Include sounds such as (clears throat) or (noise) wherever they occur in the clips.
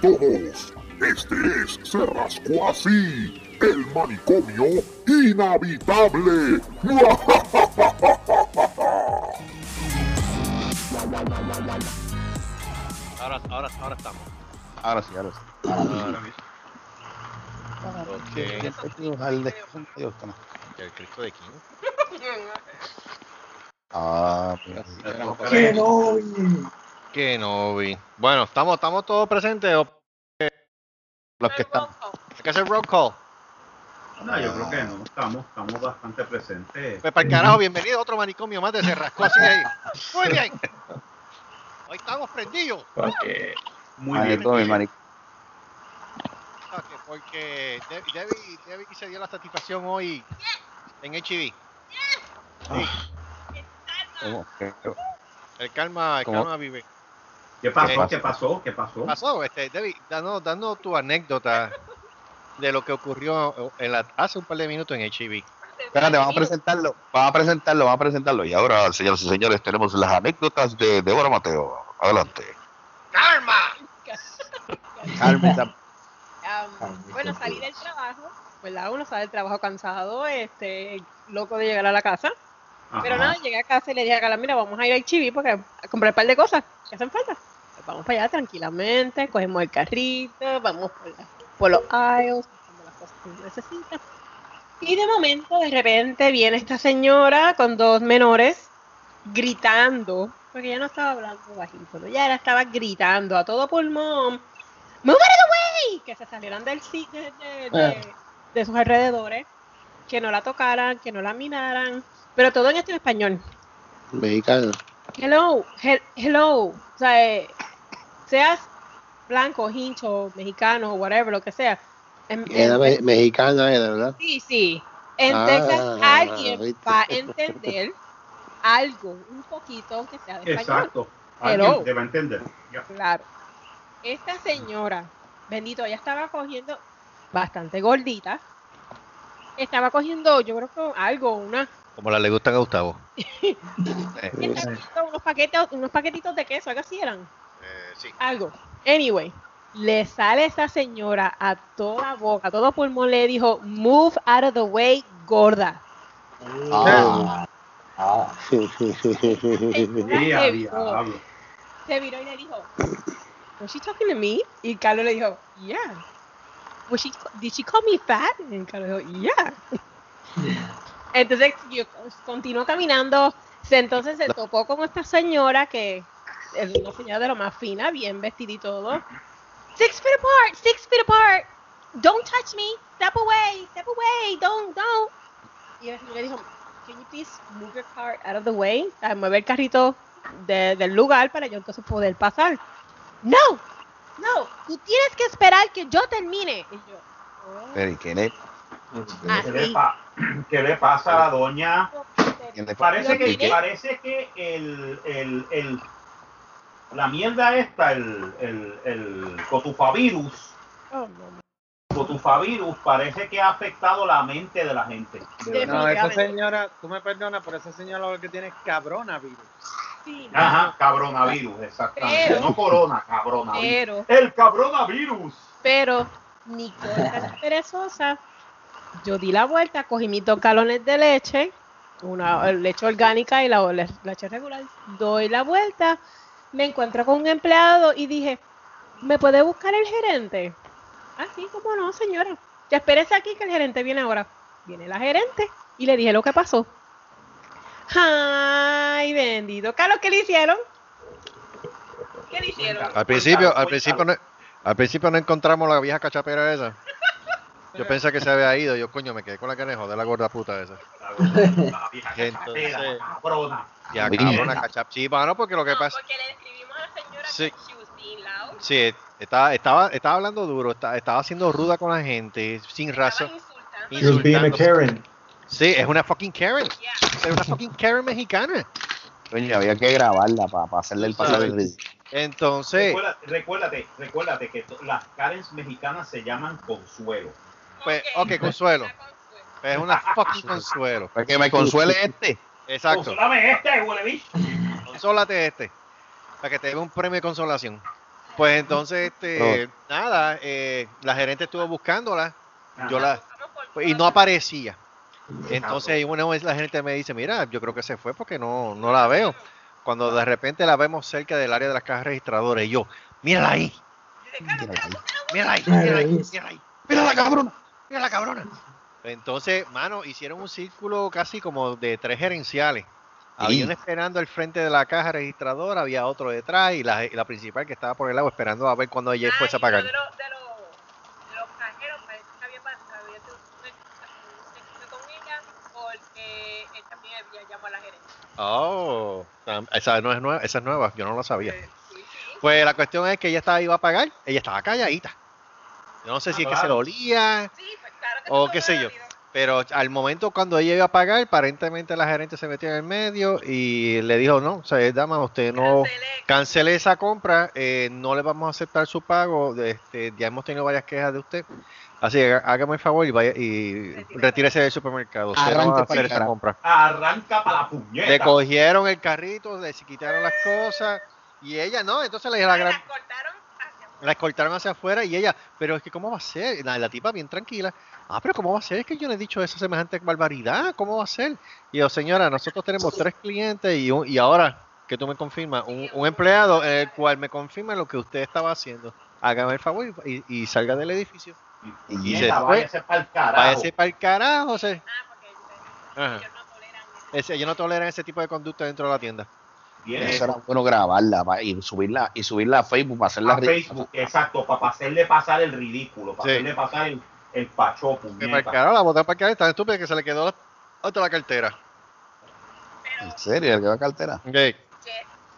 todos. Este es Se Rascó Así, el manicomio inhabitable. (laughs) Ahora, ahora, ahora estamos. Ahora sí, ahora sí. Ahora. ¿El Cristo de quién? Ah, mira. ¡Que no! Que no vi. Bueno, ¿estamos, estamos todos presentes o Los que están. hay que hacer roll call? No, yo creo que no. Estamos, estamos bastante presentes. Pues para el carajo, bienvenido a otro manicomio más de Se Rascó Así ahí. Muy bien. Hoy estamos prendidos. Porque muy Ah, bien. todo, Porque Debbie, Debbie, Debbie se dio la satisfacción hoy en HB. ¿Cómo? ¿Qué? El calma, el ¿Cómo? calma vive. ¿Qué pasó? ¿Qué ¿Qué pasó? ¿Qué pasó? pasó? Este, Debbie, dando, dando tu anécdota de lo que ocurrió en la- hace un par de minutos en HB. Espérate, vamos a presentarlo. Vamos a presentarlo, vamos a presentarlo. Y ahora, señoras y señores, tenemos las anécdotas de Débora Mateo. Adelante. Carmen, Sam- Am, bueno, salí del trabajo, ¿verdad? Uno sale del trabajo cansado, este, loco de llegar a la casa. Pero nada, llegué a casa y le dije a Carla, mira, vamos a ir al Chibi porque a comprar un par de cosas que hacen falta. Pues vamos para allá tranquilamente, cogemos el carrito, vamos por, la- por los aisles, compramos las cosas que uno necesita. Y de momento, de repente, viene esta señora con dos menores gritando, porque ella no estaba hablando bajito, ¿no? ella era- estaba gritando a todo pulmón, ¡Move out of the way! Que se salieran del de, de- de- de sus alrededores, que no la tocaran, que no la miraran, pero todo en esto en español. Mexicano. Hello, he- hello. O sea, eh, seas blanco, hincho, mexicano, whatever, lo que sea. En- en- Era me- mexicana, era, ¿verdad? sí, sí. En Ah, Texas alguien ¿viste? va a entender algo, un poquito, aunque sea de español. Exacto. Hello. Alguien debe entender. Claro. Esta señora, bendito, ella estaba cogiendo bastante gordita. Estaba cogiendo, yo creo que algo, una, Como la le gustan a Gustavo. (laughs) cogiendo unos paquetes, unos paquetitos de queso, algo así eran. Eh, sí. algo. Anyway, le sale esa señora a toda boca, a todo pulmón le dijo, move out of the way, gorda. Ah. Sí, se viró y le dijo, was she talking to me? Y Carlos le dijo, yeah. Was she, did she call me fat? Y Carlos dijo, yeah. (laughs) Entonces yo continuó caminando, se- entonces se topó con esta señora que es una señora de lo más fina, bien vestida y todo. Six feet apart, six feet apart. Don't touch me. Step away, step away. Don't, don't. Y el señor dijo, can you please move your car out of the way? A mover el carrito de- del lugar para yo entonces poder pasar. No, no, tú tienes que esperar que yo termine. Y yo, oh, Pero, ¿y qué le- ¿Qué le, así. Qué le pasa a la doña? Parece que, parece que el, el, el, la mierda esta, el, el, el cotufavirus, Oh, cotufavirus parece que ha afectado la mente de la gente. De. No, esa señora, tú me perdonas, pero esa señora lo que tiene es cabronavirus. sí, Ajá, cabronavirus, exactamente. Pero- no corona, cabronavirus. pero, El cabronavirus. pero, ni cosa (laughs) perezosa. Yo di la vuelta, cogí mis dos galones de leche, una leche orgánica y la, la leche regular. Doy la vuelta, me encuentro con un empleado y dije, ¿me puede buscar el gerente? Ah, sí, cómo no, señora. Ya espérese aquí que el gerente viene ahora. Viene la gerente y le dije lo que pasó. Ay, bendito. Carlos, ¿qué le hicieron? ¿Qué le hicieron? Al principio, al principio no, al principio no encontramos la vieja cachapera esa. Yo pensé que se había ido, yo coño me quedé con la cara de joder la gorda puta esa. (laughs) La vieja Entonces- cabrona. Y a Oye. cabrona cachap. Sí, mano, porque lo que No, pasa. porque le escribimos a la señora Sí. que she was being loud. Sí, estaba, estaba, estaba hablando duro, estaba, estaba siendo ruda con la gente, sin razón. She was being a. Karen. Sí, es una fucking Karen. Yeah. Es una fucking Karen mexicana. Coño, había que grabarla para hacerle el paso del ridículo. Entonces, Recuérdate, recuérdate, recuérdate que las Karens mexicanas se llaman Consuelo. Pues, ok, consuelo. Es una fucking consuelo. Para que me consuele este. Exacto. Consólame este, huele bicho. Consólate este. Para que te dé un premio de consolación. Pues entonces, este, nada, eh, la gerente estuvo buscándola yo la, y no aparecía. Entonces una vez la gente me dice, mira, yo creo que se fue porque no, no la veo. Cuando de repente la vemos cerca del área de las cajas registradoras y yo, mírala ahí. Mírala ahí, mírala ahí, mírala ahí. Mira la cabrona, mira la cabrona. Entonces, mano, hicieron un círculo casi como de tres gerenciales. Había uno esperando al frente de la caja registradora, había otro detrás y la, y la principal que estaba por el lado esperando a ver cuando ella fuese a pagar. De, los- de los- de los cajeros parece que había pasado, había tenido con ella porque él también había llamado a la gerente. Oh, esa no es nueva, esa es nueva, yo no la sabía. Sí, sí. Pues la cuestión es que ella estaba iba a pagar, ella estaba calladita. Yo no sé si es que se lo olía, Sí, pues claro que o qué sé yo. Pero al momento cuando ella iba a pagar, aparentemente la gerente se metió en el medio y le dijo, no, o sea, dama, usted no cancele esa compra, eh, no le vamos a aceptar su pago, este, ya hemos tenido varias quejas de usted. Así que há- hágame el favor y vaya y retírese del supermercado. Usted no va a Arranque hacer pa'l esa carajo. compra. Arranca para la puñeta. Le cogieron el carrito, le quitaron las cosas y ella no, entonces le la gran, cortaron. La escoltaron hacia afuera y ella, pero es que ¿cómo va a ser? La, la tipa bien tranquila. Ah, pero ¿cómo va a ser? Es que yo no he dicho esa semejante barbaridad. ¿Cómo va a ser? Y yo, señora, nosotros tenemos tres clientes y, un- y ahora que tú me confirmas, un, un empleado en el cual me confirma lo que usted estaba haciendo. Hágame el favor y, y salga del edificio. Y se puñeta, fue. váyase pa'l carajo. Váyase para el carajo. se- Ah, porque no toleran ellos no toleran ese tipo de conducta dentro de la tienda. Eso era bueno grabarla pa- y subirla y subirla a Facebook para hacerla a Facebook, exacto, para hacerle pasar el ridículo, para Sí. hacerle pasar el, el pacho, Que para el puñeta. carajo, la botaron para tan estúpida que se le quedó la- hasta la cartera. Pero, ¿En serio? ¿El que va a cartera?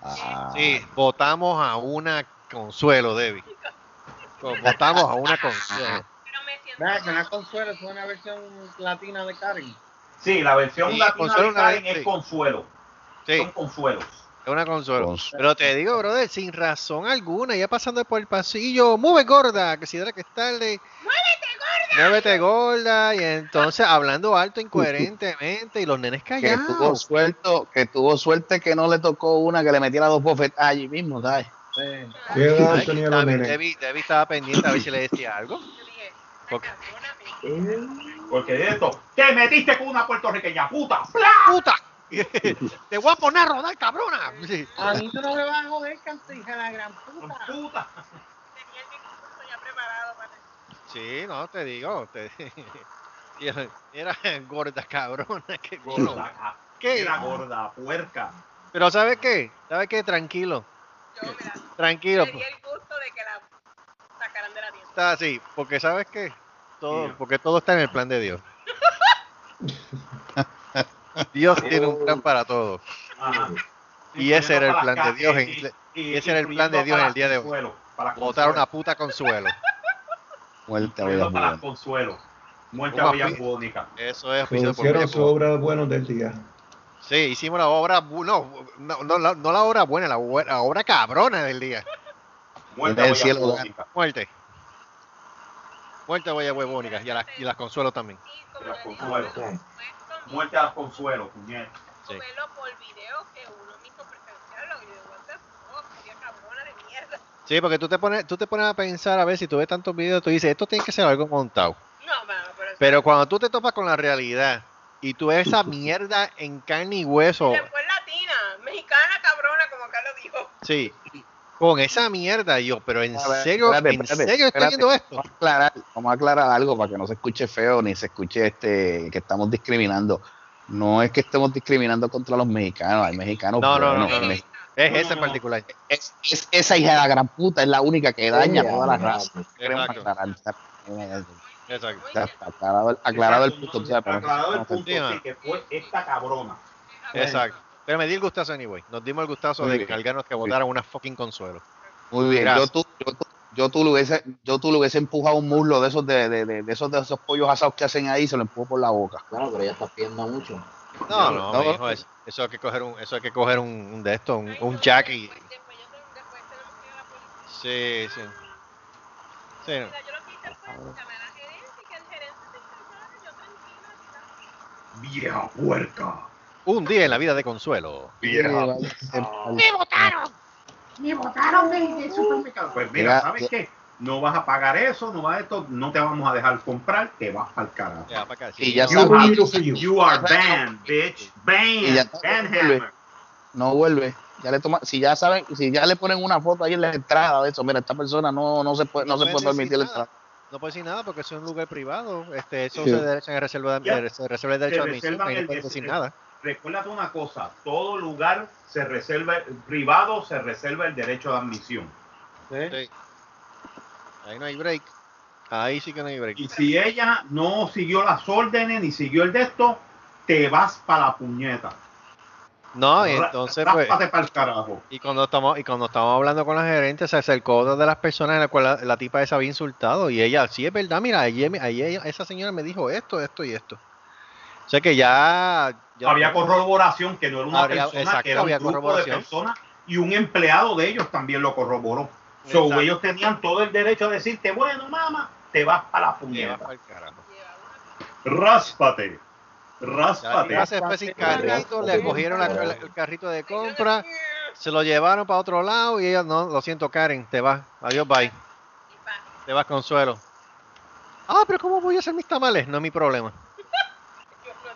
Ah, Sí, votamos a una consuelo, Debbie. Votamos a una consuelo. pero me una consuelo es una versión latina de Karen. Sí, la versión Sí, latina de Karen es sí. consuelo. Sí, Son consuelos. Es una consuelo. Consuelo. Pero te digo, brother, sin razón alguna, ya pasando por el pasillo, mueve gorda, que si era que es tarde. Muévete gorda. Y entonces hablando alto incoherentemente y los nenes que tuvo callados. suerte, que tuvo suerte que no le tocó una que le metiera dos bofetas allí mismo, ¿sabes? Sí. ¿Qué edad Ay, tenía los Debbie, nenes? Debbie- Debbie estaba pendiente a ver si le decía algo. Yo dije, Ok. "Esta cabrona me- Porque de esto, te metiste con una puertorriqueña, puta. ¡Pla! ¡Puta! (laughs) Te voy a poner a rodar, cabrona. Sí. A mí tú no me vas a joder, canto, hija de la gran puta. Puta. tenía el discurso ya preparado para Sí, no, te digo. Te... (laughs) Era- gorda cabrona, qué gorda. ¿Qué? Era gorda, puerca. Pero ¿sabes qué? ¿Sabes qué? Tranquilo, yo, mira, tranquilo. me di el gusto de que la sacaran de la tienda. Está así, porque ¿sabes qué? Todo, porque todo está en el plan de Dios. (laughs) Dios tiene un plan para todo. Ajá. Y ese era el plan de Dios y- en- y- y ese era el plan de Dios en el día de hoy. Botar una Consuelo, puta consuelo. Muerte a incluyendo Bellas para Buenas. Consuelo. Muerte Un a Bellas api- Bónicas. Eso es Bella su obra de buenos del día. Sí, hicimos la obra, no, no, no, la, no la obra buena, la, obra cabrona del día. Muerte En a el Bellas cielo, Bónicas. Muerte. Muerte a Huevónica y a las, y las consuelo también. Y como Las consuelo. Muerte a Consuelo, puñeta. Sí. verlo por video que uno mismo presenciarlo y de what the fuck, qué cabrona de mierda. Sí, porque tú te pones, tú te pones a pensar a ver si tú ves tantos videos, tú dices, esto tiene que ser algo montado. No, mano, pero, Pero cuando tú te topas con la realidad y tú ves esa mierda en carne y hueso, después latina, mexicana cabrona, como Carlos dijo. sí, (laughs) con esa mierda yo, pero en ver, serio, espérate, en espérate, serio estoy espérate. viendo esto. Vamos a aclarar, vamos a aclarar algo para que no se escuche feo ni se escuche este que estamos discriminando. No es que estemos discriminando contra los mexicanos, hay mexicanos No, no, no, no, no. Es ese en particular. Es, es- esa hija de la gran puta es la única que daña a toda la raza. Queremos Exacto. aclarado, el- aclarado el punto. aclarado el punto, Sí, que fue esta cabrona. Exacto. Pero me di el gustazo anyway. Nos dimos el gustazo Muy de bien. encargarnos que votaran una fucking consuelo. Muy bien, yo tú, yo, tú- yo tú le hubiese, yo tú le hubiese empujado un muslo de esos de, de, de, de esos de esos pollos asados que hacen ahí, se lo empujo por la boca. Claro, pero ya estás pidiendo mucho. No, no, No. mijo, eso, eso hay que coger un, eso hay que coger un, un de esto, un, un jack y. Después, después yo tengo- después tenemos que ir a la policía. Sí, sí. Sí. Mira, yo lo que hice fue llamar a la gerente y que el gerente se encargara, yo tranquila. Vieja puerca. Un día en la vida de consuelo. ¡Me ¡Me votaron! me botaron del, del supermercado. Pues mira, ¿sabes qué? No vas a pagar eso, no vas a esto, no te vamos a dejar comprar, te vas al carajo. Ya, para acá. Y ya You, sabes, are- you are banned, bitch. Banned. no vuelve. Ya le toma, si ya saben, si ya le ponen una foto ahí en la entrada de eso, mira, esta persona no, no se puede, no, se puede permitir la entrada. No puede decir nada porque es un lugar privado. Este, eso Sí. se derecha en reserva eh, se reserva el derecho de Se admisión. reservan Ahí no des- decir el- nada. Recuérdate una cosa, todo lugar se reserva, privado se reserva el derecho de admisión. Sí. Ahí no hay break. Ahí sí que no hay break. Y si ella no siguió las órdenes ni siguió el de esto, te vas para la puñeta. No, y entonces pues. Ráspate para el carajo. Y cuando estamos y cuando estamos hablando con la gerente, se acercó otra de las personas en la cual la, la tipa esa había insultado. Y ella, sí es verdad, mira, ayer, ayer esa señora me dijo esto, esto y esto. O sea que ya. Había corroboración que no era una Habría- persona, exacto, que era un grupo de personas y un empleado de ellos también lo corroboró. So, ellos tenían todo el derecho a decirte, bueno, mamá, te vas para la puñeta. Ráspate. Ya, Ráspate. ya se fue sin carrito, le cogieron la- el, el carrito de compra, se lo llevaron para otro lado y ella, no, lo siento Karen, te vas, adiós, bye. Te vas Consuelo. Ah, pero ¿cómo voy a hacer mis tamales? No es mi problema.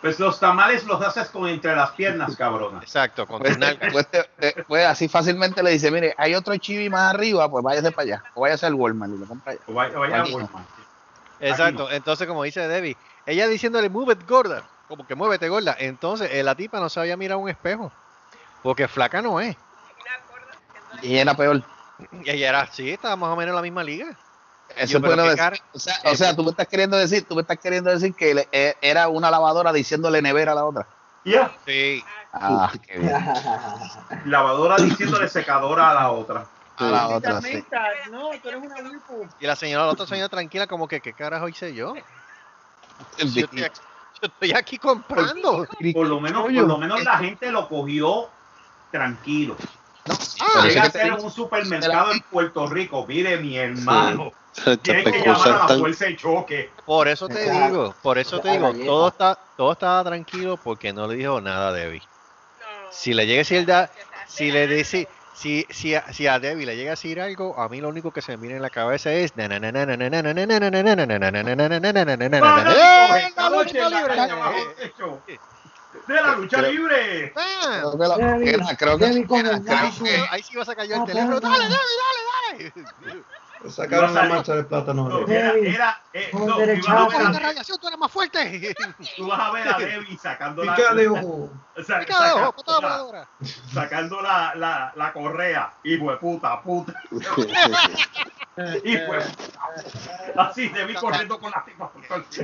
Pues los tamales los haces con entre las piernas, cabrona. Exacto, con Pues, nalgas. pues, te- te- pues así fácilmente le dice, mire, hay otro chibi más arriba, pues váyase para allá, o váyase al Walmart y lo compra allá. O vaya, vaya a Aquí no. Walmart. Exacto, entonces como dice Debbie, ella diciéndole move it gorda, como que muévete gorda, entonces eh, la tipa no se había mirado un espejo, porque flaca no es. Y ella era peor. Y ella era así, estaba más o menos en la misma liga. Eso Yo, decir. cara- O sea, o sea, tú me estás queriendo decir, tú me estás queriendo decir que le- eh, era una lavadora diciéndole nevera a la otra. Ya, Sí, Ah, qué bien. (laughs) lavadora diciéndole secadora a la otra. A la otra, sí. Maldita, No, tú eres una wipu. y la señora, la otra señora tranquila, como que, ¿qué carajo hice yo? (laughs) Si Yo estoy aquí, yo estoy aquí comprando. Por lo menos, por lo menos la gente lo cogió tranquilo. Por Ah, que a te ser digo, un supermercado en Puerto Rico. Mire, mi hermano. Tienes que llamar a la tan fuerza de choque. por eso te digo, por eso te digo, todo está, todo estaba tranquilo porque no le dijo nada a Debbie. Si le llega a decir da- si le dice, si, si, a, si a Debbie le llega a decir algo, a mí lo único que se me viene en la cabeza es ¡Eh, la lucha libre! De la lucha libre. ¡Ah! creo que la- era- creo que- era- creo que- Ahí sí vas a caer yo el Ah, teléfono. ¡Dale, dale, dale, dale! Sacaron la marcha de plátano. No, de- era, era, eh, no, tú derechazo. a ¡Con ver a, radiación tú eres más fuerte! tú vas a ver a Debbie sacando la, Pícale, ojo. sa- ¡Pica de ojo, saca- patada la- sacando la, la, la correa. Hijo de puta, puta. Hijo de puta. Así, Debbie corriendo con la tipa.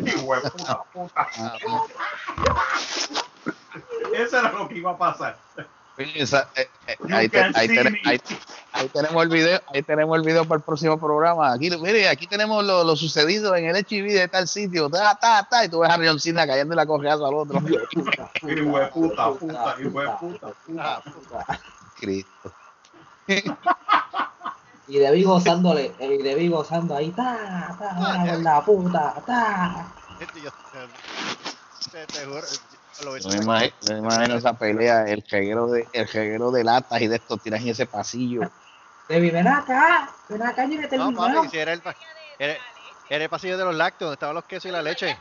Hijo de puta, puta. Ah, Eso era lo que iba a pasar. esa- eh, eh, ahí, te- tenemos el video, ahí tenemos el video para el próximo programa. Aquí, mire, aquí tenemos lo, lo sucedido en el HIV de tal sitio, ta, ta, ta, y tú ves a John Cena cayendo la correazo al otro. Puta, puta, puta, puta. Cristo. Y Debbie gozándole, eh, y Debbie gozando ahí, ta, ta, con la puta, ta. Yo- te- te Yo me imagino, me imagino esa pelea, el reguero de, el reguero de latas y de estos tiras en ese pasillo. Debbie, ven acá, ven acá, yo que No, papi, si era el, era, era el pasillo de los lácteos, donde estaban los quesos y la leche.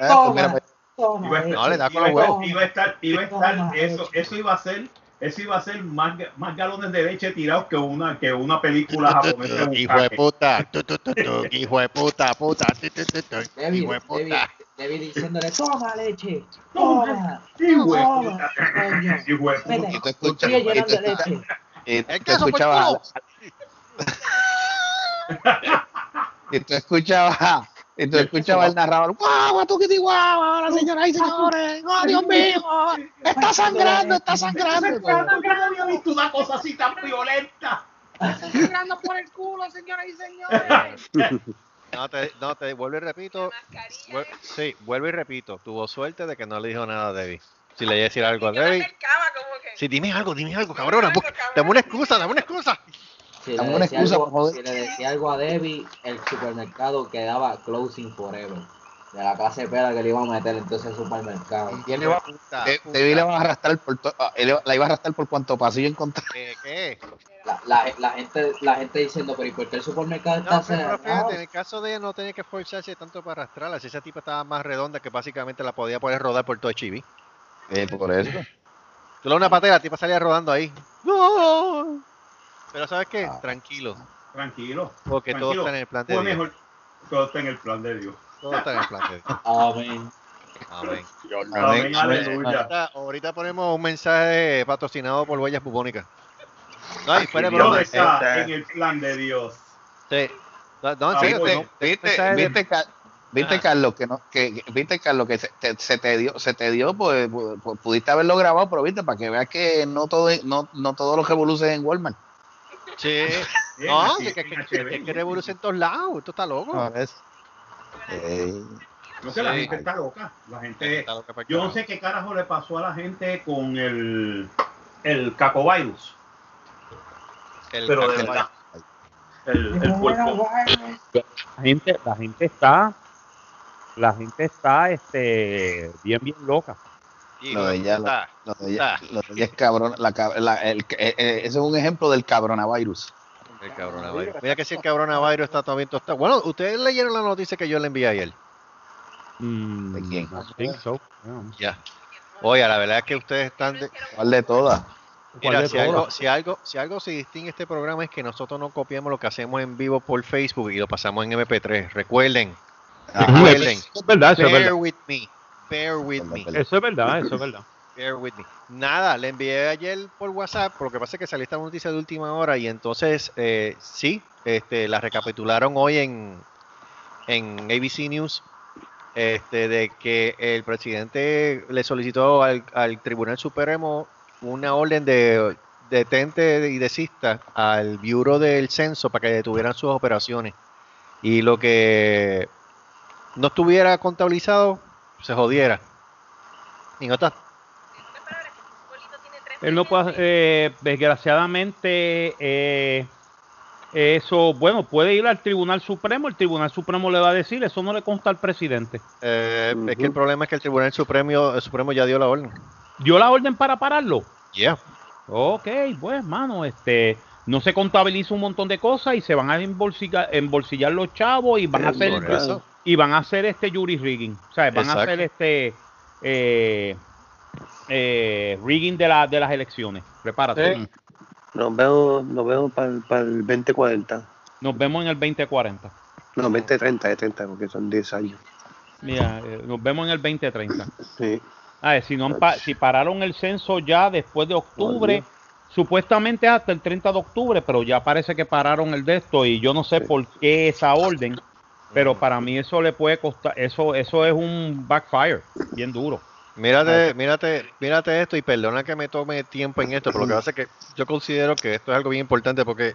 Ah, pues pues, Toma, Iba a estar, No, le da con los huevos. iba a estar, iba a estar, Toma, eso, eso iba a ser, eso iba a ser más, más galones de leche tirados que una, que una película japonesa. Hijo de puta, tu, tu, tu, tu, hijo de puta, puta, tu, tu, tu, tu, Debbie, hijo de puta. Debbie diciéndole, toma leche, Toma. toma, Hijo de toma, puta. coño. Hijo de puta. Vete, y tú escuchas, sigue y tú llenando leche. y tú escuchabas, y tú escuchabas, y tú escuchabas el narrador, guau, guau, tuquiti, guau, ahora señoras y señores, (laughs) oh Dios mío, está sangrando, está sangrando. Nunca había visto una cosa así tan violenta. (laughs) Sangrando por el culo, señoras y señores. (laughs) No, te, no, te vuelvo y repito. vuel- sí, vuelvo y repito. Tuvo suerte de que no le dijo nada a Debbie. Si le iba a decir algo a Debbie. Sí, dime algo, dime algo, cabrona. busca- Dame una excusa, dame una excusa. Si Dame le, una excusa, algo, por si le decía algo a Debbie, el supermercado quedaba closing forever. De la clase pera que le iba a meter entonces al supermercado. Y él iba, Puta, de-. Debbie le va a arrastrar por to- ah, él la iba a arrastrar por cuanto pasillo encontrara. ¿Qué? qué? La, la, la gente, la gente diciendo, pero ¿y por qué el supermercado está No, pero cerrado? fíjate, en el caso de ella no tenía que esforzarse tanto para arrastrarla. Si esa tipa estaba más redonda que básicamente la podía poder rodar por todo el chibi. Eh, por eso. Tú le das una patada y la tipa salía rodando ahí. ¡No! Pero ¿sabes qué? Ah. Tranquilo. Tranquilo. Porque todo está en el plan de Dios. mejor. Todo está en el plan de Dios. Todo está en el plan de Dios. Amén. Amén. Amén, Amén. aleluya. Ahorita, ahorita ponemos un mensaje patrocinado por Huellas Bubónicas. No, y fuera Todo broma. está eh, en el plan de Dios. sí. No, no, en Ah, serio, ¿Viste, viste, viste, Ah. Carlos, que no, que, que- viste, Carlos, que se te, se te dio, se te dio, pues, pues, pues, pudiste haberlo grabado, pero viste, para que veas que no todo, no, no todo lo que evoluciona en Walmart. Sí. Bien, No, aquí, que, que, que, que, que en todos lados. Esto está loco. Ah, es- No la Sí. gente está loca. La gente. Está el Yo no sé qué carajo le pasó a la gente con el, el cacovirus. El Pero de verdad. El, el. La gente, la gente está, la gente está, este, bien, bien loca. Hijo Lo de ella, puta. lo de ella, lo de ella es cabrón. La, la- el, eh, eh, ese es un ejemplo del cabronavirus. El coronavirus. Mira que si el coronavirus está también tostado. Bueno, ustedes leyeron la noticia que yo le envié ayer. Mm, ¿De quién? I think so, yeah. Ya. Oye, la verdad es que ustedes están. de- ¿Cuál de todas? Mira, ¿Cuál de si algo, si algo, si algo se distingue este programa es que nosotros no copiamos lo que hacemos en vivo por Facebook y lo pasamos en MP3. Recuerden, Ajá. recuerden. Eso es verdad, eso es Bear verdad. with me. Bear with me. Eso es verdad, eso es verdad. Nada, le envié ayer por WhatsApp, por lo que pasa que salió esta noticia de última hora y entonces eh, sí, este, la recapitularon hoy en, en ABC News, este, de que el presidente le solicitó al, al Tribunal Supremo una orden de detente y desista al Bureau del Censo para que detuvieran sus operaciones. Y lo que no estuviera contabilizado, se jodiera. En otras Él no puede, eh, desgraciadamente, eh, eso, bueno, puede ir al Tribunal Supremo, el Tribunal Supremo le va a decir, eso no le consta al presidente. Eh, Es que el problema es que el Tribunal Supremo, el Supremo ya dio la orden. ¿Dio la orden para pararlo? Ya. Ok, pues, mano, este, no se contabiliza un montón de cosas y se van a embolsillar, embolsillar los chavos y van a hacer, y van a hacer este jury rigging, o sea, van a hacer este, eh, eh, rigging de, la, de las elecciones. Prepárate. Eh. Nos vemos, nos vemos para el, 2040. Nos vemos en el 2040. No, 2030, de 30, porque son 10 años. Mira, eh, nos vemos en el 2030. Sí. A ver, si, no han pa- si pararon el censo ya después de octubre, supuestamente hasta el 30 de octubre, pero ya parece que pararon el de esto y yo no sé Sí. por qué esa orden, pero para mí eso le puede costar, eso, eso es un backfire, bien duro. Mírate, mírate, mírate esto y perdona que me tome tiempo en esto, pero lo que pasa es que yo considero que esto es algo bien importante porque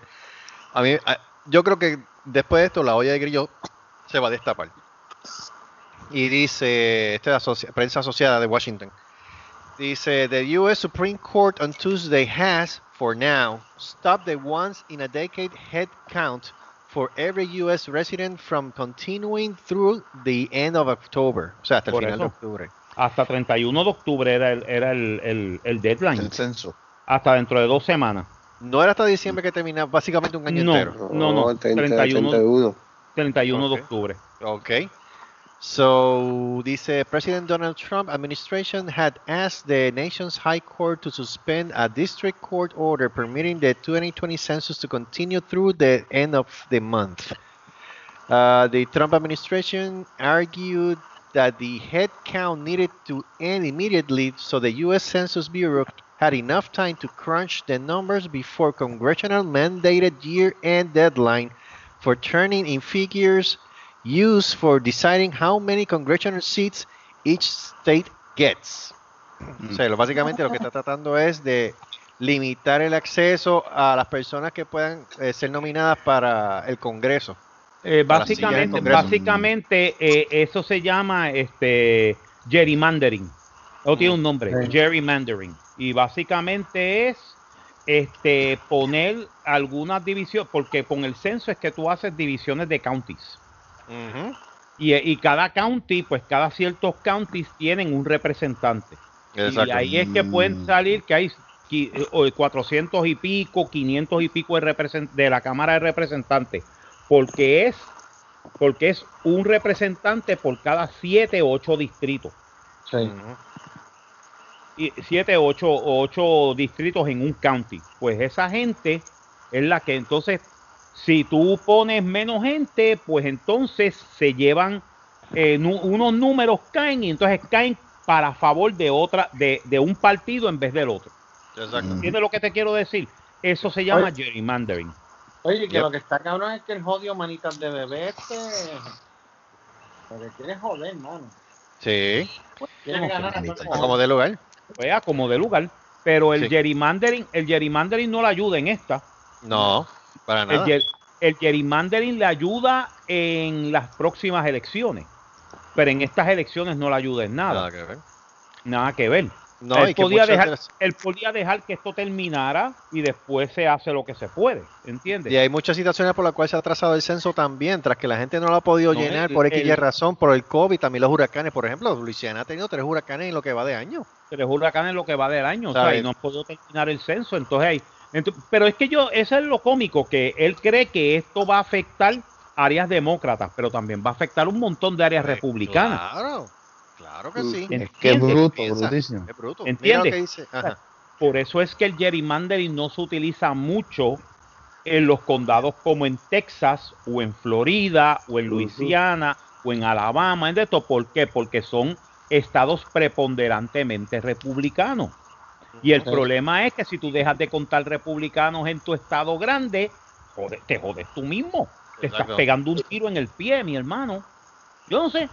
a mí, a- yo creo que después de esto la olla de grillo se va a destapar. Y dice, esta es la asocia- prensa asociada de Washington, dice, the U.S. Supreme Court on Tuesday has, for now, stopped the once in a decade head count for every U.S. resident from continuing through the end of October, o sea, hasta el final de octubre. Hasta 31 de octubre era el, era el, el- el deadline, El censo. hasta dentro de dos semanas. No era hasta diciembre que terminaba básicamente un año No. entero. No, no, 30, 31. 31. 31 de Ok. octubre. Okay. So, dice President Donald Trump administration had asked the nation's high court to suspend a district court order permitting the 2020 census to continue through the end of the month. Uh, the Trump administration argued that the head count needed to end immediately so the U.S. Census Bureau had enough time to crunch the numbers before congressional mandated year-end deadline for turning in figures used for deciding how many congressional seats each state gets. O sea, lo- básicamente lo que está tratando es de limitar el acceso a las personas que puedan eh, ser nominadas para el Congreso. Eh, básicamente, básicamente eh, eso se llama este gerrymandering. O tiene un nombre, Sí. gerrymandering. Y básicamente es este poner algunas divisiones, porque con el censo es que tú haces divisiones de counties. Y, y cada county, pues cada ciertos counties tienen un representante. Y Exacto. ahí es que pueden salir que hay qui- eh, o 400 y pico, 500 y pico de, represent- de la Cámara de Representantes, porque es, porque es un representante por cada 7 o 8 distritos. Sí. Y 7 o 8, o 8 distritos en un county. Pues esa gente es la que entonces, si tú pones menos gente, pues entonces se llevan eh, unos números caen y entonces caen para favor de otra, de, de un partido en vez del otro. Exacto. ¿Entiendes lo que te quiero decir? Eso se llama gerrymandering. Oye, que Yep. lo que está cabrón es que el jodido manitas de bebé este. Lo que quiere joder, mano. Sí. Quiere ganar a el como de lugar. Vea, como de lugar. Pero el Sí. gerrymandering, el gerrymandering no le ayuda en esta. No, para El, nada. ger- el gerrymandering le ayuda en las próximas elecciones. Pero en estas elecciones no le ayuda en nada. Nada que ver. Nada que ver. No, él, y podía dejar, las- él podía dejar que esto terminara y después se hace lo que se puede. ¿Entiendes? Y hay muchas situaciones por las cuales se ha atrasado el censo también, tras que la gente no lo ha podido No, llenar el- por X y el- razón, por el COVID, también los huracanes. Por ejemplo, Luisiana ha tenido tres huracanes en lo que va de año. tres huracanes lo que va del año, o sea, y no han podido terminar el censo, entonces hay, ento- pero es que yo, eso es lo cómico, que él cree que esto va a afectar áreas demócratas, pero también va a afectar un montón de áreas Pues, republicanas. Claro, claro que sí. ¿Entiendes? Qué bruto, Piensa. brutísimo. Es bruto. ¿Entiendes? Mira lo que dice. Ajá. Por eso es que el gerrymandering no se utiliza mucho en los condados como en Texas o en Florida o en Luisiana o en Alabama, ¿entiendes? esto? ¿Por qué? Porque son estados preponderantemente republicanos. Y el problema es que si tú dejas de contar republicanos en tu estado grande, jode- te jodes tú mismo. Te estás pegando un tiro en el pie, mi hermano. Yo no sé.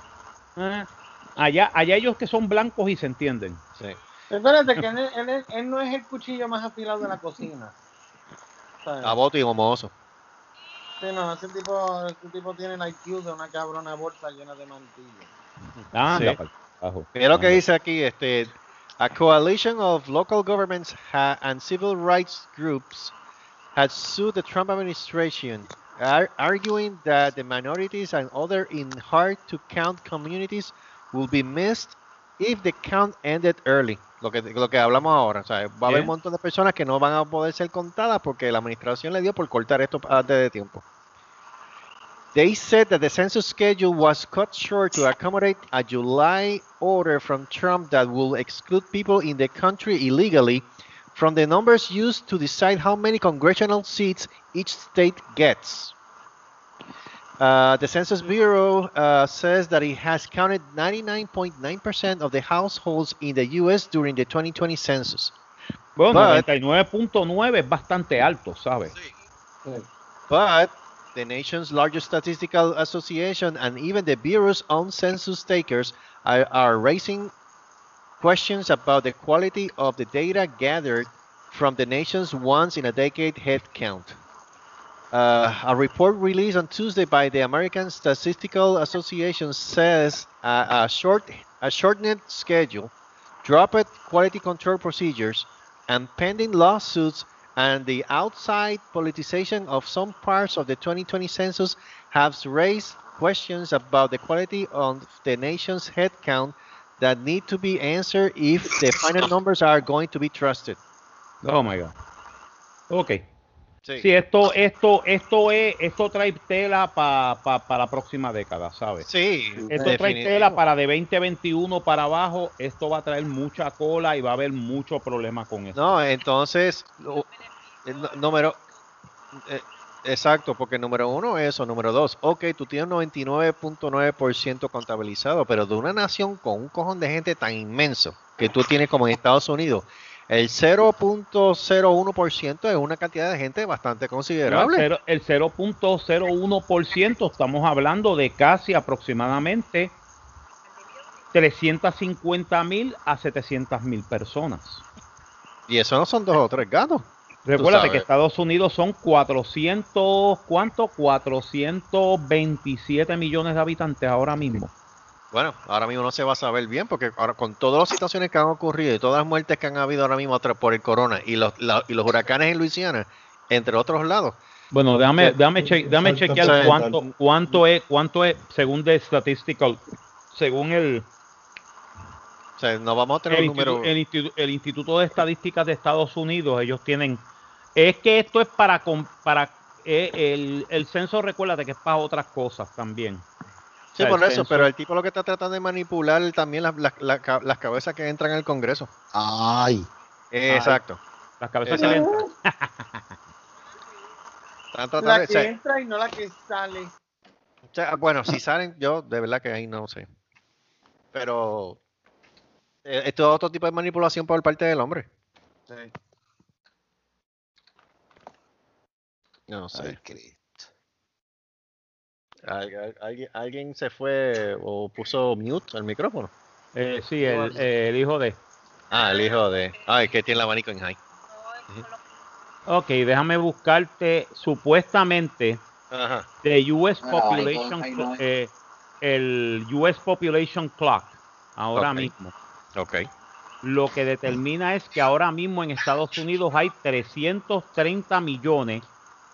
Ah, allá, allá ellos que son blancos y se entienden. Sí. Espérate, que él, él- él- no es el cuchillo más afilado de la cocina. ¿Sabes? A voto y homoso. Sí, no, ese tipo, ese tipo tiene el IQ de una cabrona bolsa llena de mantillas. Ah, Sí. Mira lo que dice aquí, este, a coalition of local governments ha- and civil rights groups has sued the Trump administration, ar- arguing that the minorities and other in hard to count communities will be missed if the count ended early. Lo que, lo que hablamos ahora, o sea, va a haber un montón de personas que no van a poder ser contadas porque la administración le dio por cortar esto antes de tiempo. They said that the census schedule was cut short to accommodate a July order from Trump that will exclude people in the country illegally from the numbers used to decide how many congressional seats each state gets. Uh, the Census Bureau uh, says that it has counted 99.9% of the households in the U.S. during the 2020 census. Bueno, But- 99.9 es bastante alto, ¿sabes? But the nation's largest statistical association and even the Bureau's own census takers are, are raising questions about the quality of the data gathered from the nation's once in a decade head count. Uh, a report released on Tuesday by the American Statistical Association says uh, a short a shortened schedule, dropped quality control procedures, and pending lawsuits and the outside politicization of some parts of the 2020 census have raised questions about the quality of the nation's head count that need to be answered if the final numbers are going to be trusted. Oh my God. Ok. Sí. Sí, esto, esto, esto es, esto trae tela para la próxima década, ¿sabes? Sí, Esto trae definitivo. tela para de 2021 para abajo. Esto va a traer mucha cola y va a haber mucho problema con esto. No, entonces, lo- nu- número, eh, exacto, porque número uno eso, número dos, ok, tú tienes 99.9% contabilizado, pero de una nación con un cojón de gente tan inmenso que tú tienes como en Estados Unidos, el 0.01% es una cantidad de gente bastante considerable. El 0.01% estamos hablando de casi aproximadamente 350 mil a 700 mil personas. Y eso no son dos o tres gatos. Recuérdate que Estados Unidos son 400, ¿cuánto? 427 millones de habitantes ahora mismo. Bueno, ahora mismo no se va a saber bien porque ahora con todas las situaciones que han ocurrido y todas las muertes que han habido ahora mismo por el corona y los, la- y los huracanes en Luisiana, entre otros lados, Bueno, déjame, déjame, che- déjame chequear cuánto, cuánto es, cuánto es, según de statistical, según el, O sea, no vamos a tener el, un número. el institu- el Instituto de Estadísticas de Estados Unidos, ellos tienen, es que esto es para, para eh, el, el censo, recuérdate que es para otras cosas también. O Sí, sea, por eso, pero el tipo lo que está tratando de manipular también las, las, las ca- las cabezas que entran al Congreso. Ay. Exacto. Las cabezas que entran. (laughs) Están tratando La de- que sea, entra y no la que sale. o sea, bueno, si salen, yo de verdad que ahí no sé. Pero eh, esto es otro tipo de manipulación por parte del hombre. No sé. Ay, Cristo. Al- al- ¿Alguien, alguien se fue o puso mute el micrófono? Eh, sí, el, el hijo de. Ah, el hijo de. Ay, que tiene el abanico en high. Ok, déjame buscarte supuestamente Ajá. the US Ah, Population, ahí Cl- no. eh, el US Population Clock, ahora Ok. mismo, Ok. lo que determina es que ahora mismo en Estados Unidos hay 330 millones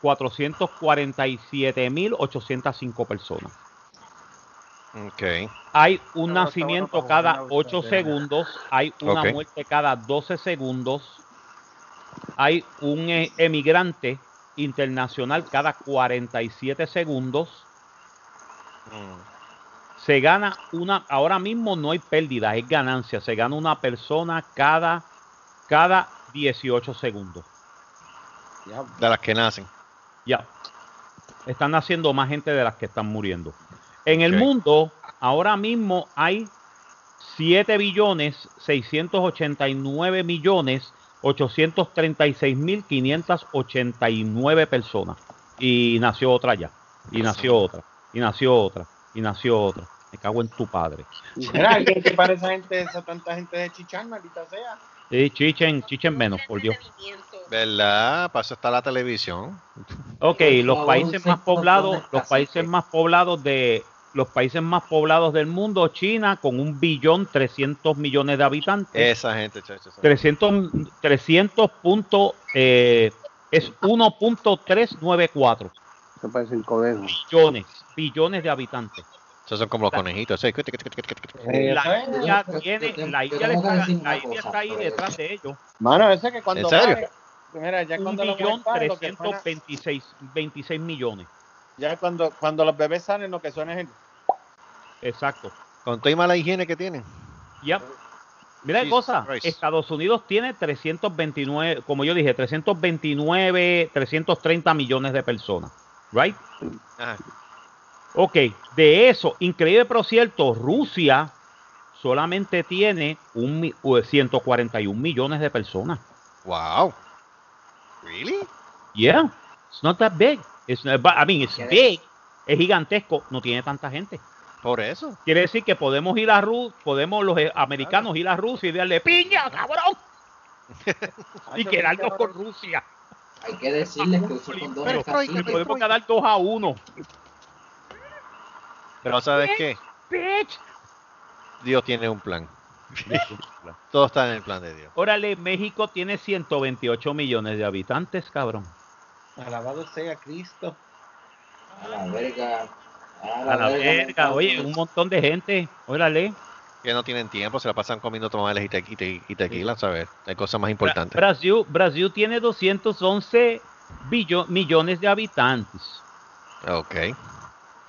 447 mil 805 personas. Ok. Hay un nacimiento bueno cada para 8 buscar. segundos, hay una muerte cada 12 segundos, hay un eh, emigrante internacional cada 47 segundos. Mm, Se gana una, ahora mismo no hay pérdida, es ganancia. Se gana una persona cada, cada 18 segundos. De las que nacen. Ya. Están naciendo más gente de las que están muriendo. En el mundo, ahora mismo hay 7 billones 689 millones 836 mil 589 personas. Y nació otra ya. Y nació otra. Y nació otra. Y nació otra. Me cago en tu padre. Mira, ¿alguien que para esa gente, esa tanta gente de chichar, maldita sea? Sí, chichen, chichen menos, por Dios. ¿Verdad? Para eso está la televisión. Ok, los países más poblados, los países más poblados de los países más poblados del mundo, China, con un billón 300 millones de habitantes. Esa gente, chacho. esa- 300, 300 punto, eh, es 1.394 Se parecen conejos. billones, billones de habitantes. Esos son como los conejitos. Eh, La ¿sabes? India Yo- yo- tiene, la India, está, la India está ahí detrás de ellos. Mano, ese que cuando ¿En serio? Mira, ya Un cuando que suena- 326 26 millones. ya cuando, cuando los bebés salen, lo que suena es el... Exacto. Con toda y mala higiene que tienen. Ya. Mira qué Jesus cosa, Christ. Estados Unidos tiene 329, como yo dije, 329, 330 millones de personas, right? Ajá. Ok, de eso, increíble pero cierto, Rusia solamente tiene un, mi- uh, 141 millones de personas. Wow. Really? Yeah, it's not that big. It's not- but, I mean, it's big, es gigantesco, no tiene tanta gente. Por eso. Quiere decir que podemos ir a Rusia, podemos los eh, americanos ir a Rusia y darle piña, cabrón, (laughs) y quedarnos con Rusia. Hay que decirles que condones Pero, podemos quedar 2 a 1. Pero ¿sabes qué? Bitch. Dios tiene un plan. Todo está en el plan de Dios. Órale, México tiene 128 millones de habitantes, cabrón. Alabado sea Cristo. A la verga. A A la verga, oye, un montón de gente. Órale. Que no tienen tiempo, se la pasan comiendo tamales y, te- y te- y tequila, ¿sabes? Hay cosas más importantes. Brasil, Brasil tiene 211 billo- millones de habitantes. Ok.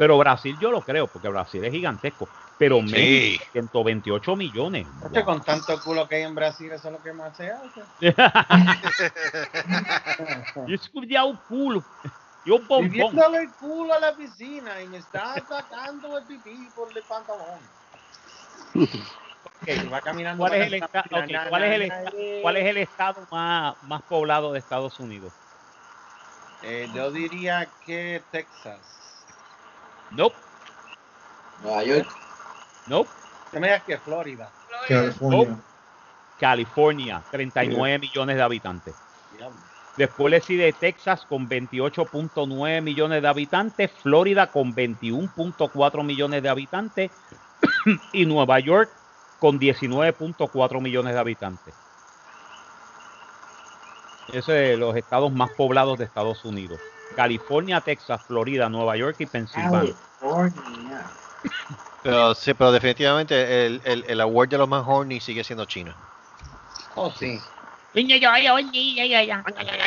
Pero Brasil yo lo creo, porque Brasil es gigantesco. Pero Sí. México, 128 millones. Con tanto culo que hay en Brasil, eso es lo que más se hace. (laughs) Yo escudía un culo. Y un bombón. Viviéndole el culo a la piscina y me está sacando el pipí por el pantalón. Va caminando ¿Cuál es, el acá, esta- na, ok, na, ¿cuál es na, el na, esta- eh. cuál es el estado más, más poblado de Estados Unidos? Eh, yo diría que Texas. Nope, Nueva York. nope. Se me digas que Florida. California. California, 39 millones de habitantes. Después le sigue Texas con 28.9 millones de habitantes, Florida con 21.4 millones de habitantes (coughs) y Nueva York con 19.4 millones de habitantes. Esos son los estados más poblados de Estados Unidos. California, Texas, Florida, Nueva York y Pensilvania. California. Pero sí, pero definitivamente el, el, el award de los más horny sigue siendo China. Oh, sí.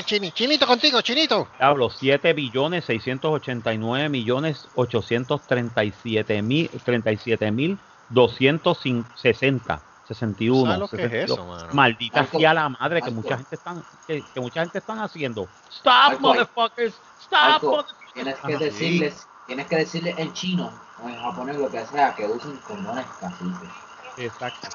Chini, chinito contigo, chinito. Hablo 7 billones 689 millones 837 mil 37 mil 260 61 ¿Sabes lo que es 62. eso, mano? Maldita sea la madre que mucha gente están que, que mucha gente están haciendo. Stop motherfuckers. Stop motherfuckers. tienes que Ajá. decirles, tienes que decirles en chino o en japonés lo que sea, que usen condones caciques. Exacto.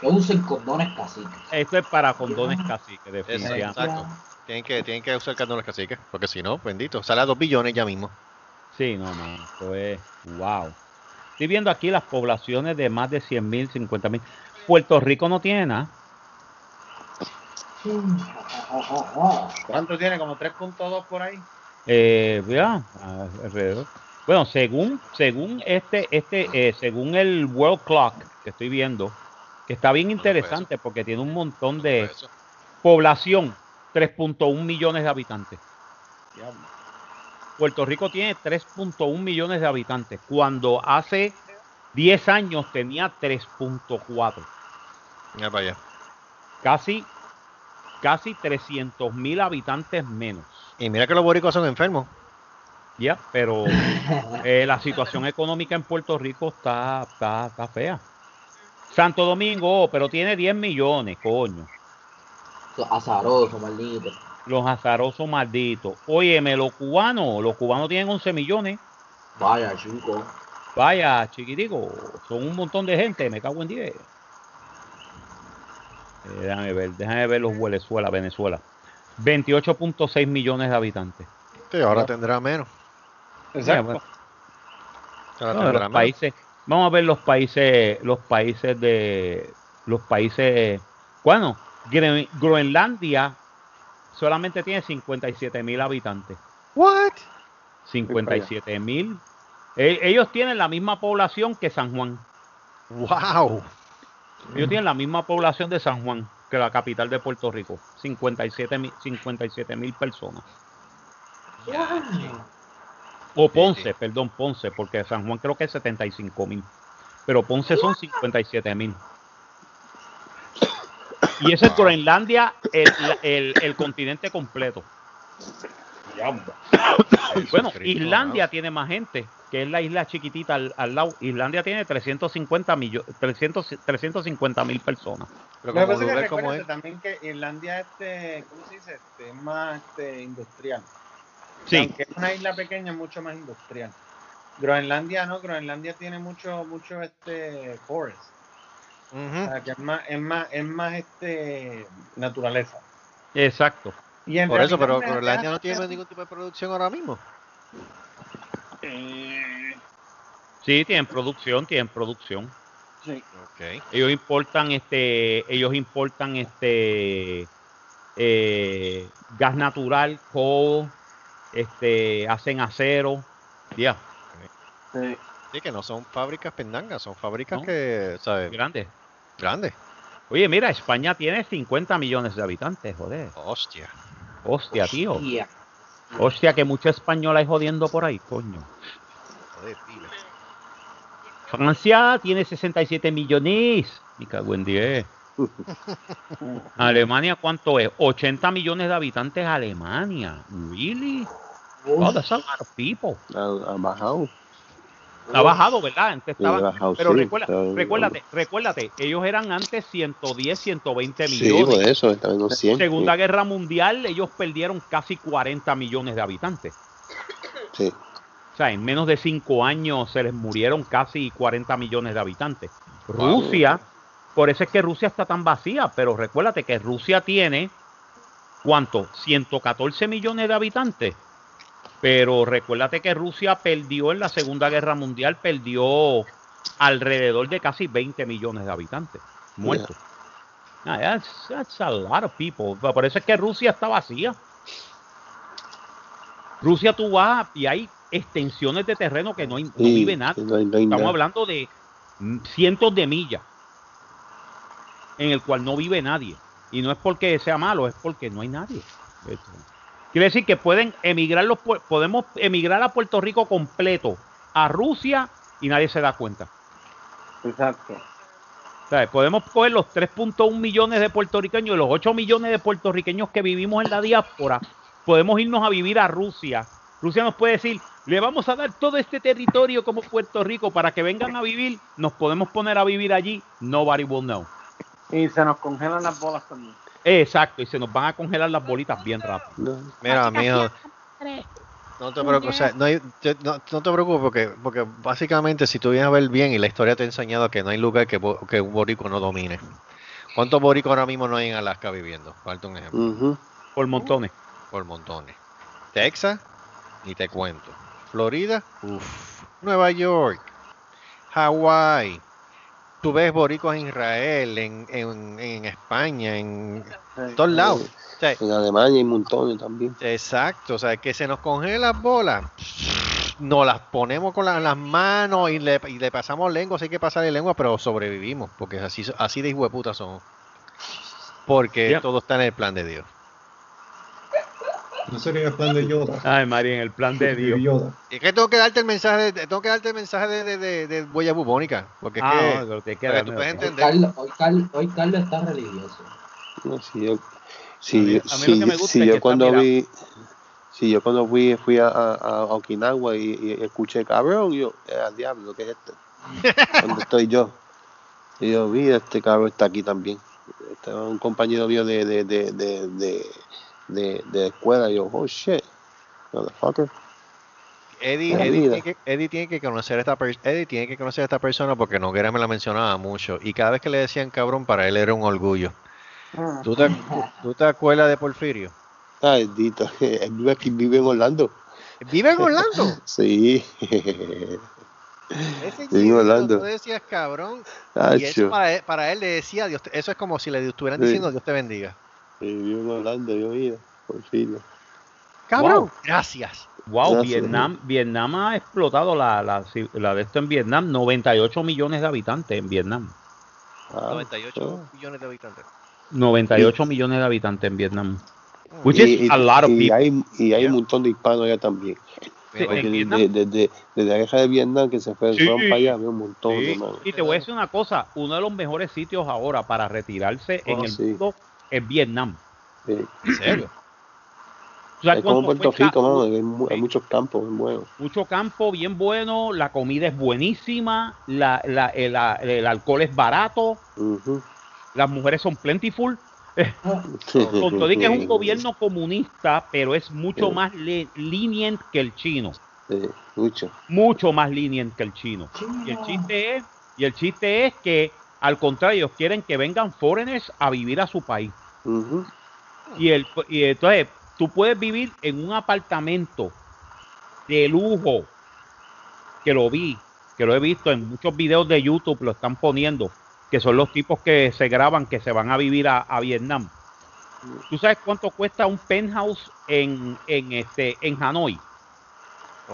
Que usen condones caciques. Esto es para condones caciques, Eso, definitivamente. exacto. Tienen que, tienen que usar candones caciques, porque si no, bendito, sale a dos billones ya mismo. Sí, no, no, esto es wow. Estoy viendo aquí las poblaciones de más de 100 mil, 50 mil. Puerto Rico no tiene nada. ¿Cuánto tiene? Como 3.2 por ahí. Eh, ya, alrededor. Bueno, según, según este, este, eh, según el World Clock que estoy viendo, que está bien ¿Cuánto fue interesante porque tiene un montón de población, 3.1 millones de habitantes. Puerto Rico tiene 3.1 millones de habitantes, cuando hace 10 años tenía 3.4. Ya para allá. Casi, casi 300 mil habitantes menos. Y mira que los boricuas son enfermos. Ya, pero (laughs) eh, la situación económica en Puerto Rico está, está, está fea. Santo Domingo, oh, pero tiene 10 millones, coño. Azaroso, maldito. Los azarosos malditos. Óyeme, los cubanos, los cubanos tienen 11 millones. Vaya, chico. Vaya, chiquitico, son un montón de gente, me cago en 10. Eh, déjame ver, déjame ver los Venezuela, Venezuela. 28.6 millones de habitantes. Sí, ahora tendrá menos. Mira, bueno, Ahora no, tendrá los menos. países, vamos a ver los países, los países de los países, bueno, Gre- Groenlandia solamente tiene 57 mil habitantes. What? 57 mil. Ellos tienen la misma población que San Juan. Wow. Ellos tienen la misma población de San Juan que la capital de Puerto Rico. 57 mil 57 mil personas. O Ponce, perdón, Ponce, porque San Juan creo que es 75 mil. Pero Ponce son 57 mil. Y ese es Groenlandia, el, el- el continente completo. (coughs) Bueno, Islandia tiene más gente, que es la isla chiquitita al, al lado. Islandia tiene 350 millones, 350 mil personas. Pero Lo que como pasa es que es. también que Irlandia este, ¿cómo se dice? Este, es más este, industrial. Sí, Aunque es una isla pequeña, es mucho más industrial. Groenlandia no, Groenlandia tiene mucho, mucho este forest. O Ujú. sea, que es más, es más, es más este naturaleza. exacto. Y en Por eso, pero Groenlandia no tiene ningún tipo de producción ahora mismo. Eh, Sí, tienen producción, tienen producción. sí. Ok. Ellos importan este, ellos importan este eh, gas natural, coal, este, hacen acero, ya, sí. Sí, que no son fábricas pendangas, son fábricas No. que, ¿sabes? grandes. Grandes. Oye, mira, España tiene 50 millones de habitantes, joder. Hostia. Hostia, tío. Hostia. Hostia, que mucho español hay jodiendo por ahí, coño. Joder, pila. Francia tiene 67 millones. Me cago en 10. (laughs) Alemania, ¿cuánto es? 80 millones de habitantes Alemania. ¿Really? Oh, that's a lot of people. Ha, ha bajado. Ha bajado, ¿verdad? Antes Sí, bajado, pero sí, recuerda- está- recuérdate, recuérdate, ellos eran antes 110, 120 Sí, millones. por eso, está en los 100. Segunda Guerra Mundial, ellos perdieron casi 40 millones de habitantes. Sí. O sea, en menos de 5 años se les murieron casi 40 millones de habitantes. Wow. Rusia, por eso es que Rusia está tan vacía, pero recuérdate que Rusia tiene, ¿cuánto? 114 millones de habitantes. Pero recuérdate que Rusia perdió en la Segunda Guerra Mundial, perdió alrededor de casi 20 millones de habitantes muertos. That's, that's a lot of people. Por eso es que Rusia está vacía. Rusia tú vas y hay extensiones de terreno que no, hay, no vive nadie. sí, no hay- no hay Estamos nada. hablando de cientos de millas en el cual no vive nadie. Y no es porque sea malo, es porque no hay nadie. Quiere decir que pueden emigrar los, podemos emigrar a Puerto Rico completo, a Rusia y nadie se da cuenta. Exacto. O sea, podemos coger los 3.1 millones de puertorriqueños y los 8 millones de puertorriqueños que vivimos en la diáspora, podemos irnos a vivir a Rusia. Rusia nos puede decir, le vamos a dar todo este territorio como Puerto Rico para que vengan a vivir, nos podemos poner a vivir allí, nobody will know. Y se nos congelan las bolas también. Exacto, y se nos van a congelar las bolitas bien rápido. Mira, mijo, no te preocupes, o sea, no, hay- te- no- no te preocupes porque, porque básicamente si tú vienes a ver bien y la historia te ha enseñado que no hay lugar que, que un borico no domine. ¿Cuántos boricos ahora mismo no hay en Alaska viviendo? Falta un ejemplo. Por montones. por montones. Texas, ni te cuento. Florida, uff. Nueva York, Hawái. Tú ves boricos en Israel, en, en, en España, en todos lados. O sea, En Alemania hay montones también. Exacto, o sea, que se nos congelen las bolas, nos las ponemos con la- las manos y le, y le pasamos lengua, si hay que pasarle lengua, pero sobrevivimos, porque así, así de hijueputa somos. Porque todo está en el plan de Dios. No sería el plan de Yoda. Ay, María, en el plan de Dios. Yoda. Es que tengo que darte el mensaje, de- tengo que darte el mensaje de, de, de, de huella bubónica, porque es Ah, que, no, queda, que tú. Hoy entender. Carlos, hoy, Carlos, hoy Carlos está religioso. No, si yo, A mí- si, a mí lo si, que me gusta si es que yo cuando vi, si yo cuando fui, fui a, a, a Okinawa y, y escuché cabrón, yo, eh, al diablo, ¿qué es esto? (laughs) ¿Dónde estoy yo? Y yo, mira, este cabrón está aquí también. Este es un compañero mío de, de, de, de, de, de, escuela. Y yo, oh shit, motherfucker. Eddie, Eddie, tiene que, Eddie tiene que conocer a esta per- Eddie tiene que conocer a esta persona porque Noguera me la mencionaba mucho y cada vez que le decían cabrón para él era un orgullo. ¿Tú te, tú te acuerdas de Porfirio? Ay, Dito, (laughs) él vive aquí, vive en Orlando. ¿Vive en Orlando? (laughs) Sí. Ese Vive en chico, Orlando. tú decías cabrón y eso para él, para él le decía Dios, te- eso es como si le estuvieran Sí. diciendo Dios te bendiga. Sí, vive en Orlando, yo mira, por fin. Cabrón, Wow. gracias. Wow, Gracias, Vietnam, Vietnam ha explotado la, la, la de esto en Vietnam, 98 millones de habitantes en Vietnam. Ah, 98 millones de habitantes. 98 millones de habitantes en Vietnam. Mm. Which y, is a lot of y people. hay, y hay Yeah. un montón de hispanos allá también. Sí, Desde, desde- desde la guerra de Vietnam que se fue, Sí. fueron para allá, había un montón Sí, de. Y te voy a decir una cosa, uno de los mejores sitios ahora para retirarse en Oh, el sí. mundo es Vietnam. Sí. ¿En serio? (clears throat) ¿Tú sabes Es como Puerto? Rico, mano, hay, hay muchos campos muy buenos. Mucho campo, bien bueno, la comida es buenísima, la, la- el, la- el alcohol es barato, Ujú. las mujeres son plentiful. (laughs) (laughs) Con todo que es un gobierno comunista, pero es mucho Sí. más le- lenient que el chino. Sí, mucho. Mucho más lenient que el chino. Y el chiste es, y el chiste es que al contrario, ellos quieren que vengan foreigners a vivir a su país. Y, el, y entonces tú puedes vivir en un apartamento de lujo, que lo vi, que lo he visto en muchos videos de YouTube, lo están poniendo, que son los tipos que se graban, que se van a vivir a, a Vietnam. ¿Tú sabes cuánto cuesta un penthouse en, en, este, en Hanoi,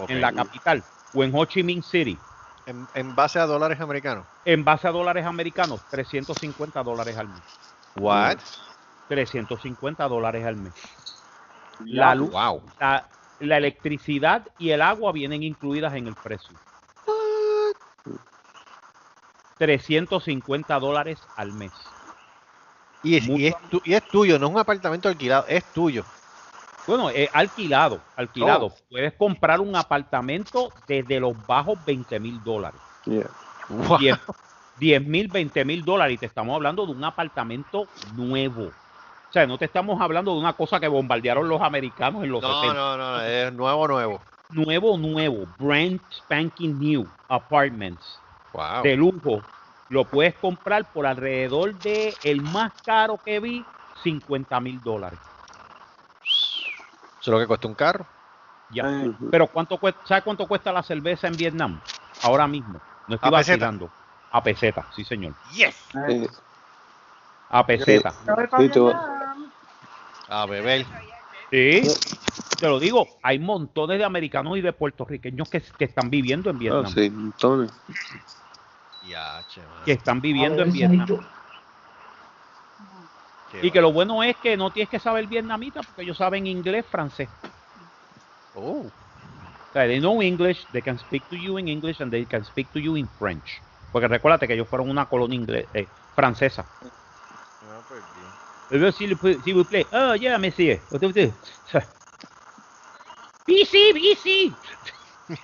en la capital, o en Ho Chi Minh City? En, en base a dólares americanos. En base a dólares americanos, 350 dólares al mes. What? 350 dólares al mes. La luz, Wow. la, la electricidad y el agua vienen incluidas en el precio. 350 dólares al mes. Y es, y, es tu- y es tuyo, no es un apartamento alquilado, es tuyo. Bueno, es alquilado, alquilado. Oh. Puedes comprar un apartamento desde los bajos 20 mil dólares. Yeah. Wow. 10 10 mil, 20 mil dólares. Y te estamos hablando de un apartamento nuevo. O sea, no te estamos hablando de una cosa que bombardearon los americanos en los No, 70. no, no, es nuevo, nuevo. Nuevo, nuevo. Brand spanking new apartments. Wow. de lujo, lo puedes comprar por alrededor de el más caro que vi, 50 mil dólares. Eso es lo que cuesta un carro. Ya. Pero ¿cuánto cuesta, ¿sabes cuánto cuesta la cerveza en Vietnam? Ahora mismo. No estoy vacilando. A peseta, sí señor. Yes. Eh, A peseta. voy- A beber. Sí. Te lo digo, hay montones de americanos y de puertorriqueños que, que están viviendo en ah, Vietnam. sí, montones. Ya, che, man. Que están viviendo en ese Vietnam. Dicho- Y que lo bueno es que no tienes que saber vietnamita porque ellos saben inglés, francés. Oh. O sea, they know English, they can speak to you in English and they can speak to you in French. Porque recuérdate que ellos fueron una colonia ingle- eh, francesa. Ah, pues bien. Eh bien, S'il vous- plaît. Oh, yeah, monsieur. Easy, easy. (laughs)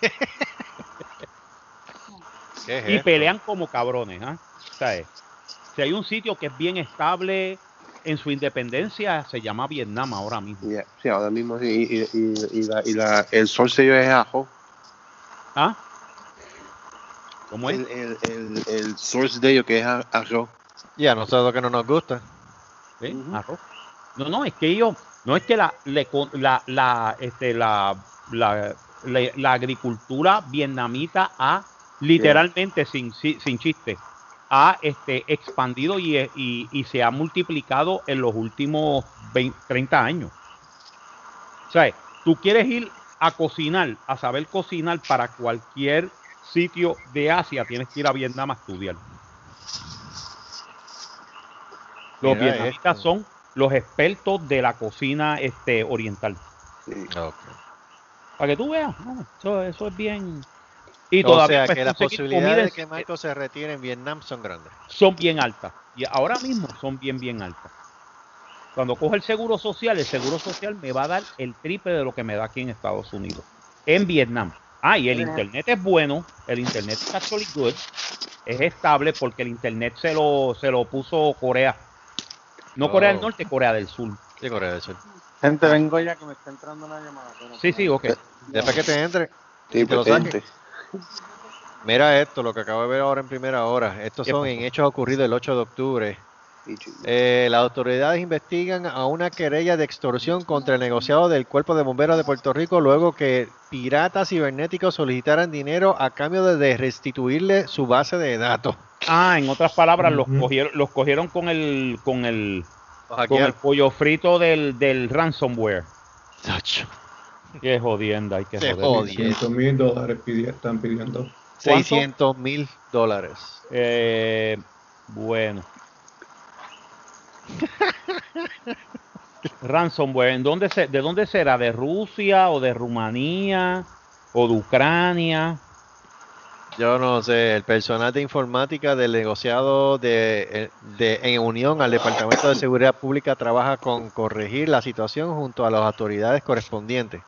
¿Qué Y pelean como cabrones, ¿ah? ¿Sabes? Si hay un sitio que es bien estable en su independencia, se llama Vietnam ahora mismo. Yeah, sí, ahora mismo sí. Y, y, y, y la, y la, el source de ellos es ajo. ¿Ah? ¿Cómo es? El, el, el, el source de ellos que es a- arroz. Y a nosotros que no nos gusta. ¿Sí? Ujú. Arroz. No, no, es que ellos, no es que la, le con- la, la, este, la, la, la- la agricultura vietnamita ha literalmente, sin, sin, sin chiste, ha este, expandido y, y, y se ha multiplicado en los últimos 20, 30 años. O sea, tú quieres ir a cocinar, a saber cocinar para cualquier sitio de Asia, tienes que ir a Vietnam a estudiar. Los Mira vietnamitas esto. son los expertos de la cocina este, oriental. Sí. Ok. Para que tú veas, eso, eso es bien. Y O todavía sea puedes que las posibilidades de que Michael se retire en Vietnam son grandes. son bien altas. Y ahora mismo son bien, bien altas. Cuando cojo el seguro social, el seguro social me va a dar el triple de lo que me da aquí en Estados Unidos. En Vietnam. Ah, y el internet es bueno. El internet es actually good. Es estable porque el internet se lo, se lo puso Corea. No Corea del Oh. Norte, Corea del Sur. Sí, Corea del Sur. Gente, vengo ya que me está entrando una llamada. Sí, sí, ok. Después que te entre, Sí, Y que lo potente. Mira esto, lo que acabo de ver ahora en primera hora. Estos ¿Qué son en hechos ocurridos el 8 de octubre. Eh, las autoridades investigan a una querella de extorsión contra el negociado del Cuerpo de Bomberos de Puerto Rico luego que piratas cibernéticos solicitaran dinero a cambio de- restituirle su base de datos. Ah, en otras palabras, los cogieron, los cogieron con el, con el, con el pollo frito del, del ransomware. Tacho. Qué jodienda, hay que Se joder. jodió. 600 mil dólares pidi- están pidiendo. 600 mil dólares. Eh, bueno. (laughs) Ransomware, ¿en dónde se, ¿de dónde será? ¿De Rusia o de Rumanía o de Ucrania? Yo no sé, el personal de informática del negociado de, de- en unión al Departamento de Seguridad Pública trabaja con corregir la situación junto a las autoridades correspondientes.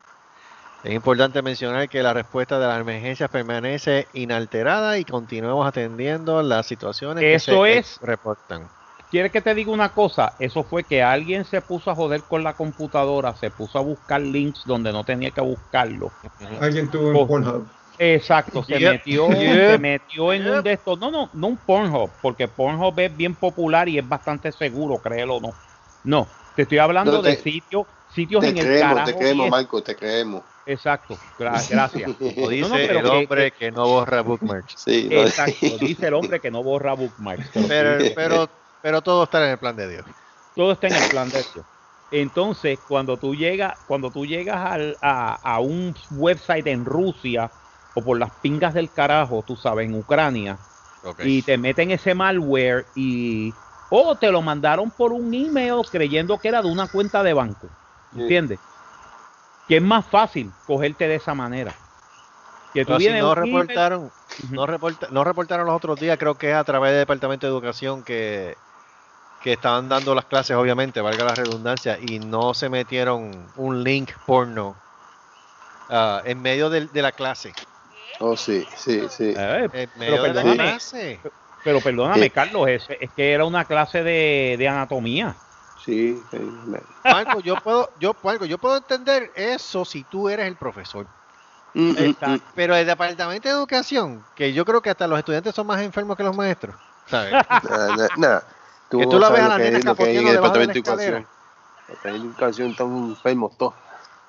Es importante mencionar que la respuesta de las emergencias permanece inalterada y continuamos atendiendo las situaciones que Eso se es- reportan. ¿Quieres que te diga una cosa? Eso fue que alguien se puso a joder con la computadora, se puso a buscar links donde no tenía que buscarlo. Alguien tuvo en Oh. Pornhub. Exacto, se Yep. metió, Yep. se metió en un de estos. No, no, no un Pornhub, porque Pornhub es bien popular y es bastante seguro, créelo o no. No, te estoy hablando No, te- de sitios, sitios Te en el carajo. te creemos, Marco, te creemos. Exacto, gra- gracias. (laughs) Como No, dice no, el que- hombre que, no borra bookmarks. Sí, no, Exacto, dice el hombre que no borra bookmarks. pero Pero, pero, pero todo está en el plan de Dios. todo está en el plan de Dios. Entonces, cuando tú llegas, cuando tú llegas al- a, a un website en Rusia o por las pingas del carajo, tú sabes, en Ucrania, y te meten ese malware y o te lo mandaron por un email creyendo que era de una cuenta de banco. Sí. Que es más fácil cogerte de esa manera. Que tú Pero si vienes no reportaron, no, reporta- no reportaron los otros días, creo que es a través del Departamento de Educación que, que estaban dando las clases, obviamente, valga la redundancia, y no se metieron un link porno ah, en medio de, la clase. Oh, sí, sí, sí. Eh, En medio de la perdóname. clase. pero perdóname, Sí. Carlos, es, es que era una clase de, de anatomía. Sí, Marco, yo puedo, yo, Marco, yo puedo entender eso si tú eres el profesor. Mm, mm, Exacto. Pero el Departamento de Educación, que yo creo que hasta los estudiantes son más enfermos que los maestros. ¿sabes? (laughs) mm. Tú, Que no tú la ves a la que nena lo que hay en el debajo de la departamento de educación. El departamento de educación están enfermos todos.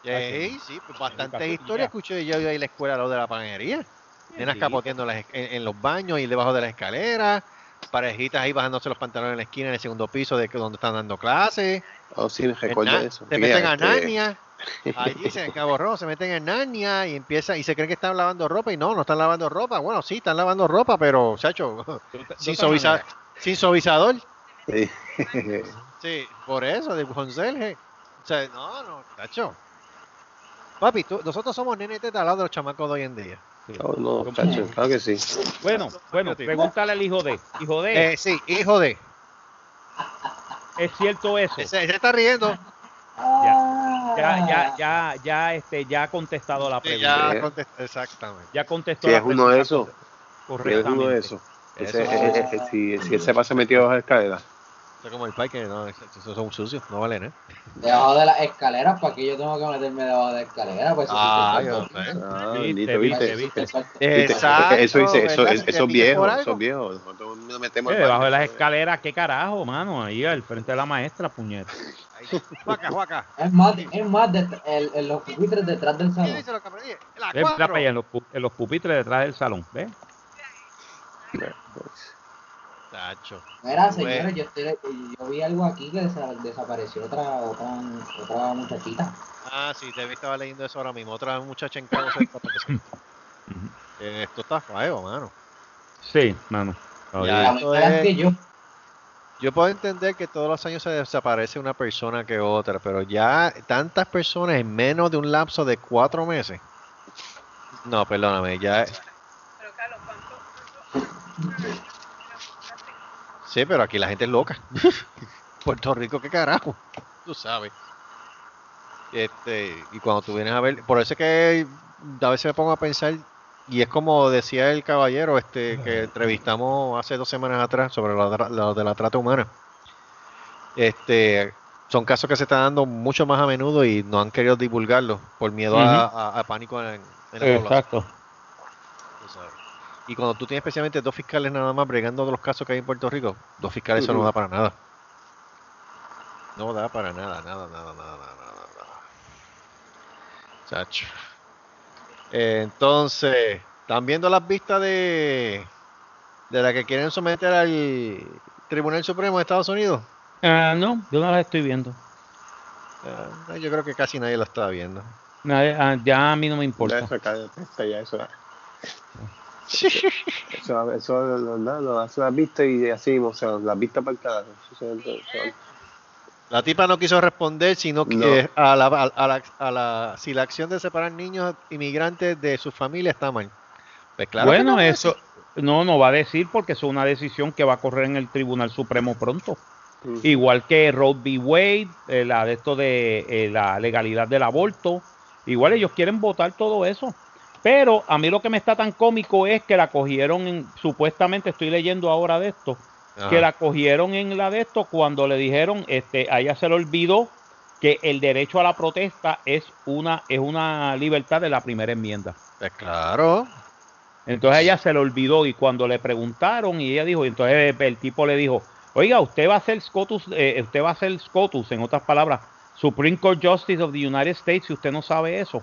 Sí, sí, pues bastantes historias ya. escuché yo ahí en la escuela, lo de la panadería. Nenas Sí. capoteando en, en los baños y debajo de la escalera. Parejitas ahí bajándose los pantalones en la esquina en el segundo piso de que- donde están dando clases. Oh, sí, recuerdo eso. Se meten a este, Narnia. Allí se en Cabo Rojo, se meten en Narnia y empieza y se creen que están lavando ropa y no, no están lavando ropa. Bueno, sí, están lavando ropa, pero, chacho, de sin, suaviza- sin suavizador. Sí. Sí, por eso, de conserje. O sea, no, no, cacho. Papi, tú- nosotros somos nenes de lado de los chamacos de hoy en día. Oh, no, chacho, claro que sí. Bueno, bueno, pregúntale al hijo de. Hijo de, Eh, sí, hijo de. ¿es cierto eso? Se, se está riendo. Ya, ya, ya, ya, este, ya ha contestado la Sí, pregunta. ya contesté, exactamente. Ya contestó Si es uno de esos, si es correctamente. uno de esos. Ese- Eso. eh, eh, eh, si, si él se pasa metido bajo la escalera. Eso es como el pai que no, esos son sucios, no valen, ¿eh? Debajo de las escaleras, ¿para qué yo tengo que meterme debajo de la escalera? Pues eso sí Ah, que yo es sé. Ah, Viste, viste, viste. Exacto. Eso dice, eso, eso es viejo, eso es viejo. Nosotros nos metemos al debajo de las escaleras, qué carajo, mano, ahí al frente de la maestra, puñeta. Ahí. Juaca, juaca. Es más, es más de, el, el- los pupitres detrás del ¿Qué salón. dice lo que aprendí? La en los, en los pupitres detrás del salón, ¿ves? Tacho. Mira, Bueno. señores, yo, estoy- yo vi algo aquí que desa- desapareció otra, otra, otra muchachita. Ah, sí, te estaba leyendo eso ahora mismo. Otra muchacha en cabo cerca para que se- (laughs) Eh, Esto está feo, mano. Sí, mano. Ya, esto es- que yo. Yo puedo entender que todos los años se desaparece una persona que otra, pero ya tantas personas en menos de un lapso de cuatro meses. No, perdóname, ya. Pero Carlos, ¿cuánto? Sí, pero aquí la gente es loca. (laughs) Puerto Rico, qué carajo. Tú sabes. Este, y cuando tú vienes a ver, por eso es que a veces me pongo a pensar, y es como decía el caballero este que entrevistamos hace dos semanas atrás sobre lo, de la- lo de la trata humana. Este, son casos que se están dando mucho más a menudo y no han querido divulgarlo por miedo a, a- a pánico en, en la población. Exacto. Y cuando tú tienes especialmente dos fiscales nada más bregando de los casos que hay en Puerto Rico, dos fiscales eso no da para nada. No da para nada, nada, nada, nada, nada, nada. nada. Chacho. Eh, entonces, ¿están viendo las vistas de, de la que quieren someter al Tribunal Supremo de Estados Unidos? Ah, no, yo no las estoy viendo. Ah, yo creo que casi nadie lo está viendo. Nadie- ah, ya a mí no me Ya importa. eso, cállate, está ya eso. Eso, eso lo, lo, lo hace las vistas y así, o sea, las vistas para el carajo. Eso, eso, eso- La tipa no quiso responder, sino que No. a, la, a, a la, a la- si la acción de separar niños inmigrantes de su familia está mal. Pues claro bueno, no eso no, no va a decir porque es una decisión que va a correr en el Tribunal Supremo pronto. Igual que Roe v. Wade, eh, la de esto de eh, la legalidad del aborto. Igual ellos quieren votar todo eso. Pero a mí lo que me está tan cómico es que la cogieron, en- supuestamente estoy leyendo ahora de esto, Ajá. que la cogieron en la de esto cuando le dijeron, este, a ella se le olvidó que el derecho a la protesta es una, es una libertad de la primera enmienda. Pues claro. Entonces ella se le olvidó y cuando le preguntaron y ella dijo, y entonces el tipo le dijo, oiga, usted va a ser SCOTUS, eh, usted va a ser SCOTUS, en otras palabras, Supreme Court Justice of the United States, si usted no sabe eso,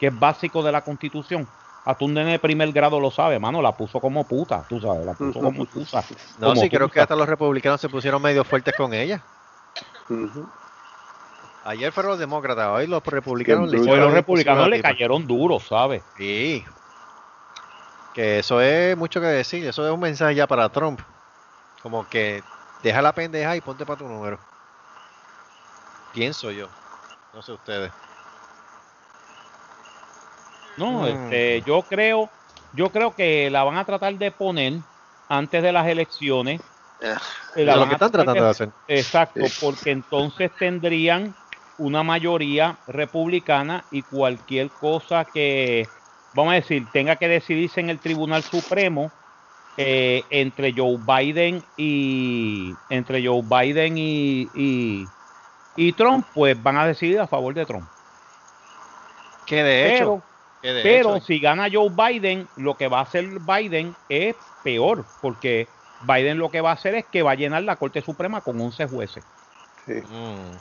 que es básico de la Constitución. A tu nene de primer grado lo sabe, mano, la puso como puta, tú sabes, la puso como puta. (laughs) No, como sí, creo que hasta los republicanos se pusieron medio fuertes con ella. Ayer fueron los demócratas, hoy los republicanos le Hoy hicieron los republicanos le cayeron duro, ¿sabes? Sí. Que eso es mucho que decir. Eso es un mensaje ya para Trump. Como que deja la pendeja y ponte para tu número. Pienso yo. No sé ustedes. No, Mm. este, yo creo, yo creo que la van a tratar de poner antes de las elecciones. Ah, Eh, la lo que están tratando de hacer. Exacto, porque entonces tendrían una mayoría republicana y cualquier cosa que, vamos a decir, tenga que decidirse en el Tribunal Supremo eh, entre Joe Biden y entre Joe Biden y, y, y Trump, pues van a decidir a favor de Trump. Que de Pero, hecho. Pero hecho- si gana Joe Biden, lo que va a hacer Biden es peor, porque Biden lo que va a hacer es que va a llenar la Corte Suprema con 11 jueces. sí. Mm.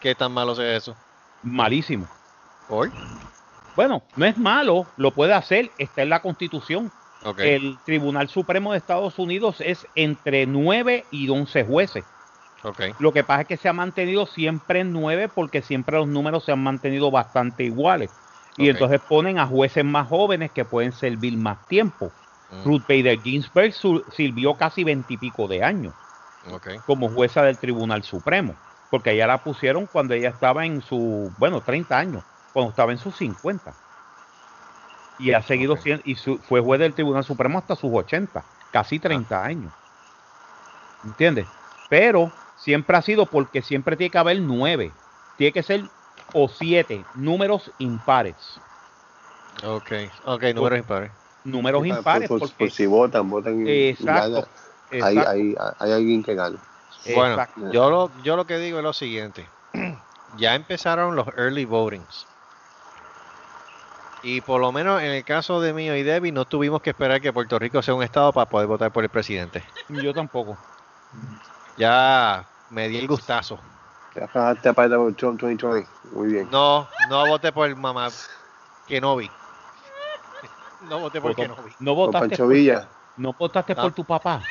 ¿Qué tan malo es eso? Malísimo. ¿Por? Bueno, no es malo, lo puede hacer, está en la Constitución. El Tribunal Supremo de Estados Unidos es entre 9 y 11 jueces. Lo que pasa es que se ha mantenido siempre en 9 porque siempre los números se han mantenido bastante iguales. Y entonces ponen a jueces más jóvenes que pueden servir más tiempo. Mm. Ruth Bader Ginsburg sirvió casi veintipico de años. Como jueza del Tribunal Supremo, porque ella la pusieron cuando ella estaba en su, bueno, 30 años, cuando estaba en sus 50. Y ha seguido siendo, y su- fue juez del Tribunal Supremo hasta sus 80, casi 30 años. ¿Entiendes? Pero siempre ha sido porque siempre tiene que haber nueve, tiene que ser o siete números impares. Ok, ok, números impares. Números Por- impares, por, por porque si votan, votan y Exacto, gana. Hay, exacto, hay, hay alguien que gana. Bueno, exacto. yo lo, yo lo que digo es lo siguiente. (clears throat) Ya empezaron los early votings. Y por lo menos en el caso de mío y Debbie, no tuvimos que esperar que Puerto Rico sea un estado para poder votar por el presidente. Yo tampoco. Ya me di el gustazo. Ya fajaste para por Trump 2020. Muy bien. No, no voté por el mamá Kenobi. (laughs) No voté por Votó- Kenobi. No Por votaste, Pancho por, Villa. no votaste No. por tu papá.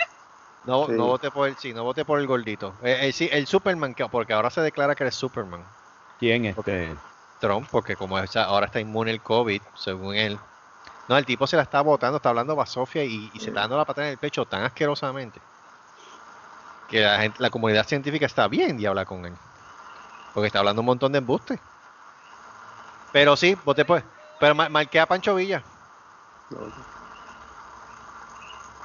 No, Sí. no voté por el, sí, no voté por el gordito. Eh, eh, sí, el Superman, que- porque ahora se declara que es Superman. ¿Quién este? Trump, porque como ahora está inmune el COVID, según él. No, el tipo se la está botando, está hablando basofia y, y se está dando la patada en el pecho tan asquerosamente que la, gente, la comunidad científica está bien de hablar con él. Porque está hablando un montón de embuste. Pero sí, voté por. Pero mar- marqué a Pancho Villa.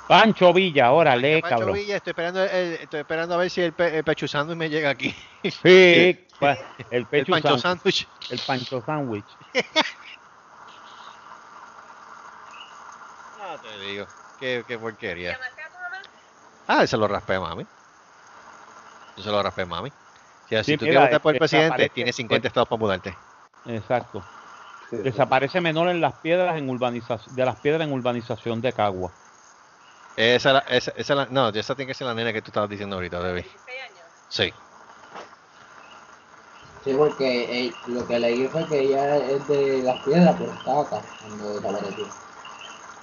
Pancho Villa, órale, Pancho cabrón. Villa, estoy esperando, el- estoy esperando a ver si el, pe, el pecho sándwich me llega aquí. Sí, (laughs) pa- el El pecho Pancho sándwich. sándwich. El pancho sándwich. (laughs) Ah, te digo. Qué, qué porquería. Ah, se lo raspé a mami. Yo se lo raspé a mami. Si, Sí, tú mira, quieres votar por el este, presidente, tienes 50 estados para mudarte. Exacto. Sí. Desaparece menor en las piedras en urbanización, de las piedras en urbanización de Cagua. Esa, la- esa, esa la- no, esa tiene que ser la nena que tú estabas diciendo ahorita, Debbie. Sí. Sí, porque eh, lo que leí fue que ella es de las piedras, pero estaba acá cuando desapareció.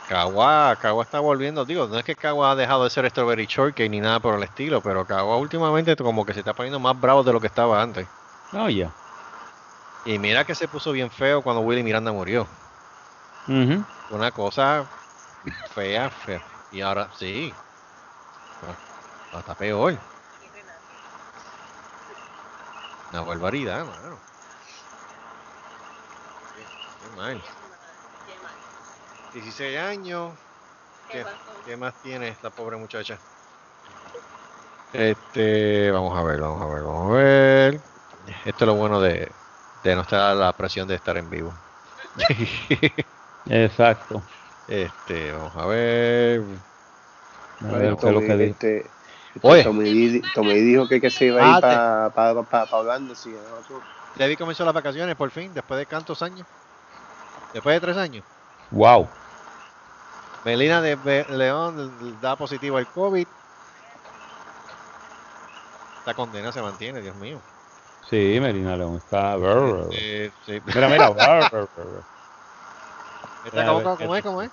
Cagua, Cagua está volviendo, digo, no es que Cagua ha dejado de ser Strawberry Shortcake ni nada por el estilo, pero Cagua últimamente como que se está poniendo más bravo de lo que estaba antes. Oye. Y mira que se puso bien feo cuando Willy Miranda murió. Ujú. Una cosa fea, fea. Y ahora sí. Ahora está peor. Una barbaridad, mano. Qué mal. 16 años. ¿Qué, qué más tiene esta pobre muchacha? Este, vamos a ver, vamos a ver, vamos a ver. Esto es lo bueno de, de no estar a la presión de estar en vivo. (laughs) Exacto. Este, vamos a ver. A ver lo que dice. este, este. Tommy, Tommy dijo que, que se iba a ir Ah, para pa, pa, pa Orlando, sí, ¿no? Debbie comenzó las vacaciones por fin, después de tantos años. Después de tres años. Wow. Melina de León da positivo al COVID. Esta condena se mantiene, Dios mío. Sí, Melina León está. Sí. Mira, mira. Esta, ¿cómo, cómo- cómo es? ¿Cómo es?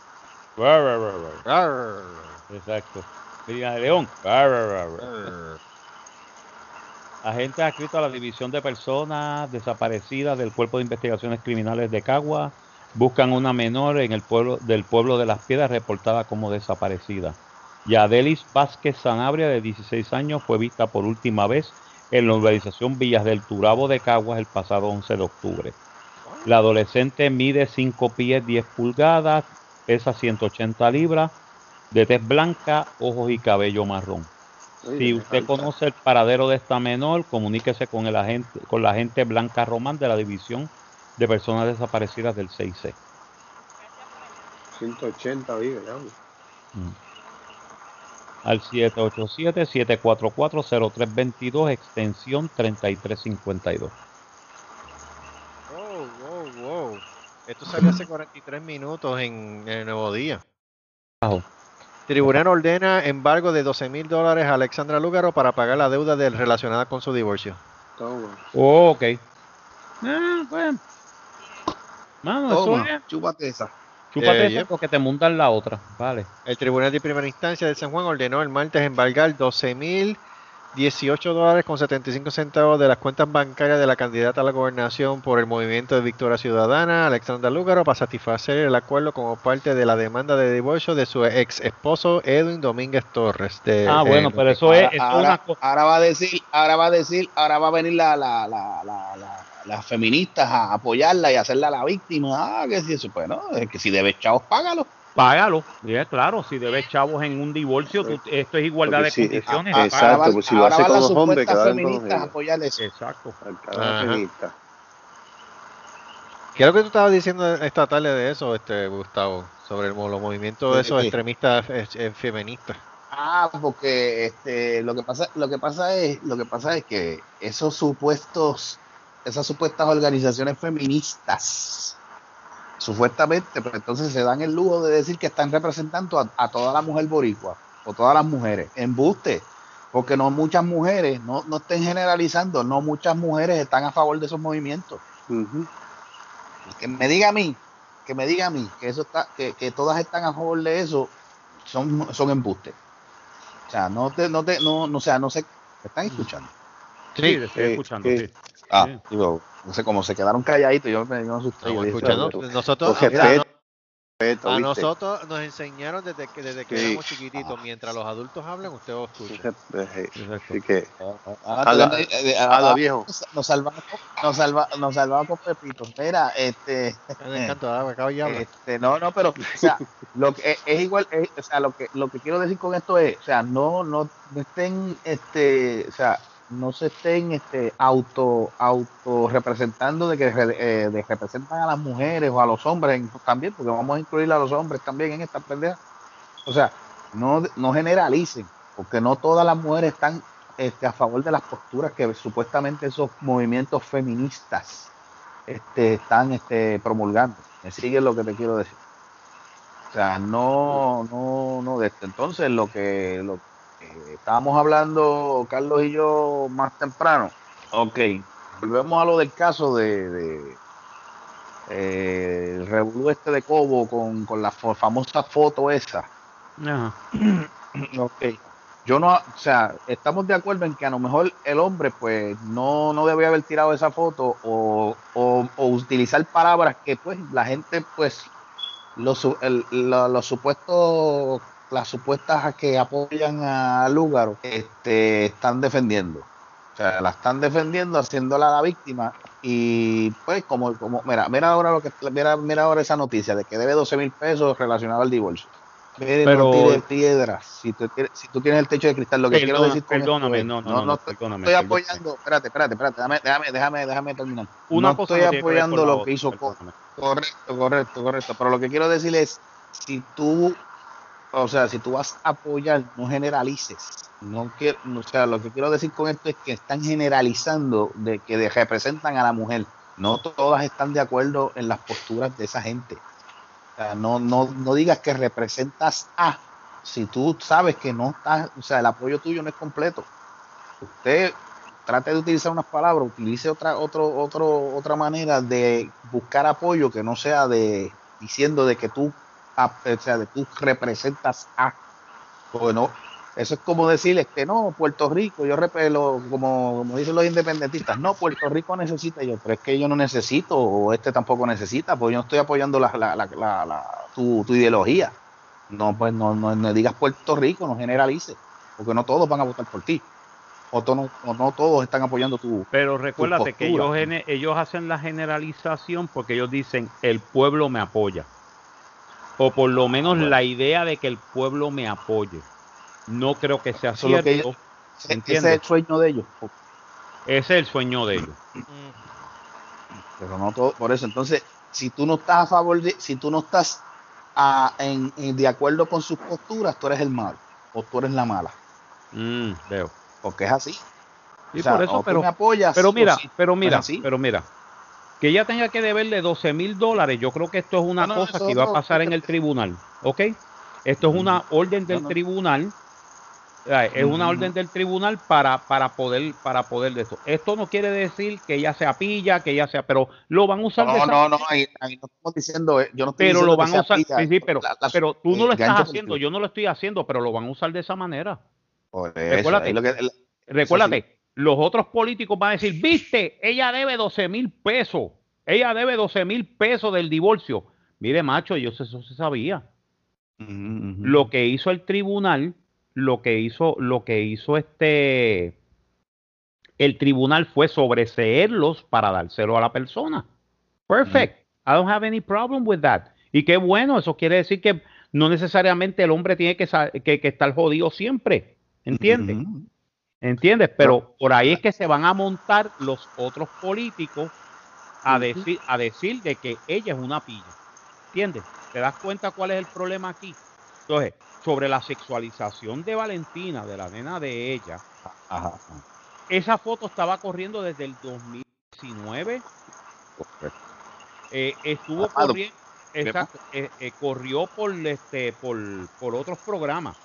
Exacto. Melina de León. Agentes adscritos a la División de Personas Desaparecidas del Cuerpo de Investigaciones Criminales de Cagua buscan una menor en el pueblo del pueblo de Las Piedras reportada como desaparecida. Yadelis Vázquez Sanabria, de 16 años, fue vista por última vez en la urbanización Villas del Turabo de Caguas el pasado 11 de octubre. La adolescente mide 5 pies 10 pulgadas, pesa 180 libras, de tez blanca, ojos y cabello marrón. Si usted conoce el paradero de esta menor, comuníquese con el agente, con la agente Blanca Román de la División de Personas Desaparecidas del 6C. 180 vive, ya. Mm. Al 787-744-0322, extensión 3352. Wow, wow, wow. Esto salió hace 43 minutos en, en el Nuevo Día. Ajo. Tribunal ordena embargo de 12 mil dólares a Alexandra Lúgaro para pagar la deuda del, relacionada con su divorcio. Oh, ok. Ah, bueno. Mano, eso Toma, es. chúpate esa. Chúpate Eh, esa porque te mundan la otra. Vale. El Tribunal de Primera Instancia de San Juan ordenó el martes embargar 12 mil 18 dólares con 75 centavos de las cuentas bancarias de la candidata a la gobernación por el movimiento de Victoria Ciudadana, Alexandra Lúgaro, para satisfacer el acuerdo como parte de la demanda de divorcio de su ex esposo Edwin Domínguez Torres. de- Ah, eh, bueno, pero eso es, eso es ahora, una ahora va a decir, ahora va a decir, ahora va a venir la, la, la, la, la- las feministas a apoyarla y hacerla la víctima. Ah, que si eso, pues no, es que si debes chavos, págalo. Págalo. Ya, claro, si debes chavos en un divorcio, tú- esto es igualdad Porque de sí, condiciones. ah, exacto, ahora van, pues si lo hace con las los hombres, que feministas apoyar eso. Exacto. Feminista. ¿Qué es lo que tú estabas diciendo esta tarde de eso, este Gustavo? Sobre el los movimientos de ¿De esos qué? extremistas eh, eh, feministas. Ah, porque este, lo que pasa, lo que pasa es, lo que pasa es que esos supuestos, esas supuestas organizaciones feministas, supuestamente, pero entonces se dan el lujo de decir que están representando a, a toda la mujer boricua o todas las mujeres. Embuste, porque no muchas mujeres, no, no estén generalizando, no muchas mujeres están a favor de esos movimientos. Ujú. Que me diga a mí, que me diga a mí que eso está, que, que todas están a favor de eso, son, son embustes. O sea, no te, no te, no, no, o sea, no sé, ¿me están escuchando? Sí, te estoy que- escuchando. que- sí. Ah, Sí. digo, no sé, como se quedaron calladitos, yo me, yo me asusté. yo Estamos dije, escuchando. pero- Nosotros, Con mira, respeto, respeto, a ¿viste? nosotros nos enseñaron desde que desde que Sí. éramos chiquititos, mientras los adultos hablan, usted lo escucha. Eh. Así que, Ah, Habla- eh, eh, ah, viejo. Nos, salvamos, nos, salva, nos salvamos con Pepito. Mira, este. (laughs) Me encanta, ah, acabo y habla. Este, no, no, pero, o sea, lo que es, es igual, es- o sea, lo que, lo que quiero decir con esto es, o sea, no, no, no estén, este, o sea, no se estén, este, auto, auto representando de que eh, de representan a las mujeres o a los hombres también, porque vamos a incluir a los hombres también en esta pendeja. O sea, no, no generalicen, porque no todas las mujeres están este, a favor de las posturas que supuestamente esos movimientos feministas este, están este, promulgando. ¿Me sigue lo que te quiero decir? O sea, no, no, no de esto. Entonces, lo que, lo que estábamos hablando, Carlos y yo, más temprano. Ok, volvemos a lo del caso de, de eh, el revolú este de Cobo con, con la fo- famosa foto esa. Ajá. (clears throat) Ok. Yo no, o sea, estamos de acuerdo en que a lo mejor el hombre, pues, no, no debía haber tirado esa foto o, o- o utilizar palabras que, pues, la gente, pues, los, el- los supuestos, las supuestas que apoyan a Lúgaro, este, están defendiendo. O sea, la están defendiendo, haciéndola la víctima. Y pues, como, como, mira, mira ahora lo que, mira, mira ahora esa noticia de que debe 12 mil pesos relacionado al divorcio. Mire, Pero- no piedras. Si tú, tienes, si tú tienes el techo de cristal, lo que quiero decir perdóname, es- no, no, no, no, estoy, perdóname, estoy apoyando, espérate, espérate, espérate, déjame, déjame, déjame, déjame terminar. Una no cosa estoy apoyando lo que hizo. Correcto, correcto, correcto. Pero lo que quiero decir es, si tú, o sea, si tú vas a apoyar, no generalices. No quiero, o sea, lo que quiero decir con esto es que están generalizando de que representan a la mujer. No todas están de acuerdo en las posturas de esa gente. O sea, no, no, no digas que representas a, si tú sabes que no estás, o sea, el apoyo tuyo no es completo. Usted trate de utilizar unas palabras, utilice otra, otro, otro, otra manera de buscar apoyo que no sea de diciendo de que tú, a- o sea, de tú representas a. Porque no, eso es como decirles que no, Puerto Rico, yo repelo, como, como dicen los independentistas, no, Puerto Rico necesita yo, pero es que yo no necesito, o este tampoco necesita, porque yo no estoy apoyando la, la, la, tu, tu ideología. No, pues no, no, no digas Puerto Rico, no generalices, porque no todos van a votar por ti. O, to- no, o no todos están apoyando tu, Pero recuérdate que ellos, ellos hacen la generalización porque ellos dicen el pueblo me apoya. O por lo menos Bueno. la idea de que el pueblo me apoye. No creo que sea Eso es lo que cierto. ellos- ese es el sueño de ellos. Ese es el sueño de ellos. Pero no todo, por eso, entonces, si tú no estás a favor de, si tú no estás ah, en, en- de acuerdo con sus posturas, tú eres el malo, o tú eres la mala, Mm, veo. porque es así. Sí, O sea, por eso, tú pero, me apoyas, pero mira, sí. pero ¿No es mira, pero mira, que ella tenga que deberle 12 mil dólares, yo creo que esto es una No, cosa que iba a no, pasar en el tribunal, ¿ok? Esto es una orden del tribunal, eh, es una Ujú. orden del tribunal para, para poder para poder de esto. Esto no quiere decir que ella sea pilla, que ella sea, pero lo van a usar de No, esa no, no, ahí, ahí no estamos diciendo, eh, yo no estoy pero diciendo lo van a sea usar, pilla, sí, sí, pero, la- la- pero tú no lo estás haciendo, yo no lo estoy haciendo, pero lo van a usar de esa manera. Por eso, Recuérdate. ahí lo que- el- recuérdate, los otros políticos van a decir, viste, ella debe 12 mil pesos, ella debe 12 mil pesos del divorcio. Mire, macho, yo eso se sabía. Lo que hizo el tribunal, lo que hizo, lo que hizo este, el tribunal fue sobreseerlos para dárselo a la persona. Perfect. I don't have any problem with that. Y qué bueno, eso quiere decir que no necesariamente el hombre tiene que, que, que estar jodido siempre. ¿Entiendes? ¿Entiendes? Pero por ahí es que se van a montar los otros políticos a decir, a decir de que ella es una pilla. ¿Entiendes? ¿Te das cuenta cuál es el problema aquí? Entonces, sobre la sexualización de Valentina, de la nena de ella, esa foto estaba corriendo desde el 2019. Eh, estuvo corriendo, exacto, eh, eh, corrió por este, por, por otros programas.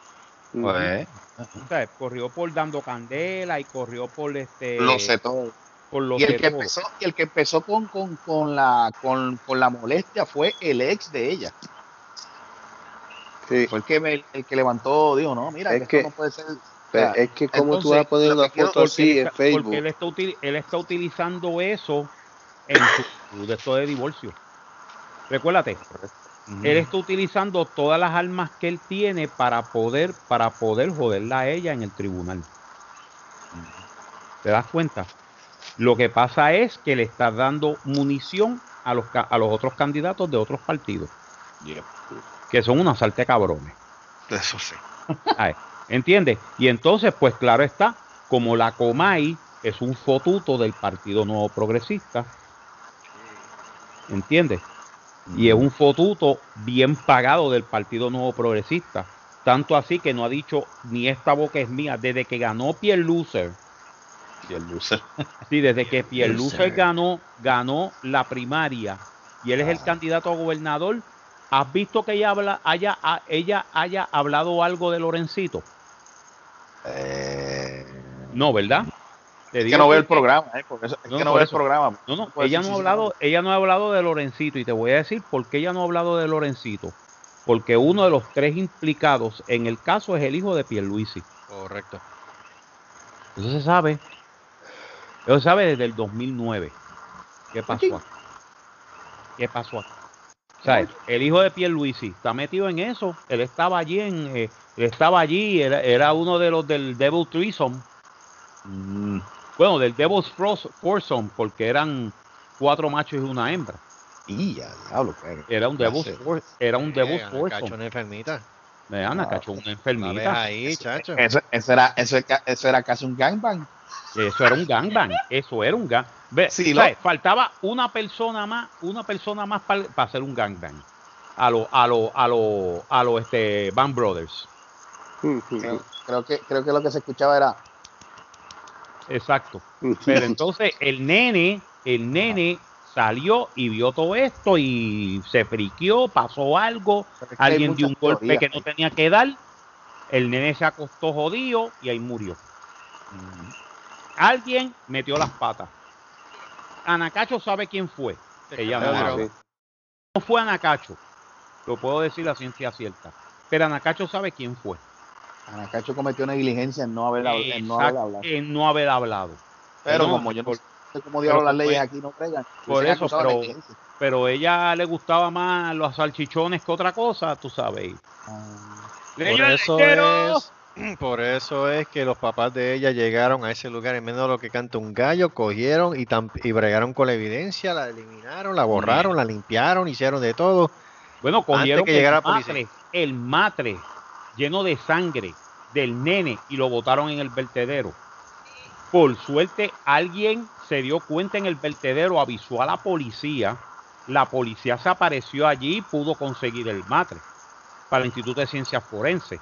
Pues, O sea, corrió por Dando Candela y corrió por este. Lo sé todo. Por lo y el que todo. empezó, y el que empezó con, con, con la con, con la molestia fue el ex de ella. Sí. Fue el que me- el que levantó, dijo, no, mira, Es que esto no puede ser. Pero sea, es que como tú vas a poner una foto Porque así él en está- Facebook. Porque él está, util- él está utilizando eso en su de esto de divorcio. Recuérdate, él está utilizando todas las armas que él tiene para poder, para poder joderla a ella en el tribunal. ¿Te das cuenta? Lo que pasa es que le está dando munición a los, a los otros candidatos de otros partidos, que son unas salte cabrones. Eso sí. (laughs) ¿Entiendes? Y entonces, pues claro está, como la Comay es un fotuto del Partido Nuevo Progresista, ¿entiendes? Y es un fotuto bien pagado del Partido Nuevo Progresista. Tanto así que no ha dicho ni esta boca es mía. Desde que ganó Pierlucer, loser. (laughs) sí, desde que Pierlucer Pierlucer. ganó, ganó la primaria y él es el candidato a gobernador, ¿has visto que ella, habla, haya, a- ella haya hablado algo de Lorencito? No, ¿verdad? Te Es que no ve el programa, ¿eh? Por eso- es No, que no el programa. No, no, ella no, ha hablado, ella no ha hablado de Lorencito y te voy a decir por qué ella no ha hablado de Lorencito. Porque uno de los tres implicados en el caso es el hijo de Pierluisi. Correcto. Eso se sabe. Eso se sabe desde el 2009. ¿Qué pasó aquí? ¿Qué pasó aquí? ¿Sabes? El hijo de Pierluisi está metido en eso. Él estaba allí, en, eh, él estaba allí, era, era uno de los del Devil Threesome. Mm. Bueno, del Devil's Foursome, porque eran cuatro machos y una hembra. Y ya, diablo, Era un Devil's, era un Devil's Ana Foursome. Cacho, una enfermita. Me Ana una enfermita. ahí, chacho. Eso, eso era, eso, era- eso era casi un gangbang. Eso era un gangbang. Eso era un gang. Ve, Sí. ¿no? Faltaba una persona más, una persona más para hacer un gangbang. A los, a los, a los, a los este, Band Brothers. Creo, creo que, creo que lo que se escuchaba era. Exacto. (laughs) Pero entonces el nene, el nene salió y vio todo esto y se friqueó, pasó algo, alguien dio un golpe teorías que no tenía que dar, el nene se acostó jodido y ahí murió. Alguien metió las patas. Anacacho sabe quién fue. Ella no, no fue Anacacho. Lo puedo decir a ciencia cierta. Pero Anacacho sabe quién fue. Anacacho cometió negligencia en no haber, habl- en no haber hablado. en no haber hablado. Pero No, como yo no por- sé cómo diablos las leyes aquí no fregan. por eso, pero- ella le gustaba más los salchichones que otra cosa, tú sabes. Por Señor eso es, (clears throat) por eso es que los papás de ella llegaron a ese lugar en menos de lo que canta un gallo, cogieron y, tam- y bregaron con la evidencia, la eliminaron, la borraron, la limpiaron, hicieron de todo. Bueno, cogieron que llegara el la policía. matre, el matre lleno de sangre del nene y lo botaron en el vertedero. Por suerte, alguien se dio cuenta en el vertedero, avisó a la policía. La policía se apareció allí y pudo conseguir el matre para el Instituto de Ciencias Forenses.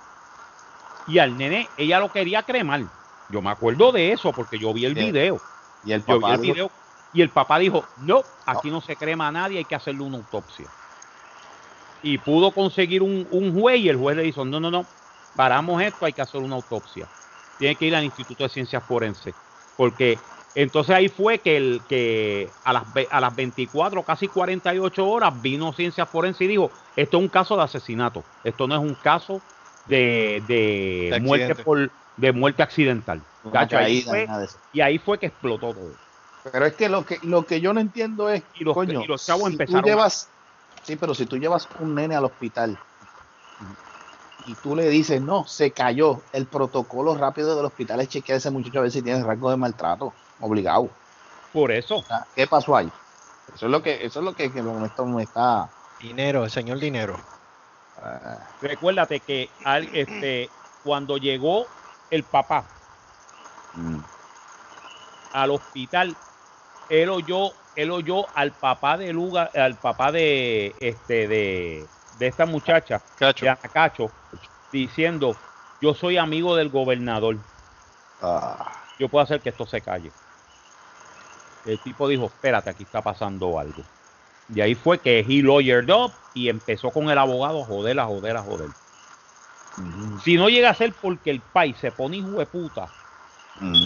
Y al nene, ella lo quería cremar. Yo me acuerdo de eso porque yo vi el video. Y el Yo vi papá el dijo, video y el papá dijo, no, aquí no se crema a nadie, hay que hacerle una autopsia. Y pudo conseguir un, un juez y el juez le dijo, no, no, no, paramos esto, hay que hacer una autopsia. Tiene que ir al Instituto de Ciencias Forenses. Porque entonces ahí fue que, el, que a, las, ve- a las 24, casi 48 horas vino Ciencias Forenses y dijo, esto es un caso de asesinato, esto no es un caso de, de De muerte por de muerte accidental. Ahí fue- y ahí fue que explotó todo. Pero es que lo que lo que yo no entiendo es, Y los, coño, y los chavos si empezaron tú llevas, sí, pero si tú llevas un nene al hospital y tú le dices, no, se cayó, el protocolo rápido del hospital es chequear a ese muchacho a ver si tiene rasgos de maltrato, obligado. por eso. O sea, ¿Qué pasó ahí? Eso es lo que, eso es lo que, que me está, me está Dinero, el señor dinero. ah, Recuérdate que al, este, cuando llegó el papá mm, al hospital, él oyó, él oyó al papá de Luga, al papá de este de, de esta muchacha, Cacho. de Anacacho, diciendo, yo soy amigo del gobernador, ah, yo puedo hacer que esto se calle. El tipo dijo, espérate, aquí está pasando algo. Y ahí fue que he lawyered up y empezó con el abogado a joder, a joder, a joder. Si no llega a ser porque el país se pone hijo de puta,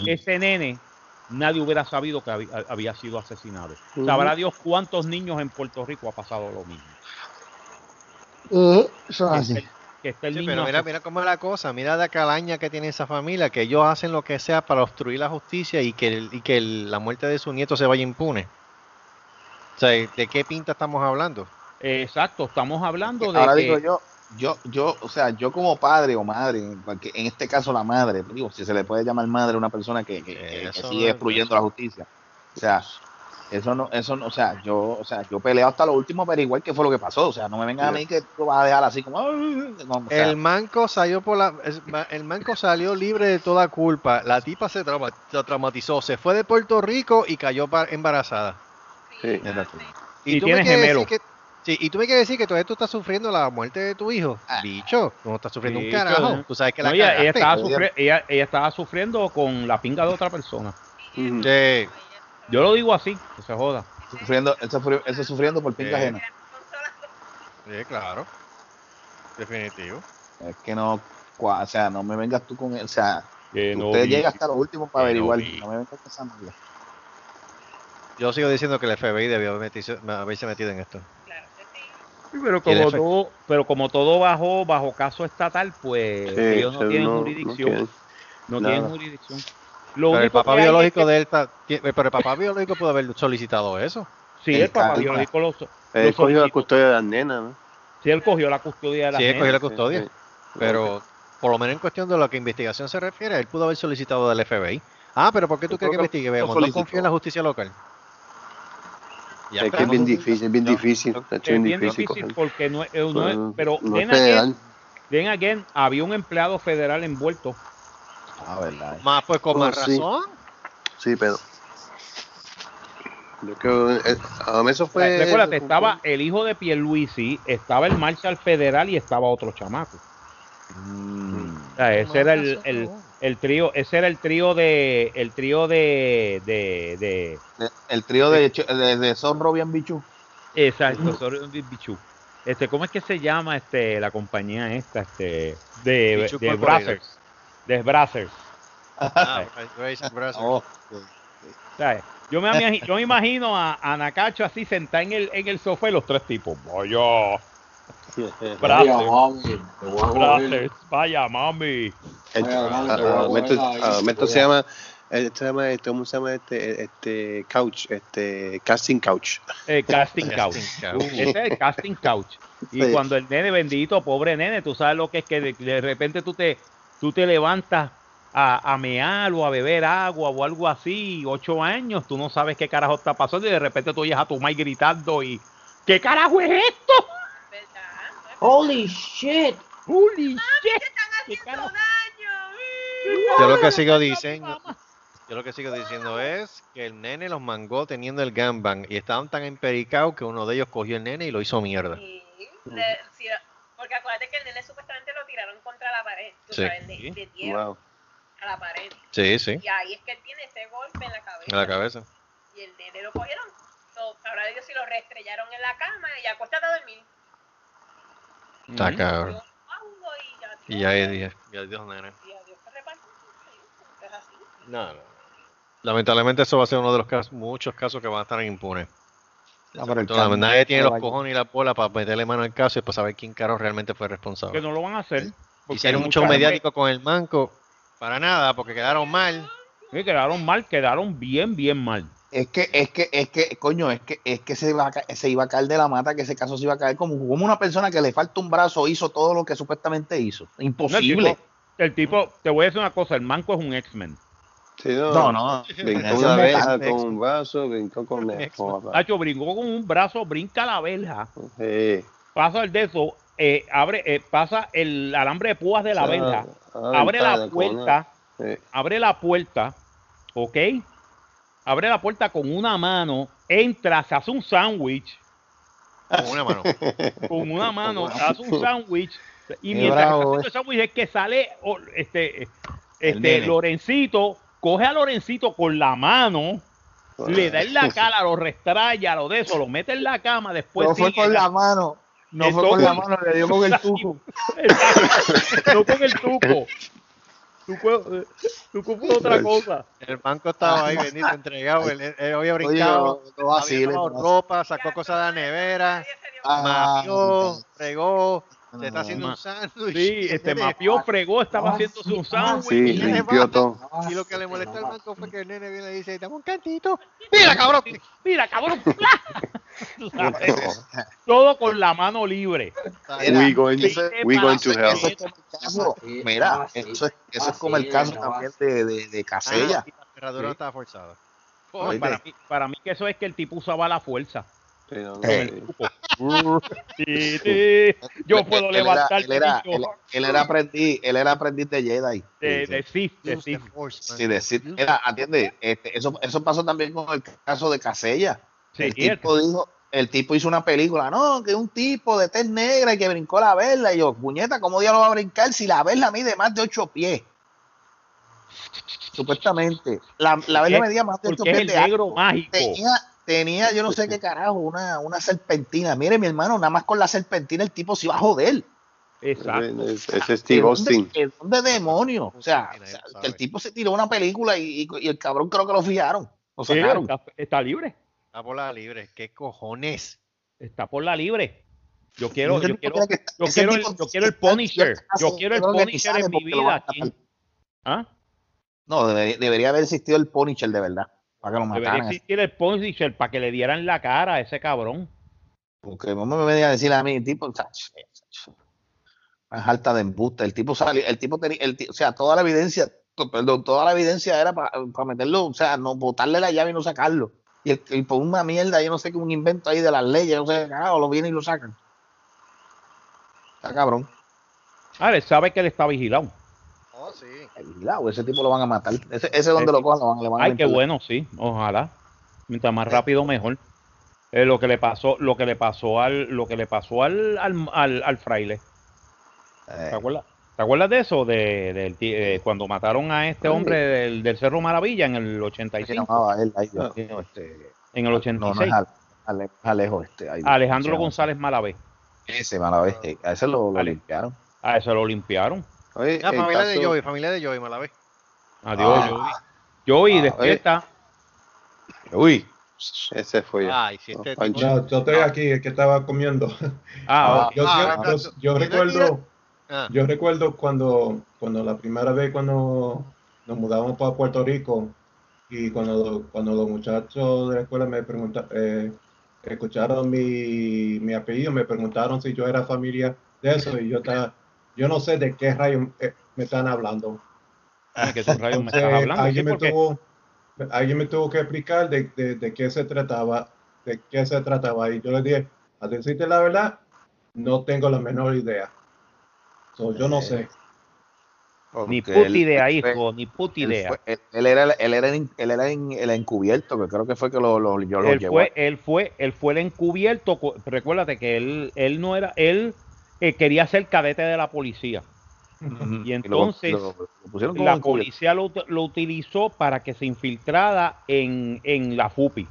ese nene, nadie hubiera sabido que había, había sido asesinado. Sabrá Dios cuántos niños en Puerto Rico ha pasado lo mismo. Eso es Que así. que esté el Sí, niño pero mira, mira cómo es la cosa, mira la calaña que tiene esa familia, que ellos hacen lo que sea para obstruir la justicia y que, el- y que el- la muerte de su nieto se vaya impune. O sea, ¿de qué pinta estamos hablando? Exacto, estamos hablando de Ahora que digo yo, yo, yo, o sea, yo como padre o madre, en este caso la madre, digo, si se le puede llamar madre a una persona que, que- que- que sigue no- excluyendo la justicia. O sea, eso no, eso no, o sea, yo, o sea, yo peleo hasta lo último para igual qué fue lo que pasó. O sea, no me vengan a mí que tú vas a dejar así como, "Ay", no, o sea, El manco salió por la, el manco salió libre de toda culpa. La tipa se, trauma- se traumatizó, se fue de Puerto Rico y cayó embarazada. Sí. exacto. Y tú me tiene quieres gemelo. decir que- sí, y tú me quieres decir que todavía tú estás sufriendo la muerte de tu hijo. Ah. Bicho, no estás sufriendo un carajo. Tú sabes que No, la ella, ella estaba sufri- ella, ella estaba sufriendo con la pinga de otra persona. Sí. Yo lo digo así, que se joda. sufriendo, él sufriendo por pinga Eh. ajena. Sí, claro. Definitivo. Es que no, o sea, no me vengas tú con él, o sea, Que no usted vi- llega hasta lo último para que no averiguar, no me vengas con esa mierda. Yo sigo diciendo que el FBI debió haber metido- haberse metido en esto. Sí, pero como todo, pero como todo bajo, bajo caso estatal, pues Sí, ellos no tienen no- no jurisdicción. No tienen jurisdicción. Lo Pero el único papá es biológico que- de él está- tie- pero el papá biológico pudo haber solicitado eso. Sí, el el papá biológico lo, lo Él cogió la custodia de las nenas, ¿no? Sí, él cogió la custodia de la Sí, él cogió la custodia. sí. Pero por lo menos en cuestión de lo que investigación se refiere, él pudo haber solicitado del FBI. Ah, pero ¿por qué tú Yo crees que investigue? lo Veamos, no confía en la justicia local. Ya Es que es bien difícil, es bien No, difícil. Es es bien difícil. difícil porque no es, eh, no es- pero no then es federal. again, then again, había un empleado federal envuelto. Ah, verdad. Más pues con Oh, más sí. razón. Sí, pero. Yo creo. eh, a mí eso fue. Recuérdate, estaba el hijo de Pierluisi, estaba el Marshal Federal y estaba otro chamaco. Mm. O sea, ese era el, el, el trío, ese era el trío de, el trío de, de, de, El- El trío de, de, de Zorro bien bichu. exacto, sorry, Bichu. Este, ¿cómo es que se llama este la compañía esta, este, de, Bichu de. Brazzers, de Brazzers? Ah, Brazzers. Oh. Yo me, yo me imagino a, a Nakacho así sentado en el, en el sofá y los tres tipos. Vaya, Brazzers. Brazzers, vaya mami. El- Vaya, mami, a- te voy a a- joder Alberto- ahí, a- Alberto te se llama. eh, se llama este, ¿Cómo se llama este? Este. Couch. Este. Casting couch. El casting couch. Casting couch. Ese es el casting couch. Y Sí. cuando el nene bendito, pobre nene, tú sabes lo que es que de, de repente tú te, tú te levantas a, a mear o a beber agua o algo así, ocho años, tú no sabes qué carajo está pasando y de repente tú oyes a tu madre gritando y ¿qué carajo es esto? Holy shit. ¡Holy shit! ¿Qué carajo? Yo lo que sigo diciendo, yo lo que sigo diciendo es que el nene los mangó teniendo el gangbang y estaban tan empericados que uno de ellos cogió el nene y lo hizo mierda. Sí, le- sí, porque acuérdate que el nene supuestamente lo tiraron contra la pared, tú Sí. sabes, de, de tierra Wow. a la pared. Sí, sí, Y ahí es que él tiene ese golpe en la cabeza. en la cabeza. Y el nene lo cogieron. So, sabrá Dios si lo restrellaron en la cama y acuéstate a dormir. Está cabrón. Y ya. Y nene. Adiós así. No, no. Lamentablemente eso va a ser uno de los casos, muchos casos que van a estar impunes. Ah, pero Desafortunadamente, cambio nadie tiene no los vaya. cojones y la bola para meterle mano al caso y para saber quién caro realmente fue responsable. Que no lo van a hacer. Hicieron un show mediático con el manco Para nada, porque quedaron mal. Sí, quedaron mal, quedaron bien, bien mal. Es que, es que, es que, coño, es que, es que se, iba a, se iba a caer de la mata, que ese caso se iba a caer como, como una persona que le falta un brazo hizo todo lo que supuestamente hizo. No, el Imposible. tipo- El tipo, te voy a decir una cosa, el manco es un X-Men. Sí, no. No, no. Brincó una verja con un brazo, brincó con el. con- Nacho brincó con un brazo, brinca la verja, Sí. pasa el de eso, eh, abre, eh, pasa el alambre de púas de la verja, Ah, abre la una- puerta, Sí. abre la puerta, ¿ok? Abre la puerta con una mano, entra, se hace un sándwich, Con una mano. (laughs) con una mano, hace un sándwich, y Qué mientras bravo, está haciendo eh. el sándwich es que sale este, este. Lorencito, coge a Lorencito con la mano, le da en la cara, lo restraya, lo de eso, lo mete en la cama, después no fue con la mano. No fue con la mano, le dio con el (laughs) tuco. (laughs) No con el tuco. Tuco, eh, tuco fue otra cosa. El banco estaba ahí, bendito, entregado. Él, él- había Oye, brincado, no, no vacile, había lavado ropa, sacó cosas de la nevera, Ah, mapió, fregó, se está haciendo un sándwich. Sí, este mapió, fregó, estaba Ah, haciéndose un sí, sándwich. Sí, limpió todo. Y lo que le molestó al banco fue que el nene viene y dice, dame un cantito. (laughs) Mira, cabrón. Mira, cabrón. (laughs) Todo con la mano libre. We going, we going to hell. eso es como el caso- Sí, Mira, eso es, eso es Ah, como el caso también ah, de, de, de Casella. Ah, la cerradura estaba forzada. Para, mí, para mí que eso es que el tipo usaba la fuerza. No, Eh. (laughs) sí. Sí. Yo puedo él era- levantar él era, él, él era aprendiz, él era aprendiz de Jedi. de, de Sith, de Sith. Sí, decir, era, atiende, este, eso, eso pasó también con el caso de Casella. Sí, el tipo dijo, el tipo hizo una película, no, que un tipo de tez negra y que brincó la verla. Y yo, puñeta, ¿cómo diablos va a brincar si la verla mide más de ocho pies? Supuestamente. La, la verla Porque- medía más de ocho porque es pies el de negro alto. mágico. Tenía, tenía, yo no sé qué carajo, una, una serpentina. Mire, mi hermano, nada más con la serpentina el tipo se iba a joder. Exacto. Es ¿De Steve dónde, Austin. de dónde demonios? O sea, o el tipo se tiró una película y, y- y el cabrón creo que lo fijaron. Lo Sí, sacaron. está, está libre. Está por la libre. ¿Qué cojones? Está por la libre. Yo quiero, yo quiero, que yo quiero, el, yo quiero el Punisher. Yo quiero el Punisher en mi vida aquí. ¿Ah? No, debería, debería haber existido el Punisher de verdad. Para que lo Debería mataran. existir el Punisher para que le dieran la cara a ese cabrón. Porque no me venía a decir a mí, tipo, chach, chach, más alta de embuste. El tipo salió, el tipo tenía, el o sea, toda la evidencia, perdón, toda la evidencia era para meterlo, o sea, no botarle la llave y no sacarlo. Y, el, y por una mierda, yo no sé qué, un invento ahí de las leyes, no sé qué carajo, lo vienen y lo sacan. Está cabrón. Ah, él sabe que él está vigilado. Sí. Ese tipo lo van a matar. Ese, ese donde lo cojan, lo van, le van a Ay, qué bueno, sí. Ojalá. Mientras más rápido, mejor. Eh, lo que le pasó, lo que le pasó al, lo que le pasó al, al, al, al fraile. Eh, ¿Te acuerdas? ¿Te acuerdas de eso? De, eh, cuando mataron a este hombre del, del Cerro Maravilla en el ¿cómo se 85, llamaba él? Ay, Dios mío, este, en el no, 86. no Ale- Alejo, este. ay, Alejandro. González Malavé. Ese, mala vez, eh, a ese lo, lo Ale. limpiaron. A eso lo limpiaron. Oye, La familia de caso- Joey, familia de Joey, me la ve. Adiós, Ah. Joey. Joey, Ah, despierta. Uy, Ese fue ya. Ay, si este No, No, yo estoy aquí, es que estaba comiendo. Ah, Ah. Yo, Ah, yo- yo- yo recuerdo, Ah, yo recuerdo cuando, cuando la primera vez cuando nos mudamos para Puerto Rico y cuando, cuando los muchachos de la escuela me preguntaron, escucharon mi, mi apellido, me preguntaron si yo era familia de eso y yo estaba, yo no sé de qué rayos eh, me están hablando. Alguien, me tuvo, alguien me tuvo que explicar de, de, de qué se trataba, de qué se trataba. Y yo le dije, a decirte la verdad, no tengo la menor idea. So, yo no sé. Ni puta idea, hijo, ni puta él idea. fue- Él, él era, él era, en- él era en- el encubierto, que creo que fue que lo, lo, yo lo él llevó. fue, él fue, él fue el encubierto. Recuérdate que él, él no era, él eh, quería ser cadete de la policía. Y entonces, lo- lo pusieron como La policía lo, ut- lo utilizó para que se infiltrara en, en la FUPI.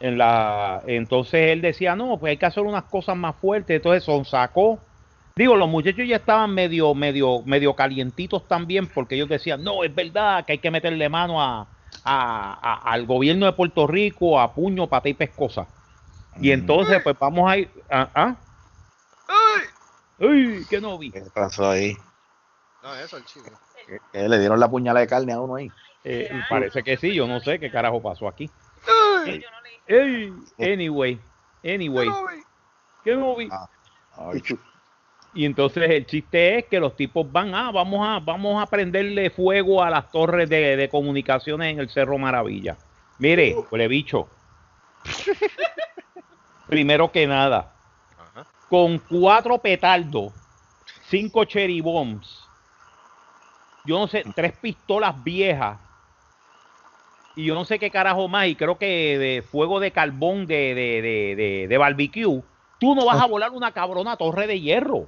En la, entonces él decía, no, pues hay que hacer unas cosas más fuertes. Entonces son sacó. Digo, los muchachos ya estaban medio, medio, medio calientitos también, porque ellos decían, no, es verdad que hay que meterle mano a, a- a- al gobierno de Puerto Rico a puño, pata y pescosa. Y entonces, pues vamos a ir. ¿Ah? Ah. ¡Ay! ¡Ay! ¿Qué no vi? ¿Qué pasó ahí? no, eso el chico. Que le dieron la puñalada de carne a uno ahí. Eh, parece que sí, yo no sé qué carajo pasó aquí. Ey, anyway, anyway. ¿Qué movie? Ay, Y entonces el chiste es que los tipos van, ah, vamos a, vamos a prenderle fuego a las torres de, de comunicaciones en el Cerro Maravilla. Mire, huele bicho. (laughs) Primero que nada. Con cuatro petardos, cinco cherry bombs, yo no sé, tres pistolas viejas y yo no sé qué carajo más, y creo que de fuego de carbón de, de, de, de, de barbecue, tú no vas a (laughs) volar una cabrona torre de hierro.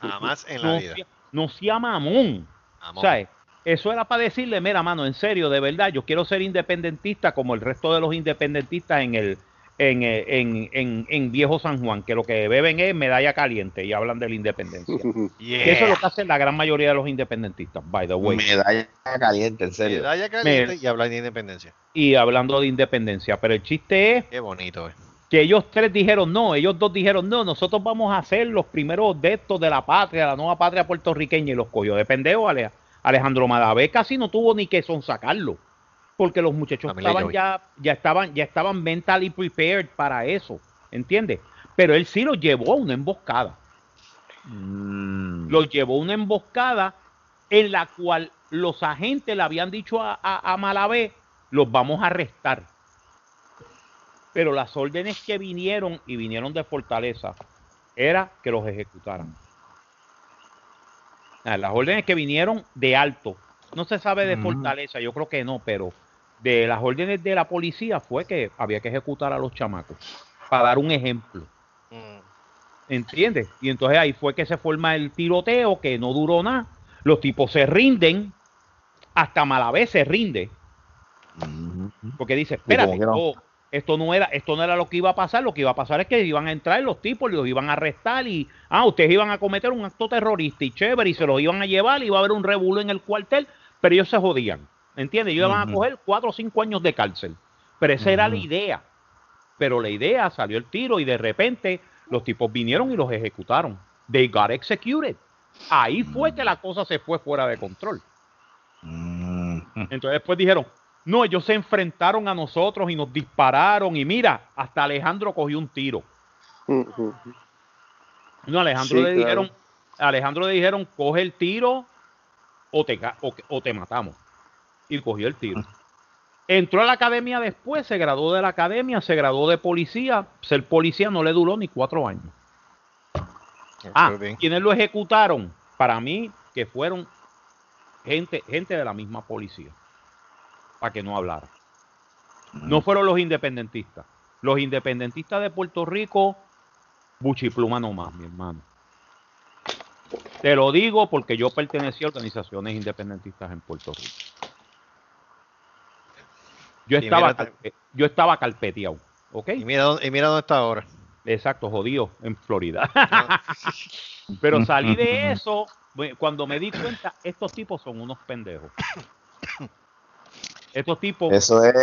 Jamás en la No vida. sea, no sea mamón. Amor. ¿Sabes? Eso era para decirle, mira, mano, en serio, de verdad, yo quiero ser independentista como el resto de los independentistas en el en, eh, en, en, en Viejo San Juan, que lo que beben es medalla caliente y hablan de la independencia. (laughs) Yeah. Que eso es lo que hacen la gran mayoría de los independentistas, by the way. Medalla caliente, en serio. Medalla caliente y hablar de independencia. Y hablando de independencia, pero el chiste es Qué bonito, eh. que ellos tres dijeron no, ellos dos dijeron no, nosotros vamos a ser los primeros de estos de la patria, la nueva patria puertorriqueña y los cogió de pendejo. Ale- Alejandro Madavé casi no tuvo ni que sonsacarlo, porque los muchachos estaban ya, ya estaban, ya estaban mentally prepared para eso, ¿entiendes? Pero él sí los llevó a una emboscada. Mm. Los llevó a una emboscada en la cual los agentes le habían dicho a, a, a Malavé, los vamos a arrestar. Pero las órdenes que vinieron y vinieron de Fortaleza era que los ejecutaran. Ah, Las órdenes que vinieron de alto, no se sabe de. Fortaleza, yo creo que no, pero de las órdenes de la policía fue que había que ejecutar a los chamacos, para dar un ejemplo. Mm. ¿Entiendes? Y entonces ahí fue que se forma el tiroteo que no duró nada. Los tipos se rinden, hasta Malavé se rinde, Mm. porque dice, espérate, esto, esto no era, esto no era lo que iba a pasar, lo que iba a pasar es que iban a entrar los tipos, los iban a arrestar y ah, ustedes iban a cometer un acto terrorista y chévere, y se los iban a llevar, y iba a haber un revuelo en el cuartel, pero ellos se jodían. ¿Entiendes? Ellos iban a Ujú. coger cuatro o cinco años de cárcel. Pero esa era la idea. Pero la idea salió el tiro y de repente los tipos vinieron y los ejecutaron. They got executed. Ahí fue que la cosa se fue fuera de control. Mm. Entonces después dijeron, no, ellos se enfrentaron a nosotros y nos dispararon y mira, hasta Alejandro cogió un tiro. No, a Alejandro Sí, le claro. dijeron, a Alejandro le dijeron, coge el tiro o te, o te matamos. Y cogió el tiro. Entró a la academia después, se graduó de la academia, se graduó de policía. Ser policía no le duró ni cuatro años. Ah, quienes lo ejecutaron, para mí, que fueron gente, gente de la misma policía, para que no hablara. No fueron los independentistas. Los independentistas de Puerto Rico, buchipluma nomás, mi hermano. Te lo digo porque yo pertenecí a organizaciones independentistas en Puerto Rico. Yo Y estaba, mira, yo estaba carpeteado, ¿ok? Y mira, dónde- y mira dónde está ahora. Exacto, jodido, en Florida. (laughs) (laughs) Pero salí de (laughs) eso cuando me di cuenta, estos tipos son unos pendejos. Estos tipos, Eso es,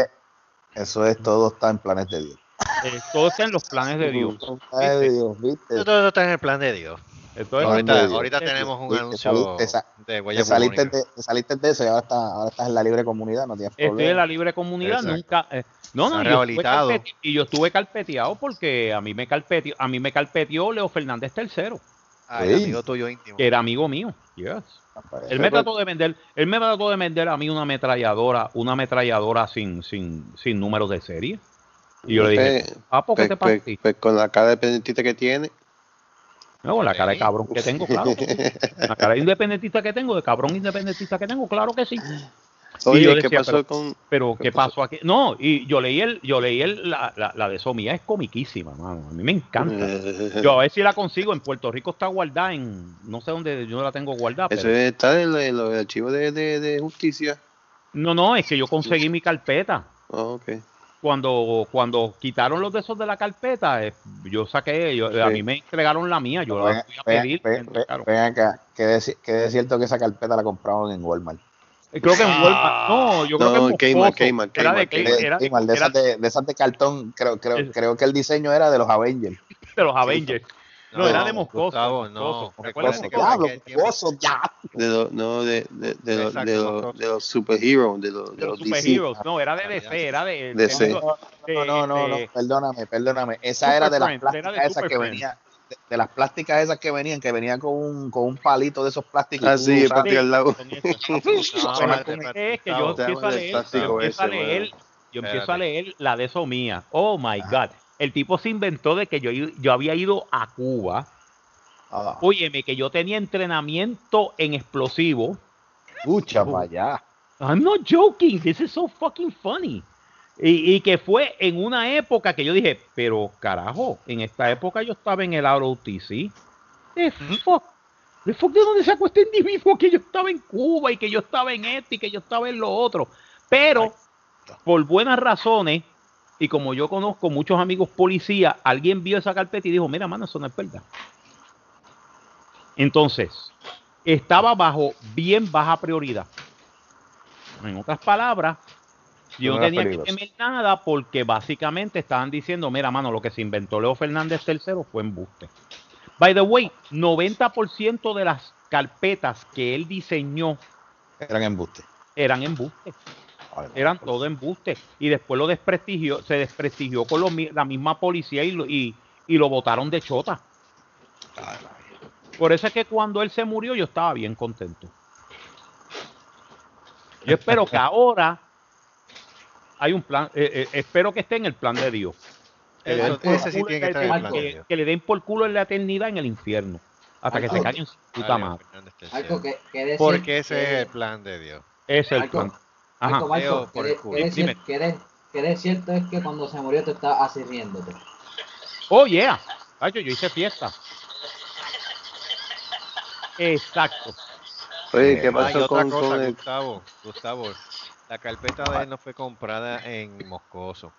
eso es todo está en planes de Dios. eh, todo está en los planes de Dios. Planes de Dios, ¿viste? Todo todo está en el plan de Dios. Entonces, ahorita ahorita tenemos un anuncio saliste- sa- de Te saliste, te saliste de eso y ahora, está, ahora estás en la libre comunidad, no tienes estoy problema. en la libre comunidad, Exacto. nunca. eh, no, no, yo estuve y yo estuve carpeteado porque a mí me carpeteó, a mí me carpeteó Leo Fernández III, Ah, Sí. amigo tuyo íntimo. que era amigo mío. Yes. Él me trató de vender, él me trató de vender a mí una ametralladora, una ametralladora sin, sin, sin números de serie. Y yo le dije, Pues, ah, ¿por qué pues, te pasa a pues, pues con la cara de pendientita que tiene. No, la cara de cabrón que tengo, claro. La cara de independentista que tengo, de cabrón independentista que tengo, claro que sí. Oye, yo ¿qué decía, pasó pero- con...? Pero, ¿Qué ¿qué pasó? pasó aquí? No, y yo leí el, yo leí el, la, la, la de Somía, es comiquísima, mano. A mí me encanta. (laughs) Yo a ver si la consigo. En Puerto Rico está guardada en, no sé dónde yo la tengo guardada. Eso pero- está en, lo- en los archivos de, de, de justicia. No, no, es que yo conseguí mi carpeta. Ah, ok. Cuando, cuando quitaron los de esos de la carpeta, eh, yo saqué, yo- a mí me entregaron la mía, yo Ven- la fui a ven- pedir. ven- acá, que de, que es cierto que esa carpeta la compraron en Walmart. Eh, Creo que en Walmart, no, yo creo No, que en Kmart, Moscoso. Kmart, era de, Kmart, Kmart, De, de- de esas de, de esas de cartón, creo, creo, Es- creo que el diseño era de los Avengers. de los Avengers. No, era de Moscoso. Gustavo, no. Moscoso. Diablo, aquel tiempo- oso, ya. De los, no, de, de, de, los- de, los, Moscoso. de los superheroes, de los, de de los DC. superheroes. No, era de DC, era de. DC. No, no, no, no, perdóname, perdóname. Esa Super era de las plásticas esas que Friends. venía, de, de las plásticas esas que venían, que venía con un, con un palito de esos plásticos. y Ah, sí, al lado. No, es que yo empiezo a leer, yo empiezo a leer, la de eso mía. Oh my God. El tipo se inventó de que yo, yo había ido a Cuba. Ah, Óyeme, que yo tenía entrenamiento en explosivo. Escucha para allá. I'm not joking. This is so fucking funny. Y, y que fue en una época que yo dije, pero carajo, en esta época yo estaba en el ROTC. The fuck? The fuck de dónde sacó este individuo que yo estaba en Cuba y que yo estaba en este y que yo estaba en lo otro? Pero, por buenas razones, y como yo conozco muchos amigos policías, alguien vio esa carpeta y dijo, mira, mano, eso no es verdad. Entonces, estaba bajo bien baja prioridad. En otras palabras, yo No tenía que temer nada porque básicamente estaban diciendo, mira, mano, lo que se inventó Leo Fernández III fue embuste. By the way, 90% de las carpetas que él diseñó Eran embustes. eran embuste, eran todo embuste. Y después lo desprestigió, se desprestigió con los la misma policía y lo, y, y lo botaron de chota. Por eso es que cuando él se murió yo estaba bien contento. Yo espero que (laughs) ahora hay un plan, eh, eh, espero que esté en el plan de Dios. Que le den por ese sí culo tiene en que la estar en el eternidad- plan de que- Dios. que le den por culo en la eternidad en el infierno. Hasta que se caigan su puta madre. Que, que decir Porque ese es el plan de Dios. Ese es el plan. Ajá. Marco, que por de- cierto es que cuando se murió tú estabas así riéndote. Oh, yeah. Ay, yo, yo hice fiesta. Exacto. Oye, ¿qué Eh, Ah, y pasó otra con, cosa, con el... Gustavo, Gustavo, la carpeta de él no fue comprada en Moscoso.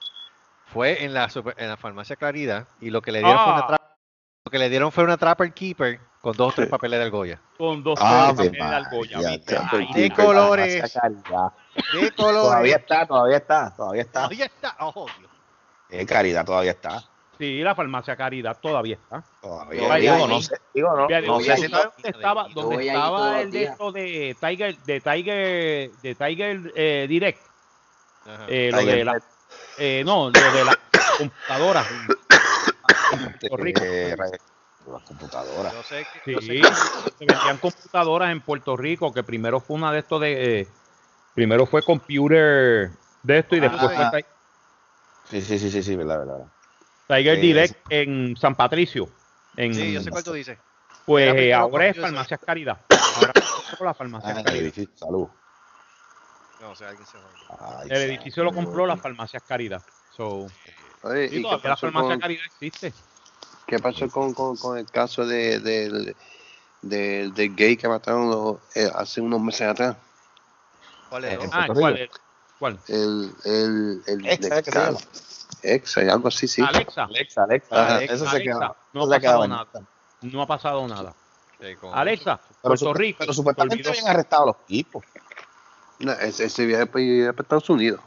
Fue en la super- en la farmacia Claridad y lo que le dieron fue una Ah. lo que le dieron fue una Trapper Keeper con dos o tres papeles de argolla. Con dos Ave papeles de argolla, De colores. De colores. Todavía está, todavía está, todavía está. Ahí está. Oh, Dios. Eh, Caridad todavía está. Sí, la farmacia Caridad todavía está. Todavía. Vaya Digo, ahí. no sé, digo, no, Fíjate, no ¿dónde sé si estaba- dónde estaba, dónde el de esto de Tiger, de Tiger, de Tiger eh, Direct? Ajá. Eh, lo Tiger de la, Net. eh, no, lo de la computadora. (coughs) Puerto Rico. Eh, las computadoras. Yo sé que, yo sé Sí, que- se vendían computadoras en Puerto Rico, que primero fue una de estos de, eh, primero fue computer de esto y Ah, después sí. fue Sí, sí, sí, sí, sí, verdad, verdad. Tiger Sí, Direct en San Patricio. En, sí, yo sé cuál tú dices. Pues eh, ahora es. Farmacias Caridad. Ahora es la Farmacias Ah, el Caridad. edificio, salud. No, o sea, alguien se. Ay, El edificio lo santo. compró la Farmacias Caridad. So, Oye, sí, ¿y qué todavía la Farmacia con, Caridad existe. Qué pasó con, con, con el caso de, del, del, del gay que mataron los- eh, hace unos meses atrás? ¿Cuál Eh, es? en Ah, ¿cuál es? ¿Cuál? El, el, el, Exa, algo así, sí. Alexa. Alexa, Alexa. Ajá. Eso se Alexa, queda. no ha pasado nada. No ha pasado nada. Alexa, Pero, Puerto Rico. pero supuestamente habían arrestado los tipos. No, ese, ese viaje para, Estados Unidos.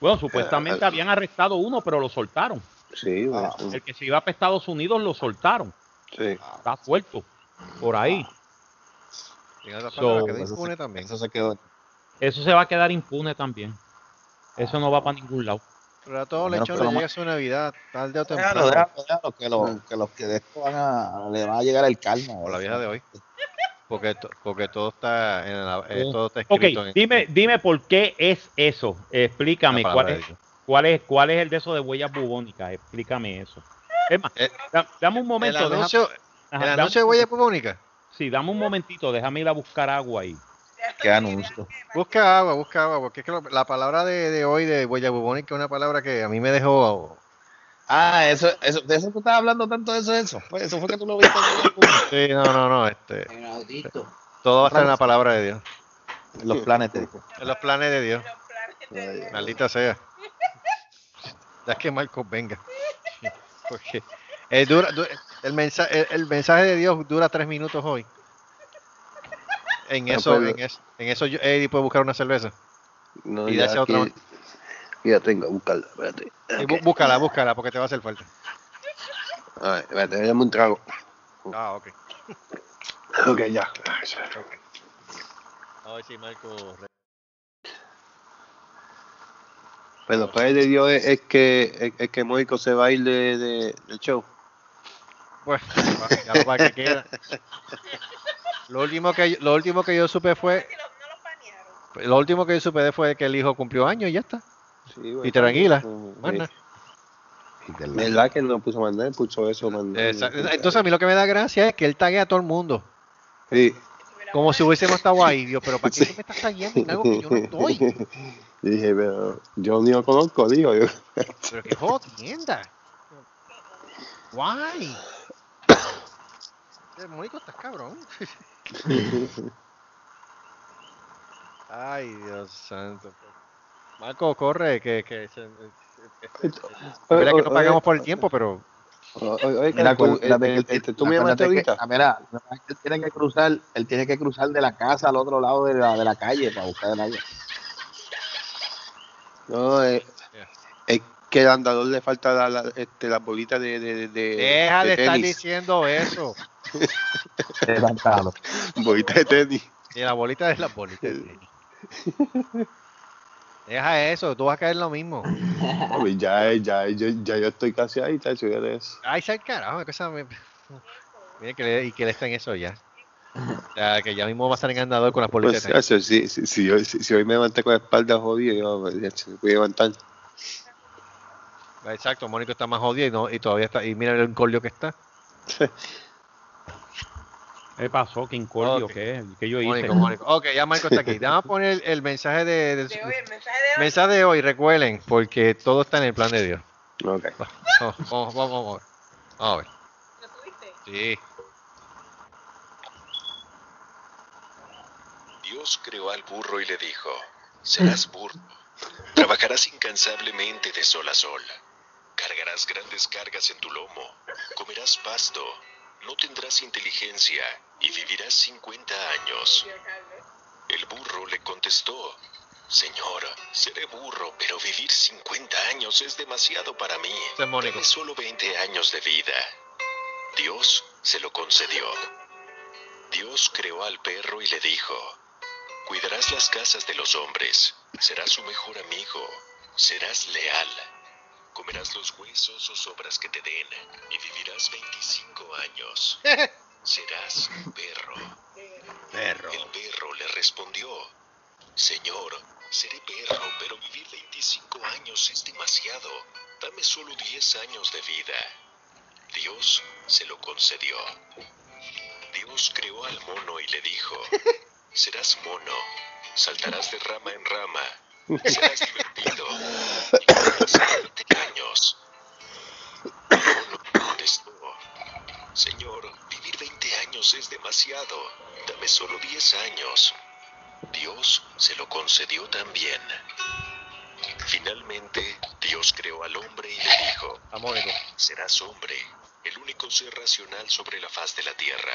Bueno, supuestamente Eh, habían arrestado uno, pero lo soltaron. Sí, Ah. El que se iba para Estados Unidos lo soltaron. sí. Está suelto. Por ahí. So, Eso impune se- también. Eso se quedó. Eso se va a quedar impune también. Eso no va para ningún lado. Pero a todos Menos lechón le lo llega su Navidad, tarde o temprano. déjalo, déjalo, que, los, que los que de esto van a, le va a llegar el karma. O la vieja de hoy. Porque, to- porque todo está en la, eh, Sí. todo está Ok, escrito en dime, dime por qué es eso. Explícame cuál es. Cuál es, cuál es el de eso de huellas bubónicas. Explícame eso. Es más, Eh, da- dame un El momento. deja- anuncio, ajá, el dame- anuncio de huella bubónica. Sí, dame un momentito, déjame ir a buscar agua ahí. Qué anuncio. Busca agua, busca agua, porque es que lo- la palabra de, de hoy de huella bubónica es una palabra que a mí me dejó. Ah, eso, eso, de eso tú estabas hablando tanto de eso, eso. Pues eso fue que tú lo viste (laughs) Sí, no, no, no, este, todo va a estar en la palabra de Dios, en los planes de en los planes de Dios. Maldita sea. Ya que Marcos venga. (laughs) Porque eh, dura- du- el, mensaje, el, el mensaje de Dios dura tres minutos hoy. En No eso, en eso, en eso yo- Eddie puede buscar una cerveza. No, Y ya darse otra Ya tengo, buscarla, espérate. Y bú- búscala, búscala, porque te va a hacer falta. A ver, espérate, déjame un trago. Ah, ok. Ok, ya. A ver si Marco. Pero después de Dios es, es que es, es que Mónico se va a ir de, de- del show. Pues, ya lo para que queda. Lo último que yo- lo último que yo supe fue lo último que yo supe de fue que el hijo cumplió años y ya está. Sí, güey. Y tranquila. Sí. ¿Verdad que no puso mandar? Puso eso, mandar. Entonces a mí lo que me da gracia es que él taguea a todo el mundo. Sí. Como si hubiésemos estado ahí. Dios, pero ¿para qué tú me estás tagueando en algo que yo no estoy? Y (laughs) dije, pero yo ni lo conozco, digo yo. Pero qué jodienda. Guay. (coughs) Mónico, estás cabrón. (laughs) Ay, Dios santo. Marco, corre, que, que verdad que no pagamos por el tiempo, pero que Mira, tú, acuérdate eh, que- este, tú me llamaste acuérdate que- ahorita. ah, mira, él tiene que cruzar, él tiene que cruzar de la casa al otro lado de la, de la calle para buscar el agua. No, eh, es que al andador le falta la, la, este, las bolitas de, de, de, deja de estar tenis. diciendo eso. (laughs) Levantado. Bolitas de tenis. Y la bolita es la bolita. de tenis. (laughs) Deja eso, tú vas a caer lo mismo. Ya, ya, ya, ya yo estoy casi ahí, tacho, ya eso. Ay, sal carajo, cosa me... Mire que le, y que le está en eso ya. O sea, que ya mismo va a estar en andador con las bolitas. Pues, de tenis. tacho, si, si, si, hoy, si, si hoy me levanté con la espalda jodida, yo pues, ya, me voy a levantar. Exacto, Mónico está más jodido y, no, y todavía está. Y mira el encolio que está. (laughs) ¿Qué pasó? ¿Qué incordio? Ok. ¿Qué, ¿Qué yo hice? Mónico, Mónico. Ok, ya Marco está aquí. Vamos a poner el mensaje de, de- De hoy, el mensaje de hoy. mensaje de hoy, recuerden, porque todo está en el plan de Dios. Ok. (laughs) Vamos, vamos, vamos, vamos a ver. Vamos a ver. ¿Lo subiste? Sí. Dios creó al burro y le dijo, serás burro, trabajarás incansablemente de sol a sol, cargarás grandes cargas en tu lomo, comerás pasto, no tendrás inteligencia y vivirás 50 años. El burro le contestó, Señor, seré burro, pero vivir 50 años es demasiado para mí. Dame solo 20 años de vida. Dios se lo concedió. Dios creó al perro y le dijo, Cuidarás las casas de los hombres, serás su mejor amigo, serás leal. Comerás los huesos o sobras que te den y vivirás 25 años. (laughs) Serás perro. Perro. El perro le respondió, Señor, seré perro, pero vivir 25 años es demasiado. Dame solo 10 años de vida. Dios se lo concedió. Dios creó al mono y le dijo, (laughs) serás mono, saltarás de rama en rama, (laughs) serás divertido y años es demasiado, dame solo 10 años. Dios se lo concedió también. Finalmente, Dios creó al hombre y le dijo. Serás hombre, el único ser racional sobre la faz de la tierra.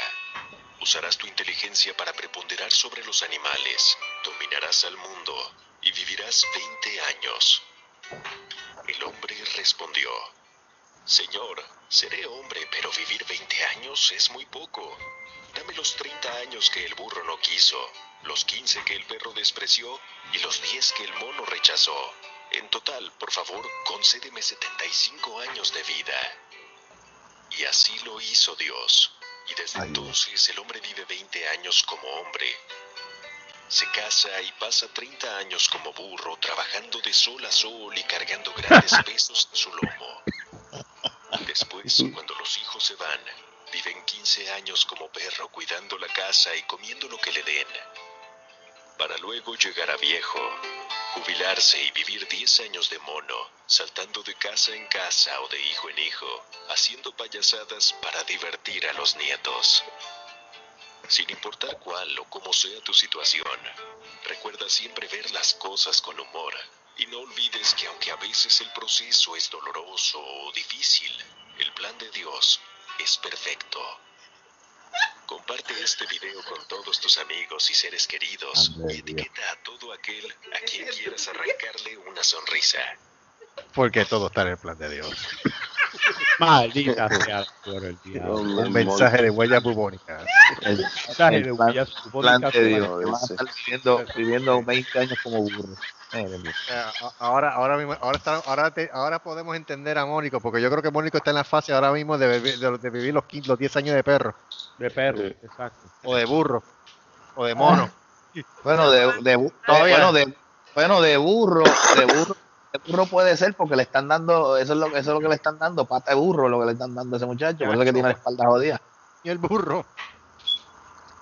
Usarás tu inteligencia para preponderar sobre los animales, dominarás al mundo y vivirás 20 años. El hombre respondió, Señor, seré hombre, pero vivir 20 años es muy poco. Dame los 30 años que el burro no quiso, los 15 que el perro despreció y los 10 que el mono rechazó. En total, por favor, concédeme 75 años de vida. Y así lo hizo Dios. Y desde entonces el hombre vive 20 años como hombre. Se casa y pasa 30 años como burro, trabajando de sol a sol y cargando grandes (laughs) pesos en su lomo. Después, cuando los hijos se van, viven 15 años como perro, cuidando la casa y comiendo lo que le den. Para luego llegar a viejo, jubilarse y vivir 10 años de mono, saltando de casa en casa o de hijo en hijo, haciendo payasadas para divertir a los nietos. Sin importar cuál o cómo sea tu situación, recuerda siempre ver las cosas con humor y no olvides que aunque a veces el proceso es doloroso o difícil, el plan de Dios es perfecto. Comparte este video con todos tus amigos y seres queridos y etiqueta a todo aquel a quien quieras arrancarle una sonrisa. Porque todo está en el plan de Dios. (laughs) Maldita sea por el diablo. Un mensaje de huellas bubónicas. El, Mensaje de plan, huellas plan bubónicas de por Dios. van a estar viviendo, viviendo 20 años como burro. Eh, Ahora, ahora mismo, ahora, está- ahora, te- ahora podemos entender a Mónico, porque yo creo que Mónico está en la fase ahora mismo de, de, de vivir los, 15 los 10 años de perro, De perro, exacto. o de burro, o de mono. (laughs) Bueno, de, de, Todavía. bueno, de, bueno, de burro, de burro, de burro puede ser porque le están dando, eso es lo, eso es lo que le están dando, pata de burro lo que le están dando a ese muchacho, por eso es que tiene la espalda jodida. Y el burro.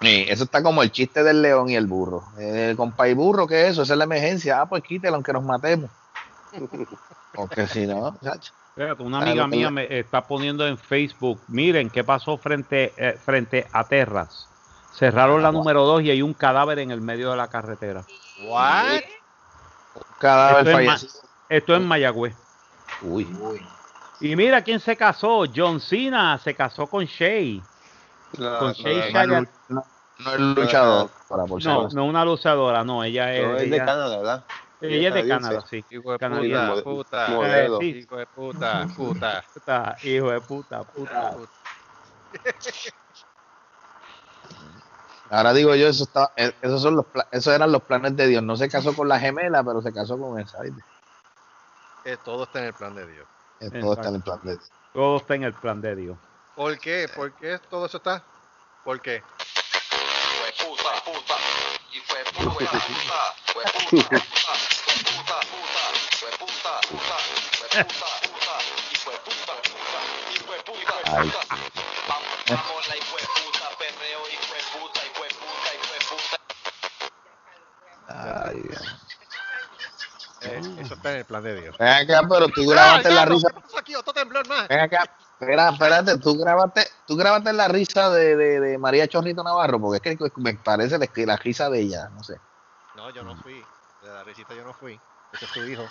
Sí, eso está como el chiste del león y el burro. Eh, compa y burro, ¿qué es eso? Esa es la emergencia. Ah, pues quítelo aunque nos matemos. (laughs) Porque si no. Fíjate, una Ah, amiga mía me está poniendo en Facebook, miren qué pasó frente, eh, frente a Terras. Cerraron la número 2 y hay un cadáver en el medio de la carretera. What? Cadáver Esto es, fallecido. esto es Mayagüez. Uy. Y mira quién se casó. John Cena se casó con Shay. No, con no, Shay no, Shaya- No, no es luchador. Para por si No, no una luchadora, no. Ella es, no, es de Canadá, ¿verdad? ella es de. Canadá, sí. Hijo de puta, puta, Modelo. Hijo de puta, (laughs) puta. Puta, hijo de puta, puta. (laughs) Ahora digo yo, eso está, eh, esos son los, esos eran los planes de Dios. No se casó con la gemela, pero se casó con esa. Eh, todo está en el plan de Dios. Eh, Todo está en el plan de Dios. Todo está en el plan de Dios. ¿Por qué? ¿Por qué todo eso está? ¿Por qué? Ay, ay. Eh, eso está en el plan de Dios. Ven acá, pero tú grabaste ¡Ah, la ya, risa. Ven acá, espera, espérate, tú grabaste, tú grabaste la risa de, de, de María Chorrito Navarro, porque es que me parece la, la risa de ella, no sé. No, yo no fui. De la risita yo no fui. Ese es tu hijo.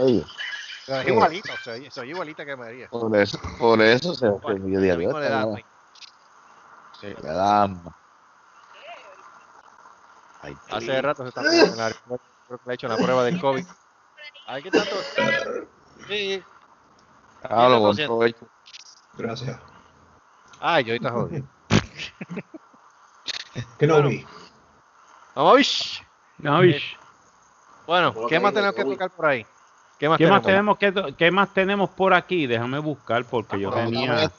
Oye, es Sí. igualito, soy, soy igualita que María. por eso, por eso se Igual, yo dije, lo mismo "Dios, le da, esta güey. le da alma". Ay, Hace rato se está poniendo en la, creo que le hecho la prueba del COVID. (laughs) Ay, ¿qué tanto? Sí. Ah, lo buen 100%. provecho. Gracias. Ay, yo ahorita jodido. (laughs) Que no Bueno. vi. Vamos a ver. No, bish. Bueno, ¿qué que más tenemos que tocar por ahí? ¿Qué más ¿Qué más tenemos? tenemos que qué más tenemos por aquí? Déjame buscar porque yo tenía.